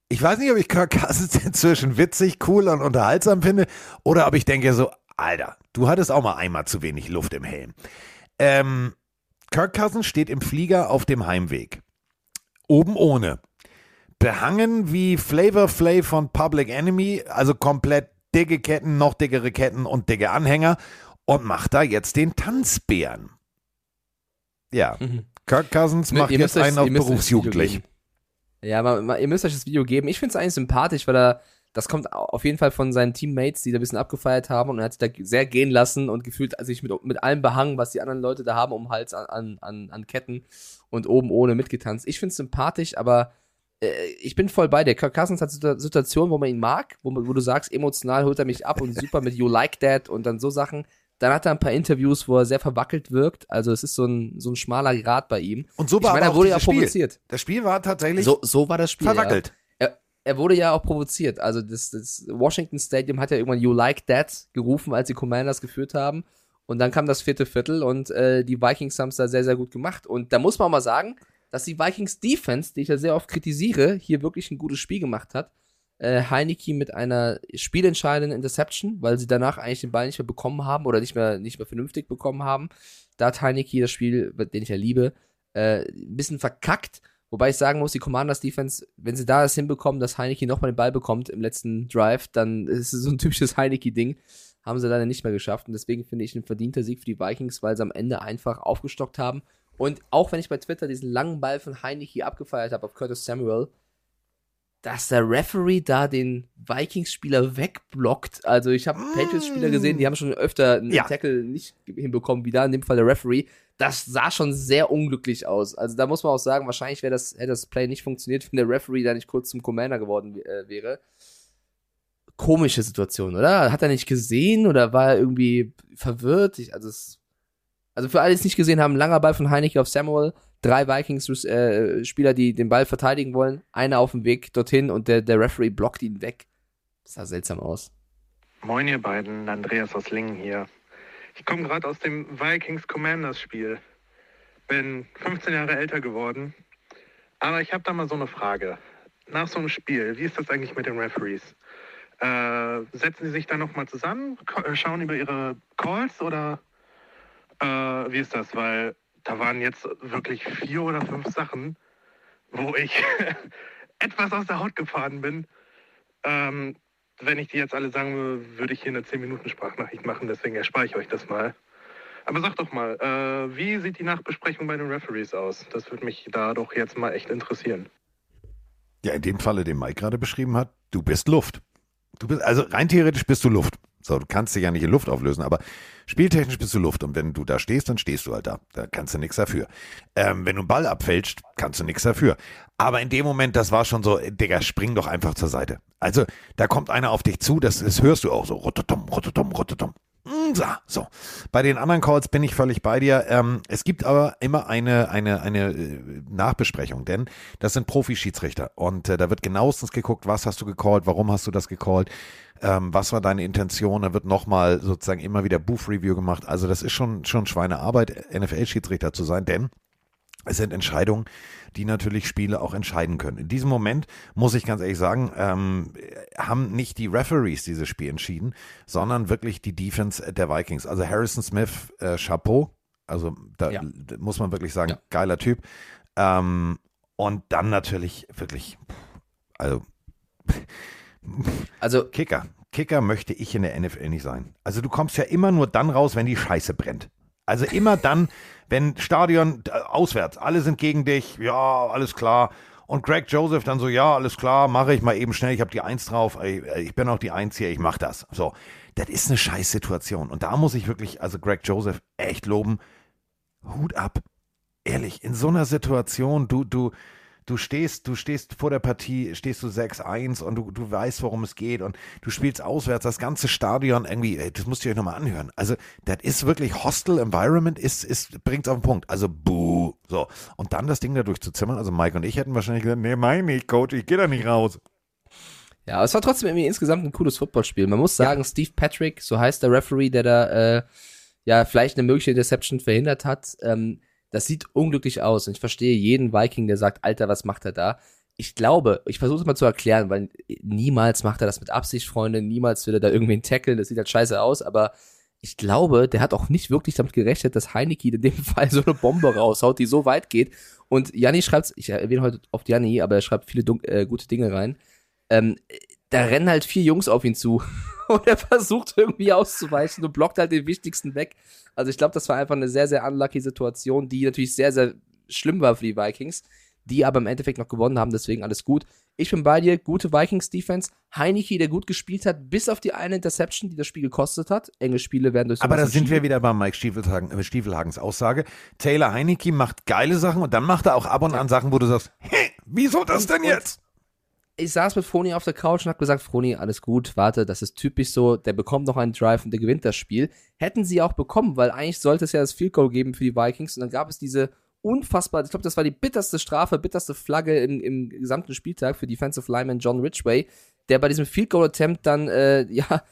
ich weiß nicht, ob ich Kirk Cousins [laughs] inzwischen witzig, cool und unterhaltsam finde oder ob ich denke so, Alter, du hattest auch mal einmal zu wenig Luft im Helm. Ähm, Kirk Cousins steht im Flieger auf dem Heimweg. Oben ohne. Behangen wie Flavor Flav von Public Enemy, also komplett dicke Ketten, noch dickere Ketten und dicke Anhänger und macht da jetzt den Tanzbären. Ja, Kirk Cousins macht Ihr jetzt einen auf berufsjugendlich. Ja, aber ihr müsst euch das Video geben. Ich finde es eigentlich sympathisch, weil er, das kommt au- auf jeden Fall von seinen Teammates, die da ein bisschen abgefeiert haben und er hat sich da sehr gehen lassen und gefühlt sich mit, mit allem behangen, was die anderen Leute da haben, um Hals an, an, an, Ketten und oben ohne mitgetanzt. Ich finde es sympathisch, aber ich bin voll bei dir. Kirk Cousins hat Situ- Situationen, wo man ihn mag, wo, wo du sagst, emotional holt er mich ab und super mit You Like That und dann so Sachen. Dann hat er ein paar Interviews, wo er sehr verwackelt wirkt. Also es ist so ein, so ein schmaler Grad bei ihm. Und so war ich meine, aber er auch wurde ja provoziert. Das Spiel war tatsächlich So, so war das Spiel. verwackelt. Ja. Er, er wurde ja auch provoziert. Also das, das Washington Stadium hat ja irgendwann You Like That gerufen, als die Commanders geführt haben. Und dann kam das vierte Viertel und äh, die Vikings haben es da sehr, sehr gut gemacht. Und da muss man auch mal sagen, dass die Vikings Defense, die ich ja sehr oft kritisiere, hier wirklich ein gutes Spiel gemacht hat. Äh, Heineke mit einer spielentscheidenden Interception, weil sie danach eigentlich den Ball nicht mehr bekommen haben oder nicht mehr, nicht mehr vernünftig bekommen haben. Da hat Heineke das Spiel, den ich ja liebe, äh, ein bisschen verkackt. Wobei ich sagen muss, die Commanders Defense, wenn sie da das hinbekommen, dass Heineke nochmal den Ball bekommt im letzten Drive, dann [laughs] ist es so ein typisches Heineke-Ding. Haben sie leider nicht mehr geschafft. Und deswegen finde ich ein verdienter Sieg für die Vikings, weil sie am Ende einfach aufgestockt haben. Und auch wenn ich bei Twitter diesen langen Ball von Heineke abgefeiert habe auf Curtis Samuel, dass der Referee da den Vikings-Spieler wegblockt. Also ich habe Patriots-Spieler gesehen, die haben schon öfter einen Ja. Tackle nicht hinbekommen, wie da in dem Fall der Referee. Das sah schon sehr unglücklich aus. Also da muss man auch sagen, wahrscheinlich wäre das, hätte das Play nicht funktioniert, wenn der Referee da nicht kurz zum Commander geworden äh, wäre. Komische Situation, oder? Hat er nicht gesehen oder war er irgendwie verwirrt? Ich, also, es, also für alle, die es nicht gesehen haben, langer Ball von Heineke auf Samuel, drei Vikings-Spieler, die den Ball verteidigen wollen, einer auf dem Weg dorthin und der, der Referee blockt ihn weg. Das sah seltsam aus. Moin ihr beiden, Andreas aus Lingen hier. Ich komme gerade aus dem Vikings Commanders Spiel. Bin 15 Jahre älter geworden. Aber ich habe da mal so eine Frage. Nach so einem Spiel, wie ist das eigentlich mit den Referees? Äh, setzen sie sich da nochmal zusammen, äh, schauen über ihre Calls oder äh, wie ist das? Weil da waren jetzt wirklich vier oder fünf Sachen, wo ich [laughs] etwas aus der Haut gefahren bin. Ähm, wenn ich die jetzt alle sagen würde, würde ich hier eine 10-Minuten-Sprachnachricht machen, deswegen erspare ich euch das mal. Aber sag doch mal, äh, wie sieht die Nachbesprechung bei den Referees aus? Das würde mich da doch jetzt mal echt interessieren. Ja, in dem Falle, den Mike gerade beschrieben hat, du bist Luft. Du bist, also rein theoretisch bist du Luft. So, du kannst dich ja nicht in Luft auflösen, aber spieltechnisch bist du Luft. Und wenn du da stehst, dann stehst du halt da. Da kannst du nichts dafür. Ähm, wenn du einen Ball abfälscht, kannst du nichts dafür. Aber in dem Moment, das war schon so, äh, Digga, spring doch einfach zur Seite. Also, da kommt einer auf dich zu, das, das hörst du auch so. Rototom, rototom, rototom. Mm, So. Bei den anderen Calls bin ich völlig bei dir. Ähm, es gibt aber immer eine, eine, eine äh, Nachbesprechung, denn das sind Profi-Schiedsrichter und äh, da wird genauestens geguckt, was hast du gecallt, warum hast du das gecallt, ähm, was war deine Intention, da wird nochmal sozusagen immer wieder Booth-Review gemacht. Also das ist schon, schon Schweinearbeit, NFL-Schiedsrichter zu sein, denn es sind Entscheidungen, die natürlich Spiele auch entscheiden können. In diesem Moment, muss ich ganz ehrlich sagen, ähm, haben nicht die Referees dieses Spiel entschieden, sondern wirklich die Defense der Vikings. Also Harrison Smith, äh, Chapeau. Also da Ja. muss man wirklich sagen, geiler Typ. Ähm, und dann natürlich wirklich, also, also [laughs] Kicker. Kicker möchte ich in der NFL nicht sein. Also du kommst ja immer nur dann raus, wenn die Scheiße brennt. Also immer dann, wenn Stadion auswärts, alle sind gegen dich, ja, alles klar. Und Greg Joseph dann so, ja, alles klar, mache ich mal eben schnell, ich habe die Eins drauf, äh, ich bin auch die Eins hier, ich mach das. So, das ist eine scheiß Situation. Und da muss ich wirklich, also Greg Joseph echt loben, Hut ab. Ehrlich, in so einer Situation, du, du, du stehst, du stehst vor der Partie, stehst du 6-1 und du, du weißt, worum es geht und du spielst auswärts, das ganze Stadion irgendwie, ey, das musst ihr euch nochmal anhören. Also, das ist wirklich Hostile Environment, ist, ist, bringt's auf den Punkt. Also, buh. So. Und dann das Ding da durchzuzimmern, also Mike und ich hätten wahrscheinlich gesagt, nee, mein nicht, Coach, ich gehe da nicht raus. Ja, aber es war trotzdem irgendwie insgesamt ein cooles Footballspiel. Man muss sagen, Steve Patrick, so heißt der Referee, der da äh, ja vielleicht eine mögliche Interception verhindert hat, ähm, das sieht unglücklich aus. Und ich verstehe jeden Viking, der sagt, Alter, was macht er da? Ich glaube, ich versuche es mal zu erklären, weil niemals macht er das mit Absicht, Freunde, niemals will er da irgendwen tackeln, das sieht halt scheiße aus, aber ich glaube, der hat auch nicht wirklich damit gerechnet, dass Heineke in dem [laughs] Fall so eine Bombe raushaut, die so weit geht. Und Janni schreibt, ich erwähne heute oft Janni, aber er schreibt viele äh, gute Dinge rein. Ähm, da rennen halt vier Jungs auf ihn zu [laughs] und er versucht irgendwie auszuweichen und blockt halt den wichtigsten weg. Also ich glaube, das war einfach eine sehr, sehr unlucky Situation, die natürlich sehr, sehr schlimm war für die Vikings, die aber im Endeffekt noch gewonnen haben, deswegen alles gut. Ich bin bei dir, gute Vikings-Defense. Heineke, der gut gespielt hat, bis auf die eine Interception, die das Spiel gekostet hat. Enge Spiele werden durch Aber da sind wir wieder bei Mike Stiefelhagen, äh, Stiefelhagens Aussage. Taylor Heineke macht geile Sachen und dann macht er auch ab und an Sachen, wo du sagst, hä, wieso das denn jetzt? Ich saß mit Froni auf der Couch und hab gesagt, Froni, alles gut, warte, das ist typisch so, der bekommt noch einen Drive und der gewinnt das Spiel. Hätten sie auch bekommen, weil eigentlich sollte es ja das Field Goal geben für die Vikings und dann gab es diese unfassbar, ich glaube, das war die bitterste Strafe, bitterste Flagge im, im gesamten Spieltag für Defensive Lineman John Ridgway, der bei diesem Field Goal Attempt dann, äh, [laughs] ja,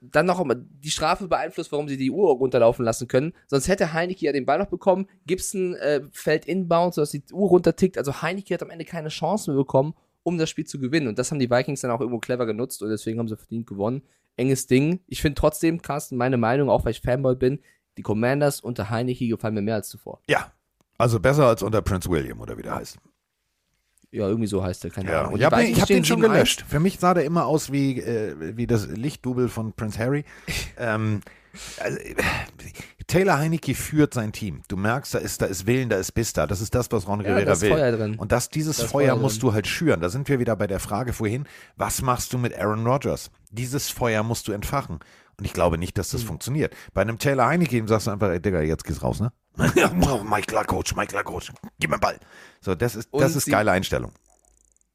dann noch immer die Strafe beeinflusst, warum sie die Uhr runterlaufen lassen können. Sonst hätte Heineke ja den Ball noch bekommen. Gibson äh, fällt inbound, sodass die Uhr runtertickt. Also Heineke hat am Ende keine Chance mehr bekommen, um das Spiel zu gewinnen. Und das haben die Vikings dann auch irgendwo clever genutzt und deswegen haben sie verdient gewonnen. Enges Ding. Ich finde trotzdem, Carsten, meine Meinung, auch weil ich Fanboy bin, die Commanders unter Heineke gefallen mir mehr als zuvor. Ja, also besser als unter Prince William oder wie der heißt. Ja, irgendwie so heißt der, keine Ja, Ahnung. Ich habe hab den schon 7-1. gelöscht. Für mich sah der immer aus wie, äh, wie das Lichtdubel von Prince Harry. [laughs] ähm, also, Taylor Heineke führt sein Team. Du merkst, da ist, da ist Willen, da ist Biss da. Das ist das, was Ron Ja, Rivera da ist will. Feuer drin. Und das, dieses Da ist Feuer Feuer musst du halt schüren. Da sind wir wieder bei der Frage vorhin, was machst du mit Aaron Rodgers? Dieses Feuer musst du entfachen. Und ich glaube nicht, dass das Hm. funktioniert. Bei einem Taylor Heineke ihm sagst du einfach, ey, Digga, jetzt geht's raus, ne? [laughs] Mike klar, Coach, Mike klar, Coach. Gib mir den Ball. So, das ist, das Und ist geile Einstellung.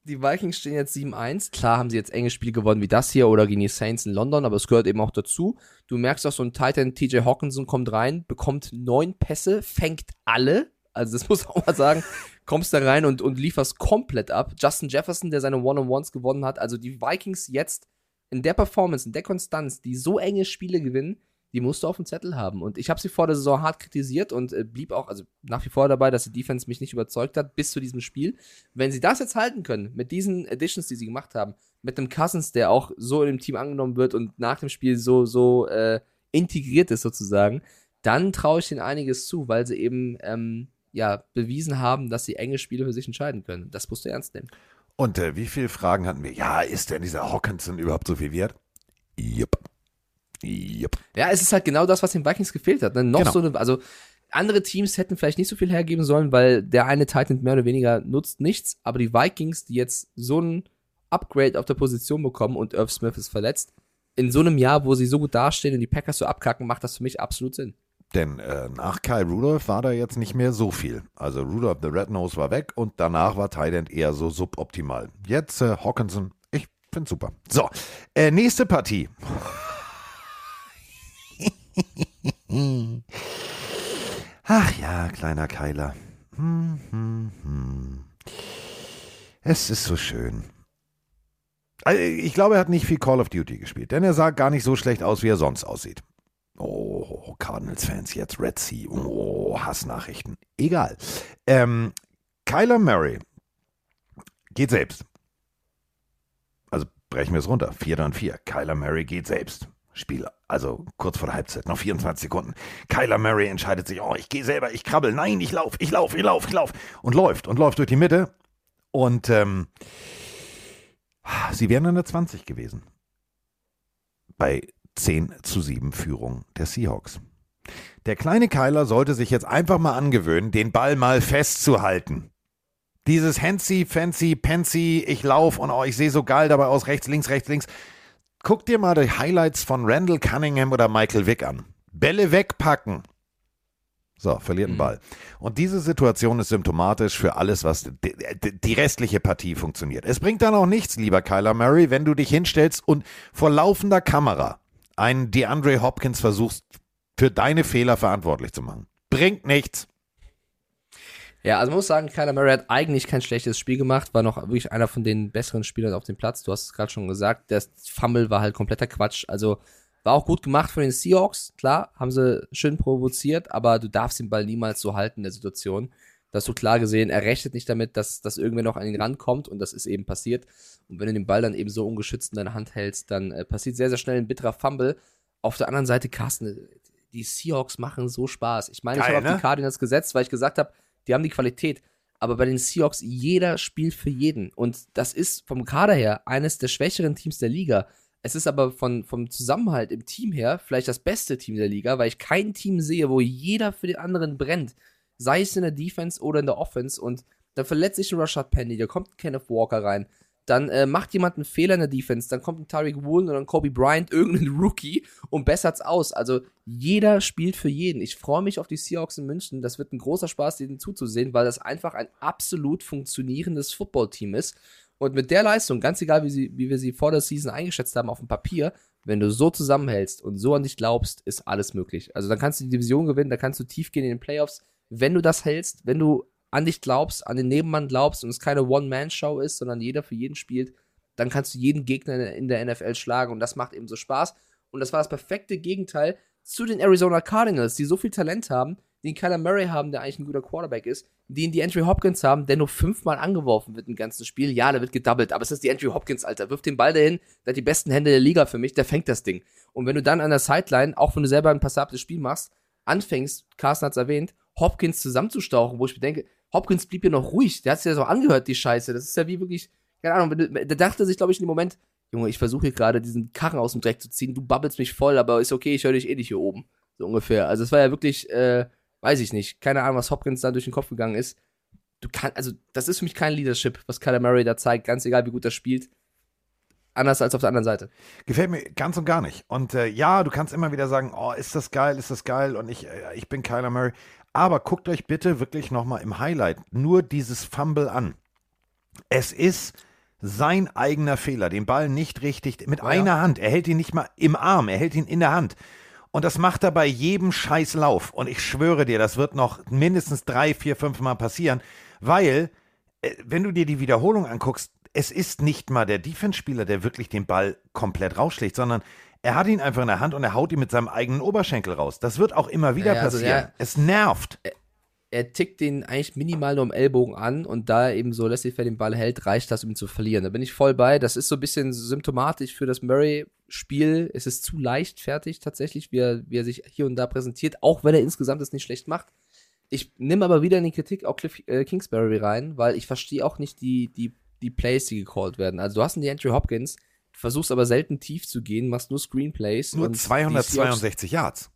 die Vikings stehen jetzt 7-1. Klar haben sie jetzt enge Spiele gewonnen wie das hier oder gegen die Saints in London, aber es gehört eben auch dazu. Du merkst auch, so ein Titan TJ Hawkinson kommt rein, bekommt neun Pässe, fängt alle. Also das [laughs] muss man auch mal sagen. Kommst da rein und, und lieferst komplett ab. Justin Jefferson, der seine One-on-Ones gewonnen hat. Also die Vikings jetzt in der Performance, in der Konstanz, die so enge Spiele gewinnen, die musst du auf dem Zettel haben. Und ich habe sie vor der Saison hart kritisiert und äh, blieb auch, also nach wie vor dabei, dass die Defense mich nicht überzeugt hat, bis zu diesem Spiel. Wenn sie das jetzt halten können, mit diesen Additions, die sie gemacht haben, mit einem Cousins, der auch so in dem Team angenommen wird und nach dem Spiel so, so äh, integriert ist sozusagen, dann traue ich ihnen einiges zu, weil sie eben ähm, ja, bewiesen haben, dass sie enge Spiele für sich entscheiden können. Das musst du ernst nehmen. Und äh, wie viele Fragen hatten wir? Ja, ist denn dieser Hawkinson überhaupt so viel wert? Jupp. Jupp. Ja, es ist halt genau das, was den Vikings gefehlt hat. Ne? Noch Genau. so eine, also andere Teams hätten vielleicht nicht so viel hergeben sollen, weil der eine Titan mehr oder weniger nutzt nichts, aber die Vikings, die jetzt so ein Upgrade auf der Position bekommen und Irv Smith ist verletzt, in so einem Jahr, wo sie so gut dastehen und die Packers so abkacken, macht das für mich absolut Sinn. Denn äh, nach Kyle Rudolph war da jetzt nicht mehr so viel. Also Rudolph the Red Nose war weg und danach war Thailand eher so suboptimal. Jetzt äh, Hawkinson, ich finde super. So, äh, nächste Partie. Ach ja, kleiner Keiler. Hm, hm, hm. Es ist so schön. Also, ich glaube, er hat nicht viel Call of Duty gespielt, denn er sah gar nicht so schlecht aus, wie er sonst aussieht. Oh, Cardinals-Fans jetzt, Red Sea. Oh, Hassnachrichten. Egal. Ähm, Kyler Murray geht selbst. Also brechen wir es runter. 4 und 4. Kyler Murray geht selbst. Spiel, also kurz vor der Halbzeit, noch 24 Sekunden. Kyler Murray entscheidet sich, oh, ich gehe selber, ich krabbel, nein, ich lauf, ich lauf, ich lauf, ich lauf. Und läuft und läuft durch die Mitte. Und ähm, sie wären in der 20 gewesen. Bei 10 zu 7 Führung der Seahawks. Der kleine Kyler sollte sich jetzt einfach mal angewöhnen, den Ball mal festzuhalten. Dieses Fancy, Fancy, Pansy, ich lauf und oh, ich sehe so geil dabei aus, rechts, links, rechts, links. Guck dir mal die Highlights von Randall Cunningham oder Michael Vick an. Bälle wegpacken. So, verliert einen Ball. Und diese Situation ist symptomatisch für alles, was die restliche Partie funktioniert. Es bringt dann auch nichts, lieber Kyler Murray, wenn du dich hinstellst und vor laufender Kamera einen DeAndre Hopkins versuchst, für deine Fehler verantwortlich zu machen. Bringt nichts. Ja, also man muss sagen, Kyler Murray hat eigentlich kein schlechtes Spiel gemacht, war noch wirklich einer von den besseren Spielern auf dem Platz. Du hast es gerade schon gesagt, der Fumble war halt kompletter Quatsch. Also war auch gut gemacht von den Seahawks, klar, haben sie schön provoziert, aber du darfst den Ball niemals so halten in der Situation. Da hast du klar gesehen, er rechnet nicht damit, dass, dass irgendwer noch an ihn rankommt und das ist eben passiert. Und wenn du den Ball dann eben so ungeschützt in deiner Hand hältst, dann äh, passiert sehr, sehr schnell ein bitterer Fumble. Auf der anderen Seite, Carsten, die Seahawks machen so Spaß. Ich meine, ich Geil, habe auf ne? die Cardinals gesetzt, weil ich gesagt habe, die haben die Qualität. Aber bei den Seahawks, jeder spielt für jeden. Und das ist vom Kader her eines der schwächeren Teams der Liga. Es ist aber von, vom Zusammenhalt im Team her vielleicht das beste Team der Liga, weil ich kein Team sehe, wo jeder für den anderen brennt. Sei es in der Defense oder in der Offense. Und dann verletzt sich ein Rashad Penny, da kommt Kenneth Walker rein. Dann äh, macht jemand einen Fehler in der Defense, dann kommt ein Tariq Woolen oder ein Kobe Bryant, [laughs] irgendein Rookie und bessert's aus. Also jeder spielt für jeden. Ich freue mich auf die Seahawks in München. Das wird ein großer Spaß, denen zuzusehen, weil das einfach ein absolut funktionierendes Footballteam ist. Und mit der Leistung, ganz egal, wie, sie, wie wir sie vor der Season eingeschätzt haben auf dem Papier, wenn du so zusammenhältst und so an dich glaubst, ist alles möglich. Also dann kannst du die Division gewinnen, da kannst du tief gehen in den Playoffs. Wenn du das hältst, wenn du an dich glaubst, an den Nebenmann glaubst und es keine One-Man-Show ist, sondern jeder für jeden spielt, dann kannst du jeden Gegner in der NFL schlagen und das macht eben so Spaß. Und das war das perfekte Gegenteil zu den Arizona Cardinals, die so viel Talent haben, einen Kyler Murray haben, der eigentlich ein guter Quarterback ist, die die Andrew Hopkins haben, der nur fünfmal angeworfen wird im ganzen Spiel. Ja, der wird gedoubled, aber es ist die Andrew Hopkins, Alter. Wirf den Ball dahin, der hat die besten Hände der Liga für mich, der fängt das Ding. Und wenn du dann an der Sideline, auch wenn du selber ein passables Spiel machst, anfängst, Carsten hat es erwähnt, Hopkins zusammenzustauchen, wo ich mir denke, Hopkins blieb ja noch ruhig, der hat sich ja so angehört, die Scheiße. Das ist ja wie wirklich, keine Ahnung, der dachte sich, glaube ich, in dem Moment, Junge, ich versuche hier gerade diesen Karren aus dem Dreck zu ziehen, du babbelst mich voll, aber ist okay, ich höre dich eh nicht hier oben. So ungefähr. Also es war ja wirklich, äh, weiß ich nicht, keine Ahnung, was Hopkins da durch den Kopf gegangen ist. Du kannst, also das ist für mich kein Leadership, was Kyler Murray da zeigt, ganz egal, wie gut er spielt. Anders als auf der anderen Seite. Gefällt mir ganz und gar nicht. Und äh, ja, du kannst immer wieder sagen, oh, ist das geil, ist das geil und ich, äh, ich bin Kyler Murray. Aber guckt euch bitte wirklich nochmal im Highlight nur dieses Fumble an. Es ist sein eigener Fehler, den Ball nicht richtig, mit Ja, einer. Hand. Er hält ihn nicht mal im Arm, er hält ihn in der Hand. Und das macht er bei jedem Scheißlauf. Und ich schwöre dir, das wird noch mindestens drei, vier, fünf Mal passieren, weil, äh, wenn du dir die Wiederholung anguckst, es ist nicht mal der Defense-Spieler, der wirklich den Ball komplett rausschlägt, sondern er hat ihn einfach in der Hand und er haut ihn mit seinem eigenen Oberschenkel raus. Das wird auch immer wieder Ja, also passieren. der- es nervt. er tickt den eigentlich minimal nur am Ellbogen an und da er eben so laissez-faire den Ball hält, reicht das, um ihn zu verlieren. Da bin ich voll bei. Das ist so ein bisschen symptomatisch für das Murray-Spiel. Es ist zu leichtfertig tatsächlich, wie er, wie er sich hier und da präsentiert, auch wenn er insgesamt es nicht schlecht macht. Ich nehme aber wieder in die Kritik auch Cliff äh, Kingsbury rein, weil ich verstehe auch nicht die, die, die Plays, die gecallt werden. Also du hast einen Andrew Hopkins, versuchst aber selten tief zu gehen, machst nur Screenplays. Nur und die Seahawks- 262 Yards.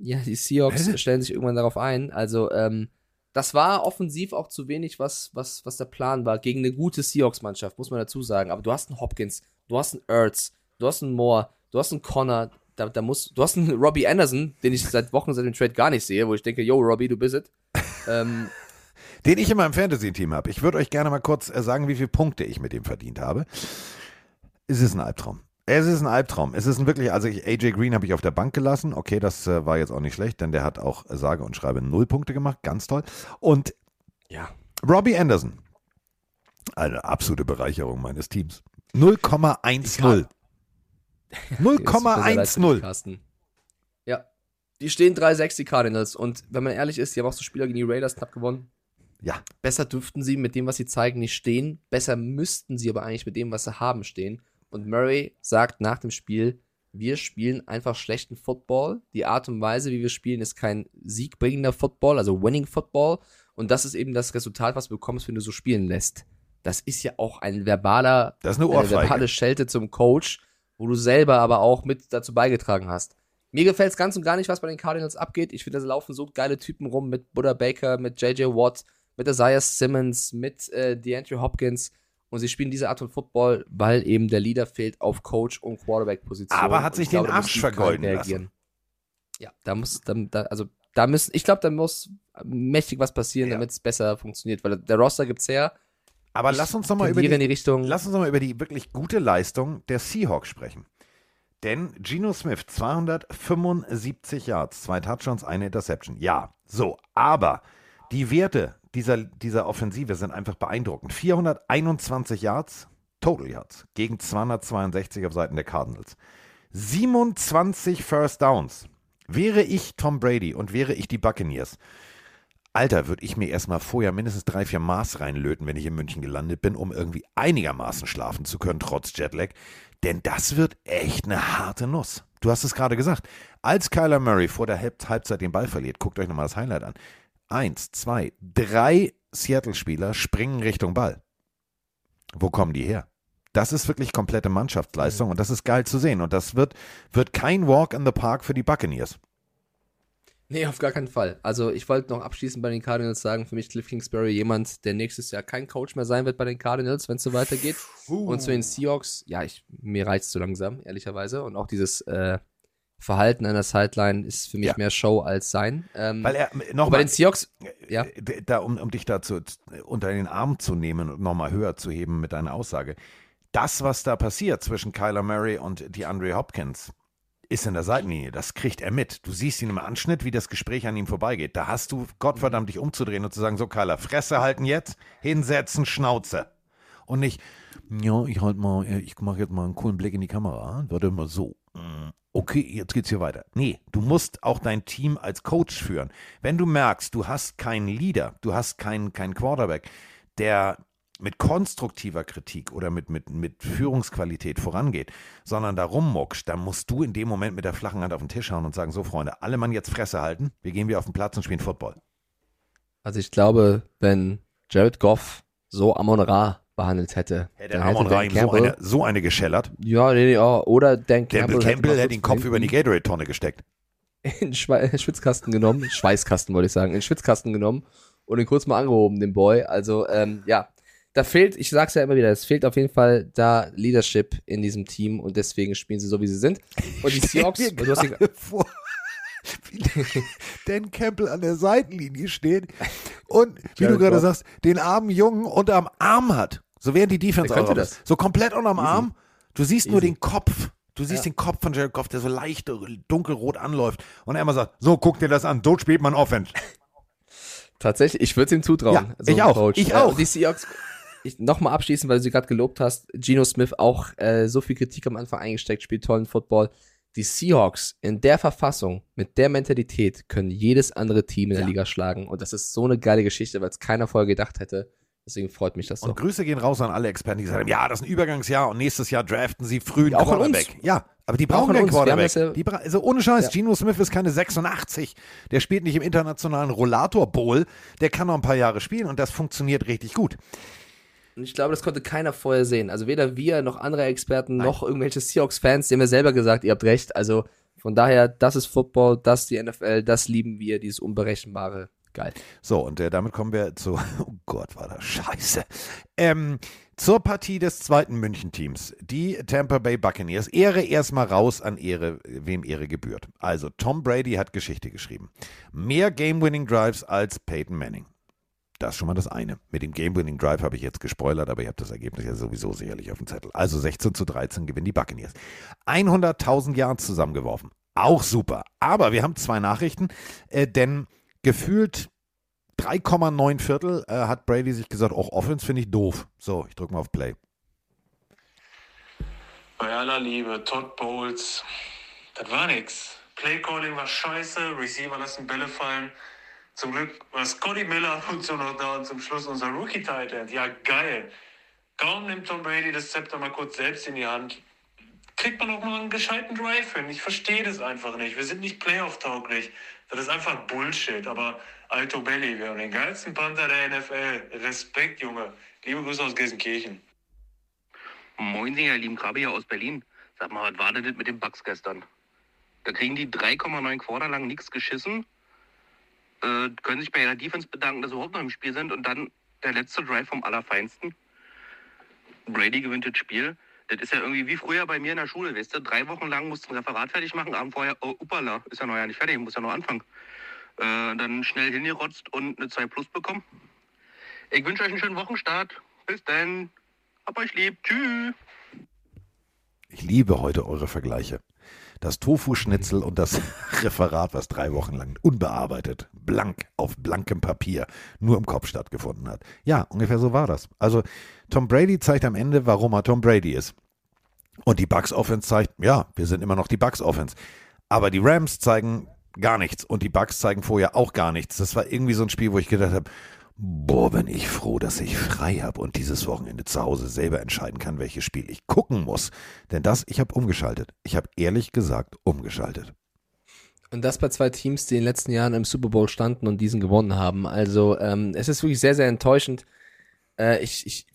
ja, die Seahawks stellen sich irgendwann darauf ein. Also, ähm, das war offensiv auch zu wenig, was, was, was der Plan war. Gegen eine gute Seahawks-Mannschaft, muss man dazu sagen. Aber du hast einen Hopkins, du hast einen Ertz, du hast einen Moore, du hast einen Connor, da, da muss, du hast einen Robbie Anderson, den ich seit Wochen seit dem Trade gar nicht sehe, wo ich denke, yo, Robbie, du bist es. ähm, Den ich in meinem Fantasy-Team habe. Ich würde euch gerne mal kurz äh, sagen, wie viele Punkte ich mit ihm verdient habe. Es ist ein Albtraum. Es ist ein Albtraum. Es ist ein wirklich, also ich, AJ Green habe ich auf der Bank gelassen. Okay, das äh, war jetzt auch nicht schlecht, denn der hat auch äh, sage und schreibe null Punkte gemacht. Ganz toll. Und ja. Robbie Anderson. Eine absolute Bereicherung meines Teams. 0,10. Ja, es tut mir sehr leid für dich, 0,10. Carsten. Ja. Die stehen 3-6, die Cardinals. Und wenn man ehrlich ist, die haben auch so Spieler gegen die Raiders knapp gewonnen. Ja. Besser dürften sie mit dem, was sie zeigen, nicht stehen. Besser müssten sie aber eigentlich mit dem, was sie haben, stehen. Und Murray sagt nach dem Spiel, wir spielen einfach schlechten Football. Die Art und Weise, wie wir spielen, ist kein siegbringender Football, also Winning Football. Und das ist eben das Resultat, was du bekommst, wenn du so spielen lässt. Das ist ja auch ein verbaler, Das ist eine Ohrfeige. verbale Schelte zum Coach, wo du selber aber auch mit dazu beigetragen hast. Mir gefällt es ganz und gar nicht, was bei den Cardinals abgeht. Ich finde, da laufen so geile Typen rum mit Buddha Baker, mit JJ Watt, mit Isaiah Simmons, mit äh, DeAndre Hopkins. Und sie spielen diese Art von Football, weil eben der Leader fehlt auf Coach- und Quarterback-Position. Aber hat sich glaube, den Arsch vergeuden reagieren. Ja, da muss, da, da, also da müssen, ich glaube, da muss mächtig was passieren, damit es besser funktioniert, weil der Roster gibt's her. Aber Ich lass uns doch mal über die, die Richtung. lass uns doch mal über die wirklich gute Leistung der Seahawks sprechen. Denn Geno Smith 275 Yards, zwei Touchdowns, eine Interception. Ja, so, aber die Werte dieser, dieser Offensive sind einfach beeindruckend. 421 Yards, Total Yards, gegen 262 auf Seiten der Cardinals. 27 First Downs. Wäre ich Tom Brady und wäre ich die Buccaneers, Alter, würde ich mir erstmal vorher mindestens drei, vier Maß reinlöten, wenn ich in München gelandet bin, um irgendwie einigermaßen schlafen zu können, trotz Jetlag. Denn das wird echt eine harte Nuss. Du hast es gerade gesagt. Als Kyler Murray vor der Halb Halbzeit den Ball verliert, guckt euch nochmal das Highlight an. Eins, zwei, drei Seattle-Spieler springen Richtung Ball. Wo kommen die her? Das ist wirklich komplette Mannschaftsleistung und das ist geil zu sehen. Und das wird, wird kein Walk in the Park für die Buccaneers. Nee, auf gar keinen Fall. Also ich wollte noch abschließend bei den Cardinals sagen, für mich Cliff Kingsbury jemand, der nächstes Jahr kein Coach mehr sein wird bei den Cardinals, wenn es so weitergeht. Uh. Und zu den Seahawks, ja, ich, mir reizt so langsam, ehrlicherweise. Und auch dieses äh, Verhalten an der Sideline ist für mich Ja. mehr Show als sein. Ähm, Weil er, und noch bei den Seahawks, ja. Äh, Da, um, um dich dazu unter den Arm zu nehmen und nochmal höher zu heben mit deiner Aussage. Das, was da passiert zwischen Kyler Murray und DeAndre Hopkins, ist in der Seitenlinie. Das kriegt er mit. Du siehst ihn im Anschnitt, wie das Gespräch an ihm vorbeigeht. Da hast du Gottverdammt dich umzudrehen und zu sagen, so Kyler, Fresse halten jetzt, hinsetzen, Schnauze. Und nicht, ja, ich halt mal, äh, ich mache jetzt mal einen coolen Blick in die Kamera. Warte mal so. Okay, jetzt geht's hier weiter. Nee, du musst auch dein Team als Coach führen. Wenn du merkst, du hast keinen Leader, du hast keinen, keinen Quarterback, der mit konstruktiver Kritik oder mit, mit, mit Führungsqualität vorangeht, sondern da rummuckst, dann musst du in dem Moment mit der flachen Hand auf den Tisch hauen und sagen, so Freunde, alle Mann jetzt Fresse halten, wir gehen wieder auf den Platz und spielen Football. Also ich glaube, wenn Jared Goff so Amon Ra behandelt hätte, Hätte Amon Ra Dan ihm so eine, so eine geschellert. Ja, nee, nee, oh, oder Dan Campbell, Campbell, hätte kurz den Kopf über die Gatorade-Tonne gesteckt. in den Schwe Schwitzkasten genommen, [laughs] Schweißkasten wollte ich sagen, in den Schwitzkasten genommen und ihn kurz mal angehoben, den Boy. Also, ähm, ja, da fehlt, ich sag's ja immer wieder, es fehlt auf jeden Fall da Leadership in diesem Team und deswegen spielen sie so, wie sie sind. Und die Seahawks, du hast gerade vor, [laughs] wie [laughs] Dan Campbell an der Seitenlinie steht und, wie du gerade Goff. sagst, den armen Jungen unterm Arm hat. So wären die Defense auch. das. So komplett unterm Easy. Arm. Du siehst nur Easy. den Kopf. Du siehst Ja. den Kopf von Jared Goff, der so leicht dunkelrot anläuft. Und er immer sagt, so, guck dir das an, so spielt man Offense. [laughs] Tatsächlich, ich würde es ihm zutrauen. Ja, so ich auch, Coach. ich Äh, auch. Die Seahawks, ich nochmal abschließen, weil du sie gerade gelobt hast, Geno Smith auch äh, so viel Kritik am Anfang eingesteckt, spielt tollen Football. Die Seahawks in der Verfassung, mit der Mentalität, können jedes andere Team in der Liga schlagen. Und das ist so eine geile Geschichte, weil es keiner vorher gedacht hätte. Deswegen freut mich das so. Und Grüße gehen raus an alle Experten, die gesagt haben, ja, das ist ein Übergangsjahr und nächstes Jahr draften sie früh einen Ja, auch. Quarterback. Ja, aber die Auch brauchen keinen Quarterback. ja- die bra also ohne Scheiß, Ja. Geno Smith ist keine 86. Der spielt nicht im internationalen Rollator Bowl. Der kann noch ein paar Jahre spielen und das funktioniert richtig gut. Und ich glaube, das konnte keiner vorher sehen. Also weder wir noch andere Experten noch irgendwelche Seahawks-Fans, die haben ja selber gesagt, ihr habt recht. Also von daher, das ist Football, das ist die NFL, das lieben wir, dieses Unberechenbare. Geil. So, und äh, damit kommen wir zu, [laughs] oh Gott, war das scheiße. Ähm, zur Partie des zweiten München-Teams, die Tampa Bay Buccaneers. Ehre erstmal raus an Ehre, wem Ehre gebührt. Also, Tom Brady hat Geschichte geschrieben. Mehr Game-Winning-Drives als Peyton Manning. Das ist schon mal das eine. Mit dem Game-Winning Drive habe ich jetzt gespoilert, aber ihr habt das Ergebnis ja sowieso sicherlich auf dem Zettel. Also 16 zu 13 gewinnen die Buccaneers. 100.000 Yards zusammengeworfen. Auch super. Aber wir haben zwei Nachrichten, äh, denn gefühlt 3,9 Viertel äh, hat Brady sich gesagt, auch Offense finde ich doof. So, ich drücke mal auf Play. Bei aller Liebe, Todd Bowles, das war nix. Playcalling war scheiße, Receiver lassen Bälle fallen. Zum Glück war Scotty Miller [laughs] und zu noch da und zum Schluss unser Rookie-Tight End. Ja, geil. Kaum nimmt Tom Brady das Zepter mal kurz selbst in die Hand, kriegt man auch mal einen gescheiten Drive hin. Ich verstehe das einfach nicht. Wir sind nicht Playoff-tauglich. Das ist einfach Bullshit. Aber Alto Belli, wir haben den geilsten Panther der NFL. Respekt, Junge. Liebe Grüße aus Gelsenkirchen. Moin, ihr lieben Krabe hier aus Berlin. Sag mal, was war denn das mit den Bugs gestern? Da kriegen die 3,9 Quarter lang nichts geschissen, äh, können sich bei ihrer Defense bedanken, dass sie überhaupt noch im Spiel sind und dann der letzte Drive vom Allerfeinsten. Brady gewinnt das Spiel. Das ist ja irgendwie wie früher bei mir in der Schule, weißt du? Drei Wochen lang musst du ein Referat fertig machen, abend vorher, oh, upala, ist ja noch ja nicht fertig, muss ja noch anfangen. Äh, dann schnell hingerotzt und eine 2 Plus bekommen. Ich wünsche euch einen schönen Wochenstart. Bis dann. Hab euch lieb. Tschüss. Ich liebe heute eure Vergleiche. Das Tofu-Schnitzel und das [laughs] Referat, was drei Wochen lang unbearbeitet, blank, auf blankem Papier, nur im Kopf stattgefunden hat. Ja, ungefähr so war das. Also Tom Brady zeigt am Ende, warum er Tom Brady ist. Und die Bucks Offense zeigt, ja, wir sind immer noch die Bucks Offense. Aber die Rams zeigen gar nichts und die Bucks zeigen vorher auch gar nichts. Das war irgendwie so ein Spiel, wo ich gedacht habe, boah, bin ich froh, dass ich frei habe und dieses Wochenende zu Hause selber entscheiden kann, welches Spiel ich gucken muss. Denn das, ich habe umgeschaltet. Ich habe ehrlich gesagt umgeschaltet. Und das bei zwei Teams, die in den letzten Jahren im Super Bowl standen und diesen gewonnen haben. Also ähm, es ist wirklich sehr, sehr enttäuschend. Äh, ich, ich,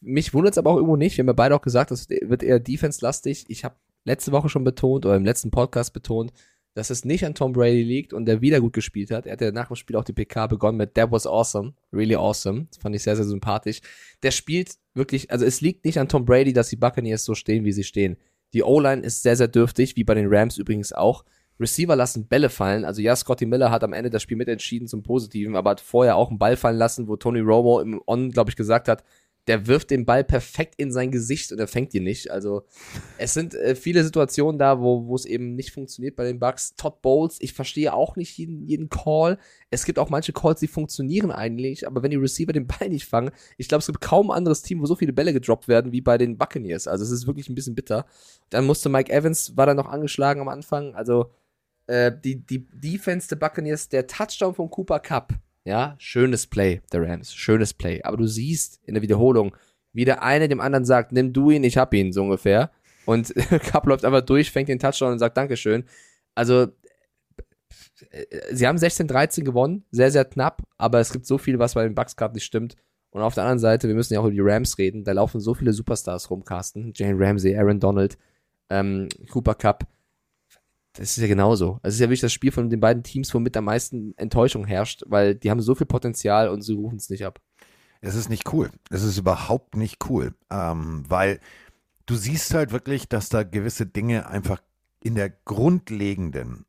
mich wundert es aber auch irgendwo nicht. Wir haben ja beide auch gesagt, das wird eher defense-lastig. Ich habe letzte Woche schon betont oder im letzten Podcast betont, dass es nicht an Tom Brady liegt und der wieder gut gespielt hat. Er hat ja nach dem Spiel auch die PK begonnen mit That was awesome, really awesome. Das fand ich sehr, sehr sympathisch. Der spielt wirklich, also es liegt nicht an Tom Brady, dass die Buccaneers so stehen, wie sie stehen. Die O-Line ist sehr, sehr dürftig, wie bei den Rams übrigens auch. Receiver lassen Bälle fallen. Also ja, Scotty Miller hat am Ende das Spiel mitentschieden zum Positiven, aber hat vorher auch einen Ball fallen lassen, wo Tony Romo im On, glaube ich, gesagt hat, der wirft den Ball perfekt in sein Gesicht und er fängt ihn nicht. Also es sind äh, viele Situationen da, wo wo es eben nicht funktioniert bei den Bucks. Todd Bowles, ich verstehe auch nicht jeden, jeden Call. Es gibt auch manche Calls, die funktionieren eigentlich, aber wenn die Receiver den Ball nicht fangen, ich glaube, es gibt kaum ein anderes Team, wo so viele Bälle gedroppt werden wie bei den Buccaneers. Also es ist wirklich ein bisschen bitter. Dann musste Mike Evans, war da noch angeschlagen am Anfang. Also äh, die, die Defense der Buccaneers, der Touchdown von Cooper Cup, ja, schönes Play der Rams, schönes Play. Aber du siehst in der Wiederholung, wie der eine dem anderen sagt, nimm du ihn, ich hab ihn, so ungefähr. Und [laughs] Cup läuft einfach durch, fängt den Touchdown und sagt Dankeschön. Also, äh, sie haben 16-13 gewonnen, sehr, sehr knapp, aber es gibt so viel, was bei den Bucks gerade nicht stimmt. Und auf der anderen Seite, wir müssen ja auch über die Rams reden, da laufen so viele Superstars rum, Carsten. Jane Ramsey, Aaron Donald, ähm, Cooper Cup. Das ist ja genauso. Also es ist ja wirklich das Spiel von den beiden Teams, womit am meisten Enttäuschung herrscht, weil die haben so viel Potenzial und sie rufen es nicht ab. Es ist nicht cool. Es ist überhaupt nicht cool, ähm, weil du siehst halt wirklich, dass da gewisse Dinge einfach in der grundlegenden,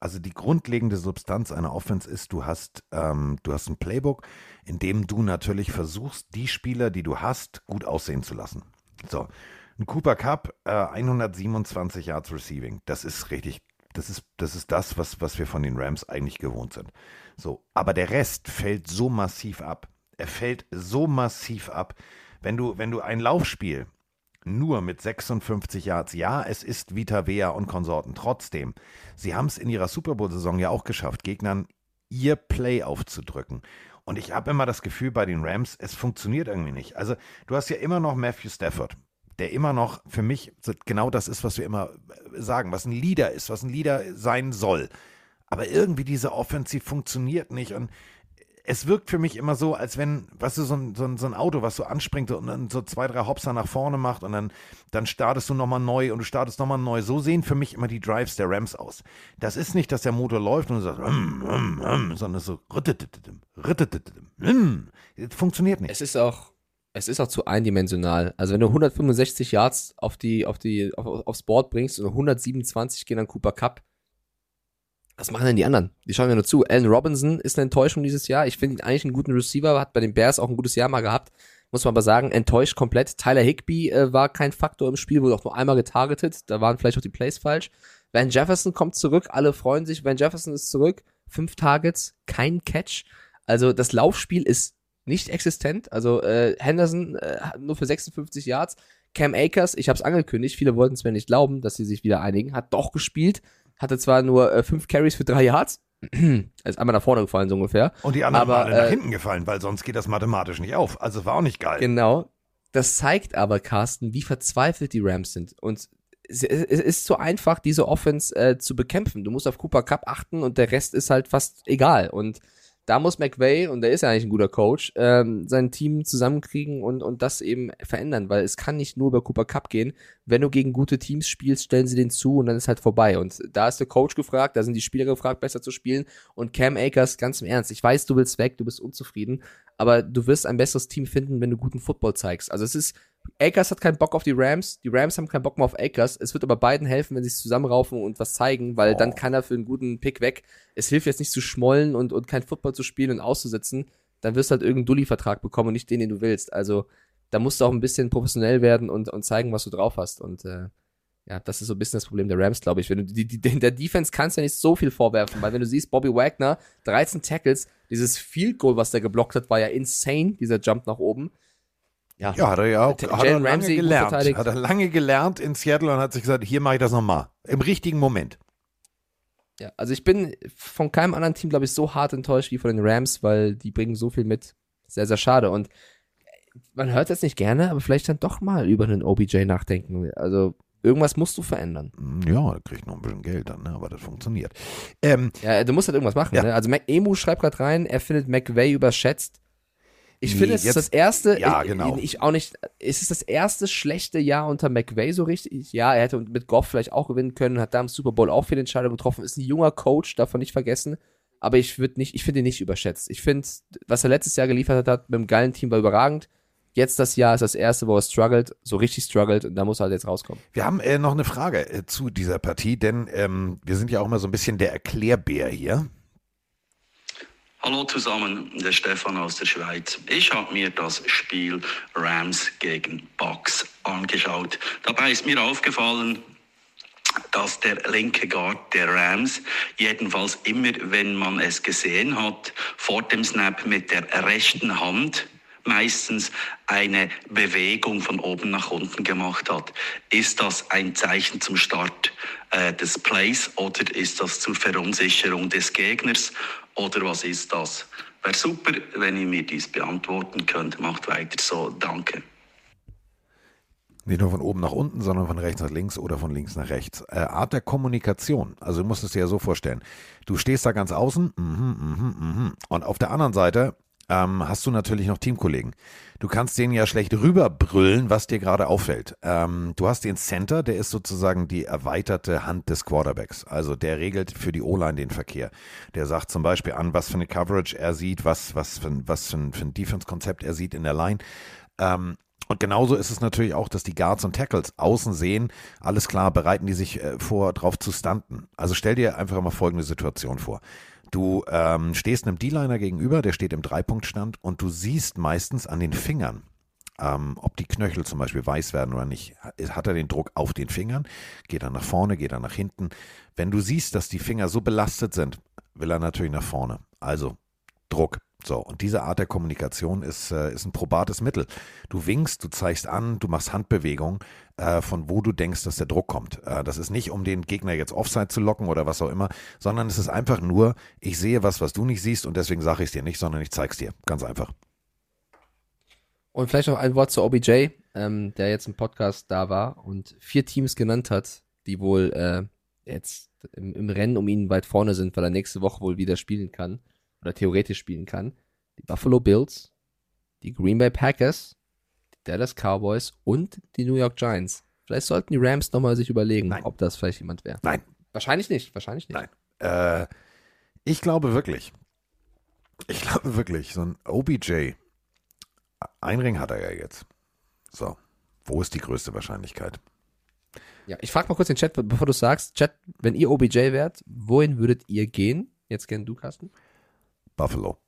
also die grundlegende Substanz einer Offense ist, du hast, ähm, du hast ein Playbook, in dem du natürlich versuchst, die Spieler, die du hast, gut aussehen zu lassen. So, ein Cooper Cup, äh, 127 Yards Receiving. Das ist richtig, das ist, das ist das, was, was wir von den Rams eigentlich gewohnt sind. So, aber der Rest fällt so massiv ab. Er fällt so massiv ab. Wenn du, wenn du ein Laufspiel nur mit 56 Yards, ja, es ist Vita Vea und Konsorten. Trotzdem, sie haben es in ihrer Super Bowl-Saison ja auch geschafft, Gegnern ihr Play aufzudrücken. Und ich habe immer das Gefühl bei den Rams, es funktioniert irgendwie nicht. Also, du hast ja immer noch Matthew Stafford der immer noch für mich genau das ist, was wir immer sagen, was ein Leader ist, was ein Leader sein soll. Aber irgendwie diese Offensive funktioniert nicht und es wirkt für mich immer so, als wenn, weißt du, so ein, so ein, so ein Auto, was so anspringt und dann so zwei, drei Hopser nach vorne macht und dann, dann startest du nochmal neu und du startest nochmal neu. So sehen für mich immer die Drives der Rams aus. Das ist nicht, dass der Motor läuft und du sagst, mm, mm, mm, sondern so, funktioniert nicht. Es ist auch, es ist auch zu eindimensional. Also wenn du 165 Yards auf die, auf die, auf, aufs Board bringst und 127 gehen an Cooper Cup, was machen denn die anderen? Die schauen ja nur zu. Allen Robinson ist eine Enttäuschung dieses Jahr. Ich finde ihn eigentlich einen guten Receiver, hat bei den Bears auch ein gutes Jahr mal gehabt. Muss man aber sagen, enttäuscht komplett. Tyler Higby äh, war kein Faktor im Spiel, wurde auch nur einmal getargetet. Da waren vielleicht auch die Plays falsch. Van Jefferson kommt zurück, alle freuen sich. Van Jefferson ist zurück. Fünf Targets, kein Catch. Also das Laufspiel ist nicht existent. Also äh, Henderson äh, nur für 56 Yards. Cam Akers, ich habe es angekündigt, viele wollten es mir nicht glauben, dass sie sich wieder einigen, hat doch gespielt, hatte zwar nur äh, fünf Carries für drei Yards, [clears throat] ist einmal nach vorne gefallen so ungefähr. Und die anderen aber, alle nach äh, hinten gefallen, weil sonst geht das mathematisch nicht auf. Also war auch nicht geil. Genau. Das zeigt aber, Carsten, wie verzweifelt die Rams sind. Und es es ist so einfach, diese Offense äh, zu bekämpfen. Du musst auf Cooper Cup achten und der Rest ist halt fast egal. Und da muss McVay, und der ist ja eigentlich ein guter Coach, ähm, sein Team zusammenkriegen und, und das eben verändern, weil es kann nicht nur über Cooper Cup gehen. Wenn du gegen gute Teams spielst, stellen sie den zu und dann ist halt vorbei. Und da ist der Coach gefragt, da sind die Spieler gefragt, besser zu spielen. Und Cam Akers, ganz im Ernst, ich weiß, du willst weg, du bist unzufrieden, aber du wirst ein besseres Team finden, wenn du guten Football zeigst. Also es ist, Akers hat keinen Bock auf die Rams, die Rams haben keinen Bock mehr auf Akers. Es wird aber beiden helfen, wenn sie es zusammenraufen und was zeigen, weil dann kann er für einen guten Pick weg. Es hilft jetzt nicht zu schmollen und, und kein Football zu spielen und auszusetzen. Dann wirst du halt irgendeinen Dulli-Vertrag bekommen und nicht den, den du willst. Also da musst du auch ein bisschen professionell werden und, und zeigen, was du drauf hast. Und äh, ja, das ist so ein bisschen das Problem der Rams, glaube ich. Wenn du die, die, der Defense kannst du ja nicht so viel vorwerfen, weil wenn du siehst, Bobby Wagner, 13 Tackles, dieses Field Goal, was der geblockt hat, war ja insane, dieser Jump nach oben. Ja, Ja, hat er ja auch hat er lange gelernt. Hat er lange gelernt in Seattle und hat sich gesagt, hier mache ich das nochmal. Im richtigen Moment. Ja, also ich bin von keinem anderen Team, glaube ich, so hart enttäuscht wie von den Rams, weil die bringen so viel mit. Sehr, sehr schade. Und man hört das nicht gerne, aber vielleicht dann doch mal über einen OBJ nachdenken. Also irgendwas musst du verändern. Ja, er kriegt noch ein bisschen Geld dann, ne? aber das funktioniert. Ähm, Ja, du musst halt irgendwas machen. Ja. Ne? Also Mac Emu schreibt gerade rein, er findet McVay überschätzt. Ich Nee, finde, es ist jetzt- das erste, Ja, ich, genau. ich auch nicht, es ist das erste schlechte Jahr unter McVay so richtig. Ja, er hätte mit Goff vielleicht auch gewinnen können, hat da im Super Bowl auch viele Entscheidungen getroffen, ist ein junger Coach, davon nicht vergessen. Aber ich würde nicht, ich finde ihn nicht überschätzt. Ich finde, was er letztes Jahr geliefert hat, mit einem geilen Team war überragend. Jetzt das Jahr ist das erste, wo er struggelt, so richtig struggelt und da muss er halt jetzt rauskommen. Wir haben äh, noch eine Frage äh, zu dieser Partie, denn ähm, wir sind ja auch immer so ein bisschen der Erklärbär hier. Hallo zusammen, der Stefan aus der Schweiz. Ich habe mir das Spiel Rams gegen Bucks angeschaut. Dabei ist mir aufgefallen, dass der linke Guard der Rams jedenfalls immer, wenn man es gesehen hat, vor dem Snap mit der rechten Hand meistens eine Bewegung von oben nach unten gemacht hat. Ist das ein Zeichen zum Start äh, des Plays oder ist das zur Verunsicherung des Gegners oder was ist das? Wäre super, wenn ihr mir dies beantworten könnt. Macht weiter so. Danke. Nicht nur von oben nach unten, sondern von rechts nach links oder von links nach rechts. Äh, Art der Kommunikation. Also du musst es dir ja so vorstellen. Du stehst da ganz außen mhm, mhm, mhm. und auf der anderen Seite ähm, hast du natürlich noch Teamkollegen. Du kannst denen ja schlecht rüberbrüllen, was dir gerade auffällt. Ähm, du hast den Center, der ist sozusagen die erweiterte Hand des Quarterbacks. Also der regelt für die O-Line den Verkehr. Der sagt zum Beispiel an, was für eine Coverage er sieht, was, was für, ein- was für ein, für ein Defense-Konzept er sieht in der Line. Ähm, und genauso ist es natürlich auch, dass die Guards und Tackles außen sehen, alles klar, bereiten die sich äh, vor, drauf zu stunten. Also stell dir einfach mal folgende Situation vor. Du ähm, stehst einem D-Liner gegenüber, der steht im Dreipunktstand und du siehst meistens an den Fingern, ähm, ob die Knöchel zum Beispiel weiß werden oder nicht. Hat er den Druck auf den Fingern? Geht er nach vorne? Geht er nach hinten? Wenn du siehst, dass die Finger so belastet sind, will er natürlich nach vorne. Also Druck. So, und diese Art der Kommunikation ist, äh, ist ein probates Mittel. Du winkst, du zeigst an, du machst Handbewegungen, äh, von wo du denkst, dass der Druck kommt. Äh, das ist nicht, um den Gegner jetzt Offside zu locken oder was auch immer, sondern es ist einfach nur, ich sehe was, was du nicht siehst und deswegen sage ich es dir nicht, sondern ich zeig's dir. Ganz einfach. Und vielleicht noch ein Wort zu OBJ, ähm, der jetzt im Podcast da war und vier Teams genannt hat, die wohl äh, jetzt im, im Rennen um ihn weit vorne sind, weil er nächste Woche wohl wieder spielen kann oder theoretisch spielen kann. Die Buffalo Bills, die Green Bay Packers, die Dallas Cowboys und die New York Giants. Vielleicht sollten die Rams nochmal sich überlegen, ob das vielleicht jemand wäre. Nein. Wahrscheinlich nicht, wahrscheinlich nicht. Nein. Äh, ich glaube wirklich, ich glaube wirklich, so ein OBJ, ein Ring hat er ja jetzt. So, wo ist die größte Wahrscheinlichkeit? Ja, ich frage mal kurz den Chat, be- bevor du sagst, Chat, wenn ihr OBJ wärt, wohin würdet ihr gehen? Jetzt gern du, Carsten. Buffalo.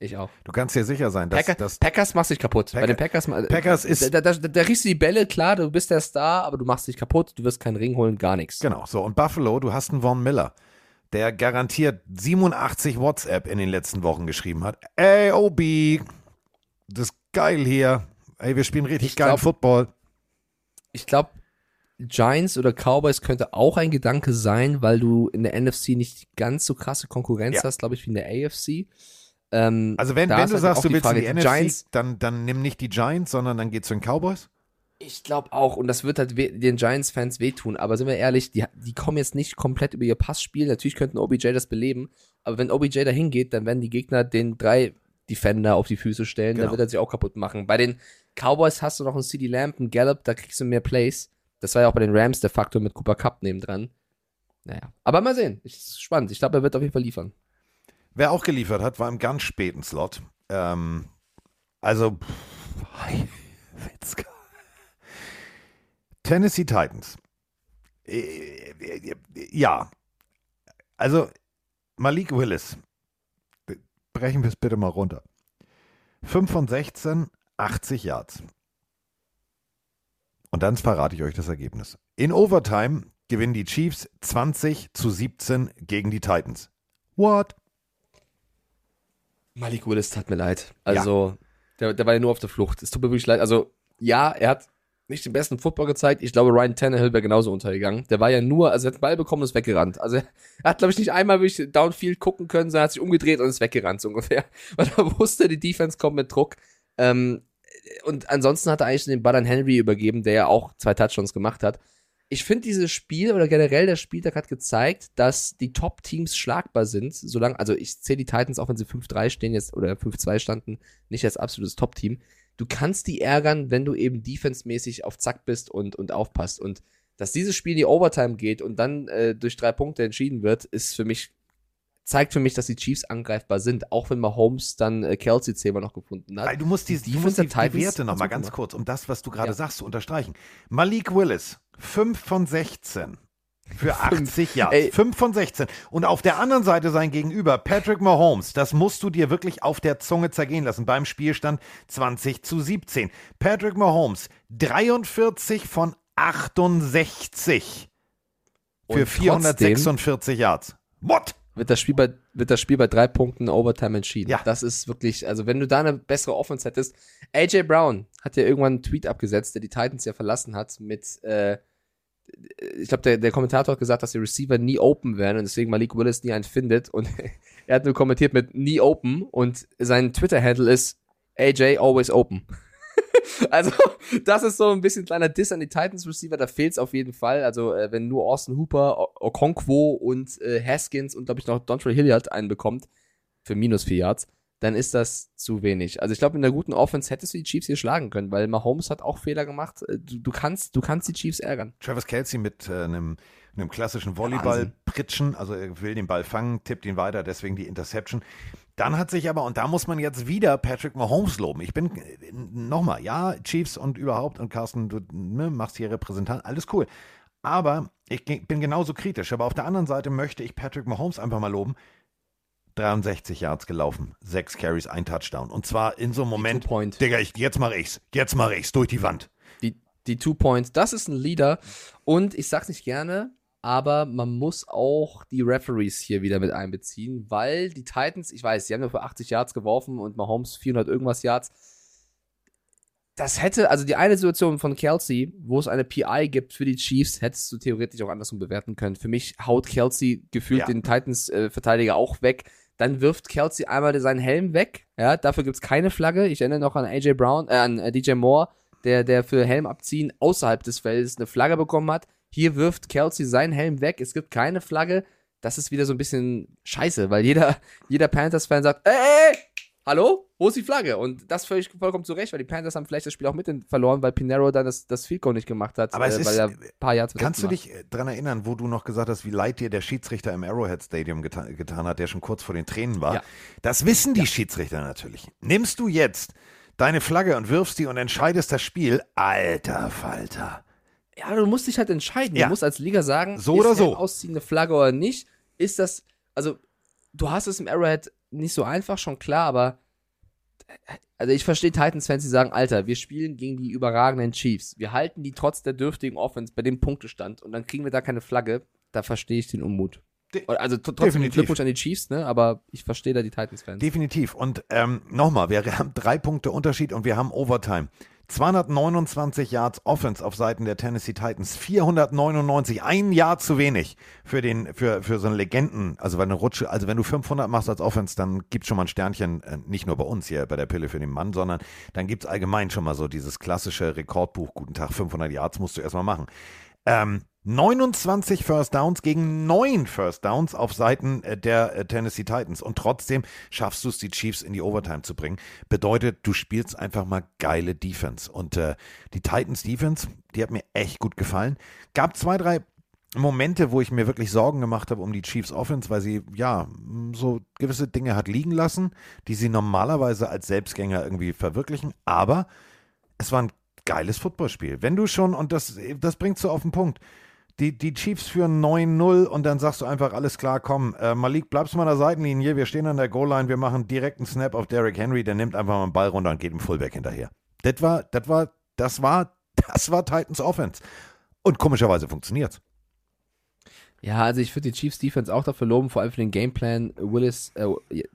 Ich auch. Du kannst dir sicher sein, dass, Packer, dass Packers machst dich kaputt. Bei Packer- den Packers, ma- Packers ist- da, da, da, da riechst du die Bälle, klar, du bist der Star, aber du machst dich kaputt, du wirst keinen Ring holen, gar nichts. Genau, so. Und Buffalo, du hast einen Von Miller, der garantiert 87 WhatsApp in den letzten Wochen geschrieben hat. Ey, OB, das ist geil hier. Ey, wir spielen richtig geilen glaub- Football. Ich glaube, Giants oder Cowboys könnte auch ein Gedanke sein, weil du in der NFC nicht ganz so krasse Konkurrenz Ja. hast, glaube ich, wie in der AFC. Ähm, Also wenn, da wenn du halt sagst, du willst Frage, in die die NFC, Giants, dann, dann nimm nicht die Giants, sondern dann geh zu den Cowboys. Ich glaube auch, und das wird halt den Giants-Fans wehtun, aber sind wir ehrlich, die, die kommen jetzt nicht komplett über ihr Passspiel. Natürlich könnten OBJ das beleben, aber wenn OBJ dahin geht, dann werden die Gegner den drei Defender auf die Füße stellen, Genau. dann wird er sich auch kaputt machen. Bei den Cowboys hast du noch einen CD Lamp, einen Gallup, da kriegst du mehr Plays. Das war ja auch bei den Rams der Faktor mit Cooper Cup nebendran. Naja, aber mal sehen. Ist spannend. Ich glaube, er wird auf jeden Fall liefern. Wer auch geliefert hat, war im ganz späten Slot. Ähm, also, pff. [laughs] Tennessee Titans. Äh, äh, Ja. Also, Malik Willis. Brechen wir es bitte mal runter. 5 von 16, 80 Yards. Und dann verrate ich euch das Ergebnis. In Overtime gewinnen die Chiefs 20 zu 17 gegen die Titans. What? Malik Willis tat mir leid. Also, der, der war ja nur auf der Flucht. Es tut mir wirklich leid. Also, ja, er hat nicht den besten Football gezeigt. Ich glaube, Ryan Tannehill wäre genauso untergegangen. Der war ja nur, also er hat den Ball bekommen und ist weggerannt. Also, er hat, glaube ich, nicht einmal wirklich Downfield gucken können, sondern hat sich umgedreht und ist weggerannt, so ungefähr. [laughs] Weil er wusste, die Defense kommt mit Druck. Ähm, und ansonsten hat er eigentlich den Ball an Henry übergeben, der ja auch zwei Touchdowns gemacht hat. Ich finde dieses Spiel oder generell der Spieltag hat gezeigt, dass die Top-Teams schlagbar sind, solange, also ich zähle die Titans, auch wenn sie 5-3 stehen jetzt oder 5-2 standen, nicht als absolutes Top-Team. Du kannst die ärgern, wenn du eben defensemäßig auf Zack bist und, und aufpasst. Und dass dieses Spiel in die Overtime geht und dann äh, durch drei Punkte entschieden wird, ist für mich zeigt für mich, dass die Chiefs angreifbar sind, auch wenn Mahomes dann äh, Kelsey zehnmal noch gefunden hat. Weil du musst die, du musst die, die Werte nochmal ganz kurz, um das, was du gerade Ja. sagst, zu unterstreichen. Malik Willis, 5 von 16 für 80 Jahre. 5 von 16. Und auf der anderen Seite sein Gegenüber, Patrick Mahomes, das musst du dir wirklich auf der Zunge zergehen lassen beim Spielstand 20 zu 17. Patrick Mahomes, 43 von 68 für Und trotzdem- 446 Yards. What? Wird das Spiel bei, wird das Spiel bei drei Punkten Overtime entschieden. Ja. Das ist wirklich, also wenn du da eine bessere Offense hättest. AJ Brown hat ja irgendwann einen Tweet abgesetzt, der die Titans ja verlassen hat mit, äh, ich glaube, der, der Kommentator hat gesagt, dass die Receiver nie open werden und deswegen Malik Willis nie einen findet. Und [laughs] er hat nur kommentiert mit nie open und sein Twitter-Handle ist AJ always open. [laughs] also, das ist so ein bisschen ein kleiner Diss an die Titans Receiver, da fehlt es auf jeden Fall. Also, äh, wenn nur Austin Hooper, O- Okonkwo und äh, Haskins und, glaube ich, noch Dontrell Hilliard einen bekommt, für minus vier Yards, dann ist das zu wenig. Also, ich glaube, in einer guten Offense hättest du die Chiefs hier schlagen können, weil Mahomes hat auch Fehler gemacht. Äh, Du, du, kannst, du kannst die Chiefs ärgern. Travis Kelsey mit äh, einem, einem klassischen Volleyball-Pritschen, also er will den Ball fangen, tippt ihn weiter, deswegen die Interception. Dann hat sich aber, und da muss man jetzt wieder Patrick Mahomes loben. Ich bin, nochmal, ja, Chiefs und überhaupt, und Carsten, du ne, machst hier Repräsentant, alles cool. Aber ich bin genauso kritisch. Aber auf der anderen Seite möchte ich Patrick Mahomes einfach mal loben. 63 Yards gelaufen, 6 Carries, ein Touchdown. Und zwar in so einem Moment, Two-Point. Digga, ich, jetzt mache ich's, jetzt mache ich's, durch die Wand. Die, die Two Points, das ist ein Leader. Und ich sag's nicht gerne, aber man muss auch die Referees hier wieder mit einbeziehen, weil die Titans, ich weiß, sie haben nur für 80 Yards geworfen und Mahomes 400 irgendwas Yards. Das hätte, also die eine Situation von Kelsey, wo es eine PI gibt für die Chiefs, hättest du theoretisch auch andersrum bewerten können. Für mich haut Kelsey gefühlt Ja. den Titans-Verteidiger auch weg. Dann wirft Kelsey einmal seinen Helm weg. Ja, dafür gibt's keine Flagge. Ich erinnere noch an AJ Brown, äh, an äh, DJ Moore, der, der für Helm abziehen außerhalb des Feldes eine Flagge bekommen hat. Hier wirft Kelsey seinen Helm weg. Es gibt keine Flagge. Das ist wieder so ein bisschen scheiße, weil jeder, jeder Panthers-Fan sagt, ey, ey, ey, hallo, wo ist die Flagge? Und das völlig vollkommen zu Recht, weil die Panthers haben vielleicht das Spiel auch mit verloren, weil Pinero dann das, das Field Goal nicht gemacht hat, Aber es äh, ist, er ein paar Yards kannst du dich daran erinnern, wo du noch gesagt hast, wie leid dir der Schiedsrichter im Arrowhead Stadium getan, getan hat, der schon kurz vor den Tränen war? Ja. Das wissen die Schiedsrichter natürlich. Nimmst du jetzt deine Flagge und wirfst die und entscheidest das Spiel, alter Falter. Ja, du musst dich halt entscheiden. Ja. Du musst als Liga sagen, So oder ist so. Helm ausziehende Flagge oder nicht. Ist das, also, du hast es im Arrowhead nicht so einfach, schon klar, aber also ich verstehe Titans-Fans, die sagen, Alter, wir spielen gegen die überragenden Chiefs. Wir halten die trotz der dürftigen Offense bei dem Punktestand und dann kriegen wir da keine Flagge. Da verstehe ich den Unmut. Also t- trotzdem. Glückwunsch an die Chiefs, ne? Aber ich verstehe da die Titans-Fans. Definitiv. Und ähm, nochmal, wir haben drei Punkte Unterschied und wir haben Overtime. 229 Yards Offense auf Seiten der Tennessee Titans, 499, ein Jahr zu wenig für den für für so einen Legenden, also wenn eine Rutsche, also wenn du 500 machst als Offense, dann gibt's schon mal ein Sternchen, äh, nicht nur bei uns hier bei der Pille für den Mann, sondern dann gibt's allgemein schon mal so dieses klassische Rekordbuch, guten Tag, 500 Yards musst du erstmal machen. Ähm, 29 First Downs gegen 9 First Downs auf Seiten äh, der äh, Tennessee Titans. Und trotzdem schaffst du es, die Chiefs in die Overtime zu bringen. Bedeutet, du spielst einfach mal geile Defense. Und äh, die Titans Defense, die hat mir echt gut gefallen. Gab zwei, drei Momente, wo ich mir wirklich Sorgen gemacht habe um die Chiefs Offense, weil sie ja so gewisse Dinge hat liegen lassen, die sie normalerweise als Selbstgänger irgendwie verwirklichen. Aber es war ein geiles Footballspiel. Wenn du schon, und das, das bringst du auf den Punkt, die, die Chiefs führen 9-0 und dann sagst du einfach, alles klar, komm, äh, Malik, bleibst mal an der Seitenlinie, wir stehen an der Goal-Line, wir machen direkt einen Snap auf Derrick Henry, der nimmt einfach mal einen Ball runter und geht im Fullback hinterher. Das war, das war, das war, [laughs] das war Titans Offense. Und komischerweise funktioniert's. Ja, also ich würde die Chiefs Defense auch dafür loben, vor allem für den Gameplan Willis, äh,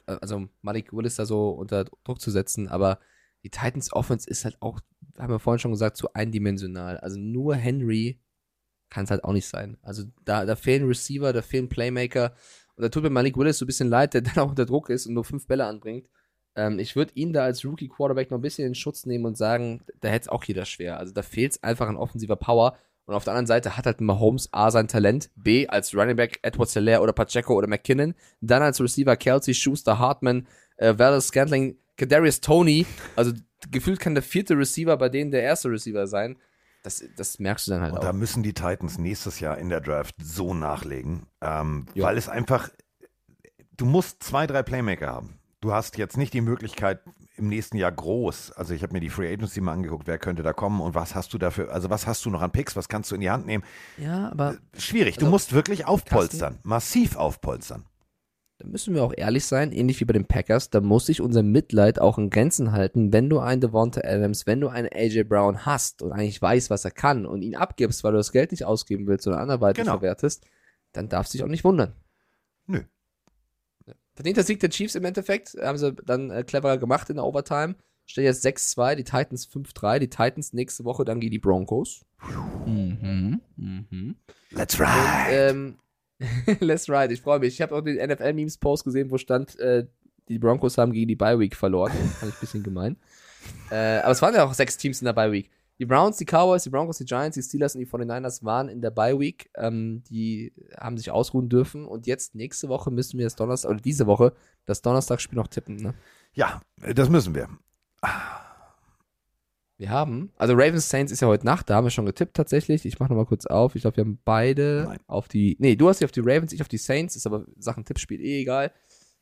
also Malik Willis da so unter Druck zu setzen, aber die Titans Offense ist halt auch, haben wir vorhin schon gesagt, zu eindimensional. Also nur Henry kann es halt auch nicht sein. Also da, da fehlen Receiver, da fehlen Playmaker und da tut mir Malik Willis so ein bisschen leid, der [laughs] dann auch unter Druck ist und nur fünf Bälle anbringt. Ähm, ich würde ihn da als Rookie Quarterback noch ein bisschen in Schutz nehmen und sagen, da hätte es auch jeder schwer. Also da fehlt es einfach an offensiver Power und auf der anderen Seite hat halt Mahomes A sein Talent, B als Running Back Edward Selaire oder Pacheco oder McKinnon, dann als Receiver Kelsey, Schuster, Hartman, äh, Wallace Scantling, Kadarius Tony. Also gefühlt kann der vierte Receiver bei denen der erste Receiver sein. Das, das merkst du dann halt Und auch. da müssen die Titans nächstes Jahr in der Draft so nachlegen, ähm, weil es einfach, du musst zwei, drei Playmaker haben. Du hast jetzt nicht die Möglichkeit im nächsten Jahr groß. Also ich habe mir die Free Agency mal angeguckt, wer könnte da kommen und was hast du dafür, also was hast du noch an Picks, was kannst du in die Hand nehmen? Ja, aber Schwierig, du Also, musst wirklich aufpolstern, massiv aufpolstern. Da müssen wir auch ehrlich sein, ähnlich wie bei den Packers, da muss sich unser Mitleid auch in Grenzen halten, wenn du einen Devonta Adams, wenn du einen AJ Brown hast und eigentlich weißt, was er kann und ihn abgibst, weil du das Geld nicht ausgeben willst oder anderweitig Genau. verwertest, dann darfst du dich auch nicht wundern. Nö. Verdienter Sieg der Chiefs im Endeffekt, haben sie dann äh, cleverer gemacht in der Overtime. Steht jetzt 6-2, die Titans 5-3, die Titans nächste Woche dann gegen die Broncos. Mhm. Mhm. Let's Und, ähm, [laughs] let's ride, ich freue mich. Ich habe auch den NFL-Memes-Post gesehen, wo stand, äh, die Broncos haben gegen die Bye-Week verloren. [laughs] Fand ich ein bisschen gemein. Äh, aber es waren ja auch sechs Teams in der Bye-Week. Die Browns, die Cowboys, die Broncos, die Giants, die Steelers und die 49ers waren in der Bye-Week. Ähm, die haben sich ausruhen dürfen. Und jetzt nächste Woche müssen wir das Donnerstag, oder diese Woche, das Donnerstagsspiel noch tippen. Ne? Ja, das müssen wir. Wir haben, also Ravens Saints ist ja heute Nacht, da haben wir schon getippt tatsächlich. Ich mache nochmal kurz auf. Ich glaube, wir haben beide auf die, nee, du hast sie auf die Ravens, ich auf die Saints, ist aber Sachen Tippspiel eh egal.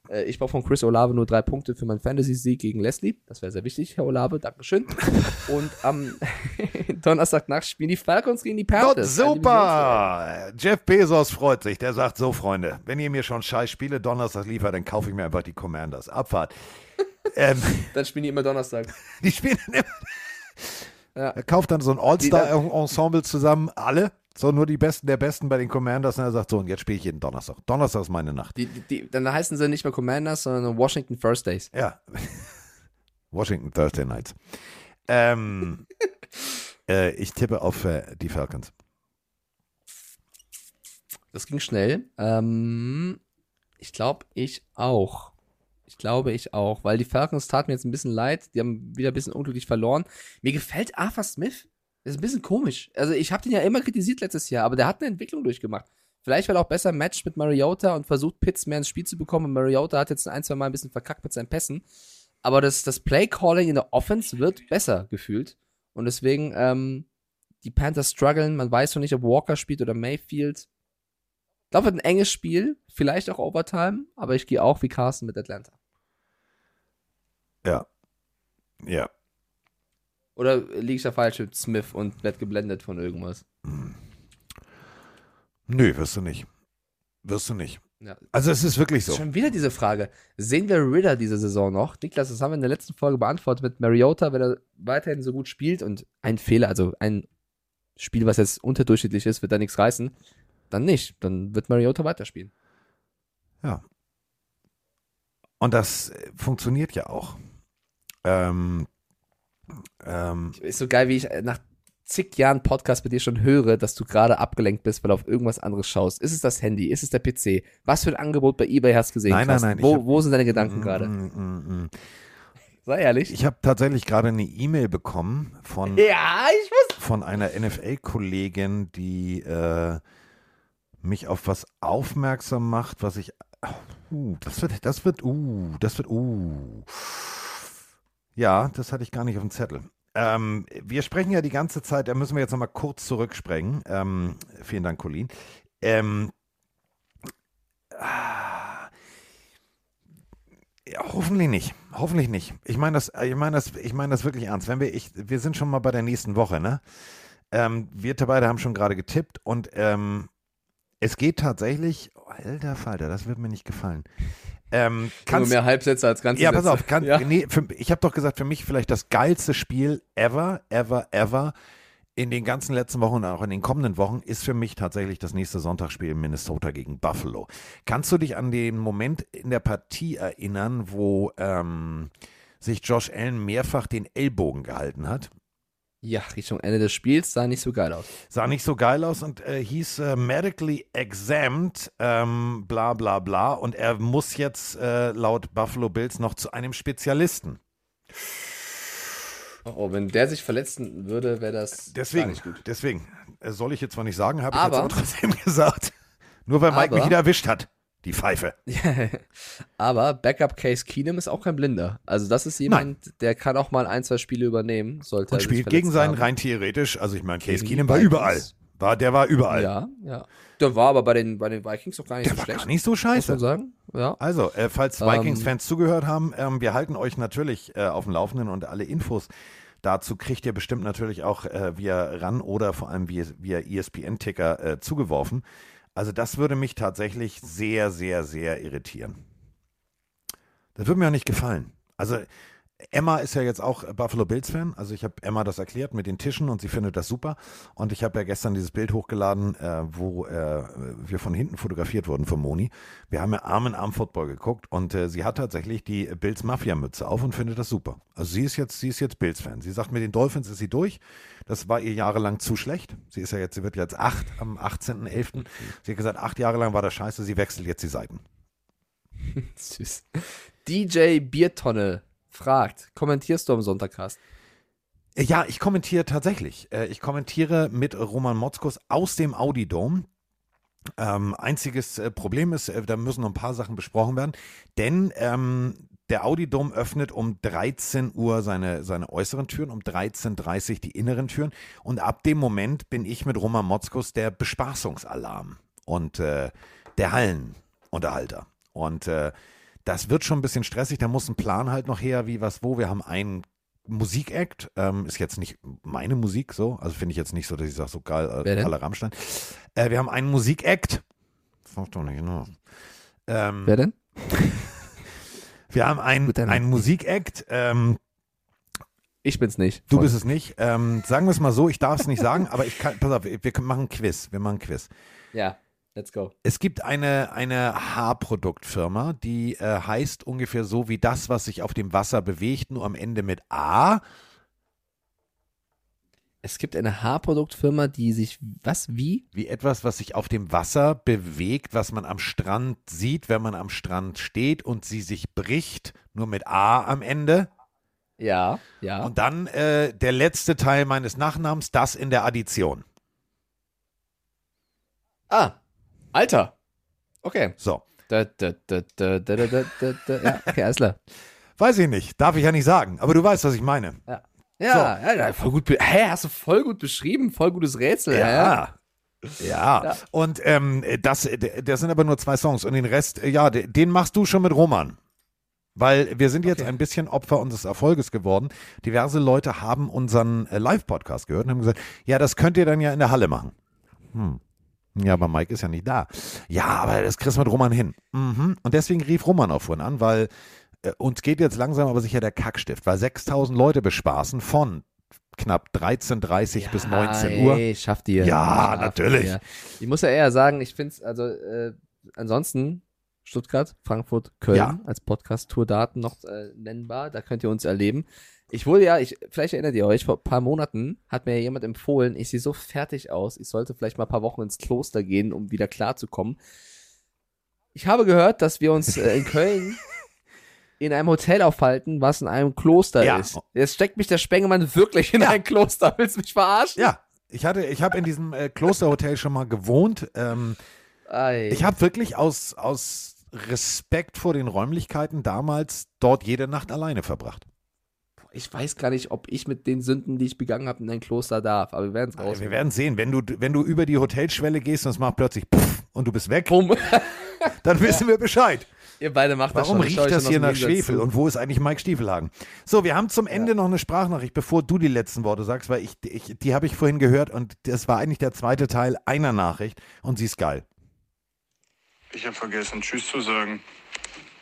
Äh, ich brauche von Chris Olave nur drei Punkte für meinen Fantasy-Sieg gegen Leslie. Das wäre sehr wichtig, Herr Olave, Dankeschön. [laughs] Und am [laughs] Donnerstagnacht spielen die Falcons gegen die Panthers. super! Jeff Bezos freut sich. Der sagt so, Freunde, wenn ihr mir schon scheiß Spiele Donnerstag liefert, dann kaufe ich mir einfach die Commanders. Abfahrt. [laughs] ähm, Dann spielen die immer Donnerstag. die spielen dann immer. Ja. Er kauft dann so ein All-Star-Ensemble zusammen, alle. So nur die Besten der Besten bei den Commanders. Und er sagt so, und jetzt spiele ich jeden Donnerstag. Donnerstag ist meine Nacht. Die, die, dann heißen sie nicht mehr Commanders, sondern Washington First Days. Ja. [laughs] Washington Thursday Nights. Ähm, [laughs] äh, ich tippe auf äh, die Falcons. Das ging schnell. Ähm, ich glaube, ich auch. Ich glaube, ich auch. Weil die Falcons taten mir jetzt ein bisschen leid. Die haben wieder ein bisschen unglücklich verloren. Mir gefällt Arthur Smith. Das ist ein bisschen komisch. Also, ich habe den ja immer kritisiert letztes Jahr, aber der hat eine Entwicklung durchgemacht. Vielleicht, weil er auch besser matcht mit Mariota und versucht, Pitts mehr ins Spiel zu bekommen. Und Mariota hat jetzt ein, zwei Mal ein bisschen verkackt mit seinen Pässen. Aber das, das Play-Calling in der Offense wird besser gefühlt. Und deswegen, ähm, die Panthers strugglen. Man weiß noch nicht, ob Walker spielt oder Mayfield. Ich glaube, wird ein enges Spiel, vielleicht auch Overtime, aber ich gehe auch wie Carsten mit Atlanta. Ja. Ja. Oder liege ich da falsch mit Smith und werd geblendet von irgendwas? Nö, wirst du nicht. Wirst du nicht. Ja. Also es ist wirklich so. Schon wieder diese Frage. Sehen wir Ritter diese Saison noch? Niklas, das haben wir in der letzten Folge beantwortet mit Mariota, wenn er weiterhin so gut spielt und ein Fehler, also ein Spiel, was jetzt unterdurchschnittlich ist, wird da nichts reißen, dann nicht. Dann wird Mariota weiterspielen. Ja. Und das äh, funktioniert ja auch. Ähm, ähm, Ist so geil, wie ich nach zig Jahren Podcast bei dir schon höre, dass du gerade abgelenkt bist, weil du auf irgendwas anderes schaust. Ist es das Handy? Ist es der PC? Was für ein Angebot bei eBay hast du gesehen? Nein, nein, Carsten? nein, Wo, hab- wo sind deine Gedanken Mm, gerade? mm, mm, mm. Sei ehrlich. Ich habe tatsächlich gerade eine E-Mail bekommen von, [laughs] Ja, von einer NFL-Kollegin, die äh, mich auf was aufmerksam macht, was ich. Uh, das wird, das wird, uh, das wird, uh. Ja, das hatte ich gar nicht auf dem Zettel. Ähm, wir sprechen ja die ganze Zeit, da müssen wir jetzt nochmal kurz zurücksprengen. Ähm, vielen Dank, Colin. Ähm, ja, hoffentlich nicht. Hoffentlich nicht. Ich meine das, ich meine das, ich meine das wirklich ernst. Wenn wir, ich, wir sind schon mal bei der nächsten Woche, ne? Ähm, wir beide haben schon gerade getippt und ähm, es geht tatsächlich, oh, alter Falter, das wird mir nicht gefallen. Ähm, Nur kannst, mehr Halbsätze als ganze ja, pass Sätze. auf. Kann, Ja. nee, für, ich habe doch gesagt, für mich vielleicht das geilste Spiel ever, ever, ever in den ganzen letzten Wochen und auch in den kommenden Wochen ist für mich tatsächlich das nächste Sonntagsspiel in Minnesota gegen Buffalo. Kannst du dich an den Moment in der Partie erinnern, wo ähm, sich Josh Allen mehrfach den Ellbogen gehalten hat? Ja, Richtung Ende des Spiels sah nicht so geil aus. Sah nicht so geil aus und äh, hieß äh, medically exempt, ähm, bla bla bla. Und er muss jetzt äh, laut Buffalo Bills noch zu einem Spezialisten. Oh, oh, wenn der sich verletzen würde, wäre das Deswegen, nicht gut. deswegen, äh, soll ich jetzt zwar nicht sagen, habe ich jetzt aber trotzdem [laughs] gesagt. Nur weil Mike Aber- mich wieder erwischt hat. Die Pfeife. [laughs] Aber Backup Case Keenum ist auch kein Blinder. Also das ist jemand, der kann auch mal ein, zwei Spiele übernehmen, sollte Und spielt gegen seinen haben. rein theoretisch. Also ich meine, Case Keenum war überall. War, der war überall. Ja, ja. Der war aber bei den, bei den Vikings doch gar nicht Der so war schlecht. gar nicht so Muss scheiße. man sagen. Ja. Also, äh, falls Ähm, Vikings-Fans zugehört haben, ähm, wir halten euch natürlich äh, auf dem Laufenden und alle Infos dazu kriegt ihr bestimmt natürlich auch äh, via RAN oder vor allem via, via ESPN-Ticker äh, zugeworfen. Also das würde mich tatsächlich sehr, sehr, sehr irritieren. Das würde mir auch nicht gefallen. Also Emma ist ja jetzt auch Buffalo Bills-Fan. Also ich habe Emma das erklärt mit den Tischen und sie findet das super. Und ich habe ja gestern dieses Bild hochgeladen, äh, wo äh, wir von hinten fotografiert wurden von Moni. Wir haben ja Arm in Arm Football geguckt und äh, sie hat tatsächlich die Bills Mafia-Mütze auf und findet das super. Also sie ist jetzt, sie ist jetzt Bills-Fan. Sie sagt, mit den Dolphins ist sie durch. Das war ihr jahrelang zu schlecht. Sie ist ja jetzt, sie wird jetzt acht am 18.11. Sie hat gesagt, acht Jahre lang war das scheiße, sie wechselt jetzt die Seiten. [laughs] Süß. DJ Biertonne fragt, kommentierst du am Sonntagcast? Äh, Ja, ich kommentiere tatsächlich. Äh, Ich kommentiere mit Roman Motzkus aus dem Audi Dome. Ähm, einziges äh, Problem ist, da müssen noch ein paar Sachen besprochen werden, denn ähm, der Audi Dome öffnet um 13 Uhr seine, seine äußeren Türen, um 13.30 Uhr die inneren Türen und ab dem Moment bin ich mit Roman Motzkus der Bespaßungsalarm und äh, der Hallenunterhalter. Und äh, das wird schon ein bisschen stressig, da muss ein Plan halt noch her, wie was wo. Wir haben einen Musikact, ähm, ist jetzt nicht meine Musik so, also finde ich jetzt nicht so, dass ich sage, so geil, äh, aller Rammstein. Äh, wir haben einen Musikact. Sag doch nicht, genau. Ähm, Wer denn? [laughs] Wir haben einen, einen Musikact. Ähm, ich bin's nicht. Du bist es nicht. Ähm, sagen wir es mal so, ich darf es nicht sagen, aber ich kann, pass auf, wir wir machen Quiz. Wir machen ein Quiz. Ja, let's go. Es gibt eine, eine Haarproduktfirma, die äh, heißt ungefähr so wie das, was sich auf dem Wasser bewegt, nur am Ende mit A. Es gibt eine Haarproduktfirma, die sich, was, wie? Wie etwas, was sich auf dem Wasser bewegt, was man am Strand sieht, wenn man am Strand steht und sie sich bricht, nur mit A am Ende. Ja, ja. Und dann äh, der letzte Teil meines Nachnamens, das in der Addition. Ah, Alter. Okay. So. Da, da, da, da, da, da, da, da. Ja, okay, alles klar. Weiß ich nicht. Darf ich ja nicht sagen. Aber du weißt, was ich meine. Ja. Ja, so. ja voll gut. Hä, hast du voll gut beschrieben. Voll gutes Rätsel. Ja. ja. Ja. ja. und ähm, das, äh, das sind aber nur zwei Songs und den Rest, äh, ja, den machst du schon mit Roman. Weil wir sind jetzt okay. ein bisschen Opfer unseres Erfolges geworden. Diverse Leute haben unseren äh, Live-Podcast gehört und haben gesagt, ja, das könnt ihr dann ja in der Halle machen. Hm. Ja, aber Mike ist ja nicht da. Ja, aber das kriegst du mit Roman hin. Mhm. Und deswegen rief Roman auch vorhin an, weil äh, uns geht jetzt langsam aber sicher der Kackstift, weil 6000 Leute bespaßen von knapp 13.30 bis 19 Uhr. Ey, schafft ihr. Ja, Schafft natürlich. ihr. Ich muss ja eher sagen, ich finde es, also äh, ansonsten Stuttgart, Frankfurt, Köln Ja. als Podcast-Tourdaten noch äh, nennbar. Da könnt ihr uns erleben. Ich wurde ja, ich, vielleicht erinnert ihr euch, vor ein paar Monaten hat mir jemand empfohlen, ich sehe so fertig aus, ich sollte vielleicht mal ein paar Wochen ins Kloster gehen, um wieder klarzukommen. Ich habe gehört, dass wir uns äh, in Köln [laughs] in einem Hotel aufhalten, was in einem Kloster Ja. ist. Jetzt steckt mich der Spengemann wirklich in ein Kloster. Willst du mich verarschen? Ja, ich hatte, ich habe in diesem äh, Klosterhotel schon mal gewohnt. Ähm, ich habe wirklich aus, aus Respekt vor den Räumlichkeiten damals dort jede Nacht alleine verbracht. Ich weiß gar nicht, ob ich mit den Sünden, die ich begangen habe, in ein Kloster darf, aber wir werden es raus. Wir werden sehen, wenn du, wenn du über die Hotelschwelle gehst und es macht plötzlich puff und du bist weg, [laughs] dann wissen wir Bescheid. Ihr beide macht das Warum schon. Ich schau riecht das schon hier nach Schwefel zu. und wo ist eigentlich Mike Stiefelhagen? So, wir haben zum Ende noch eine Sprachnachricht, bevor du die letzten Worte sagst, weil ich, ich die habe ich vorhin gehört und das war eigentlich der zweite Teil einer Nachricht und sie ist geil. Ich habe vergessen, Tschüss zu sagen.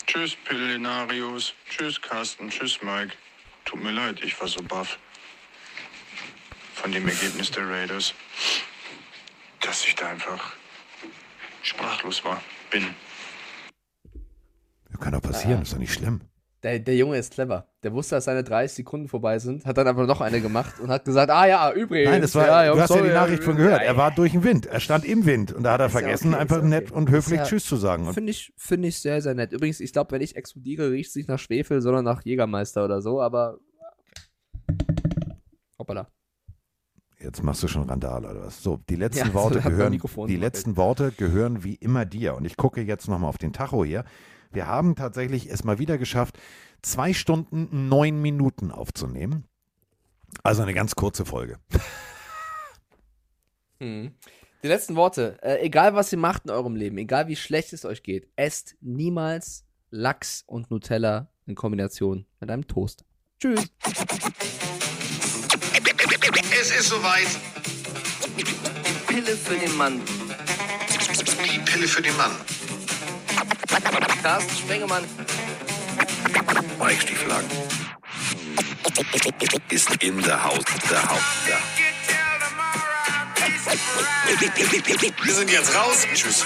Tschüss, Pillenarius. Tschüss, Carsten. Tschüss, Mike. Tut mir leid, ich war so baff von dem Ergebnis der Raiders, dass ich da einfach sprachlos war. Bin. Kann doch passieren, ist doch nicht schlimm. Der, der Junge ist clever. Der wusste, dass seine 30 Sekunden vorbei sind, hat dann aber noch eine gemacht und hat gesagt, ah ja, übrigens. Nein, das war, ja, du Jungs, hast ja die Nachricht von gehört. ja, Er war durch den Wind. Er stand im Wind. Und da hat er ja vergessen, okay, einfach okay. nett und höflich ja- Tschüss zu sagen. Finde ich, finde ich sehr, sehr nett. Übrigens, ich glaube, wenn ich explodiere, riecht es nicht nach Schwefel, sondern nach Jägermeister oder so, aber. Hoppala. Jetzt machst du schon Randale oder was? So, die letzten Ja, [laughs] Worte gehören, die letzten Worte gehören wie immer dir. Und ich gucke jetzt nochmal auf den Tacho hier. Wir haben tatsächlich es mal wieder geschafft, zwei Stunden neun Minuten aufzunehmen. Also eine ganz kurze Folge. [laughs] Hm. Die letzten Worte. Äh, egal, was ihr macht in eurem Leben, egal wie schlecht es euch geht, esst niemals Lachs und Nutella in Kombination mit einem Toast. Tschüss. Es ist soweit. Pille für den Mann. Die Pille für den Mann. Carsten Spengemann. Mike Stieflagen. Ist in der Haus. Der Haus. Ja. Wir sind jetzt raus. Tschüss.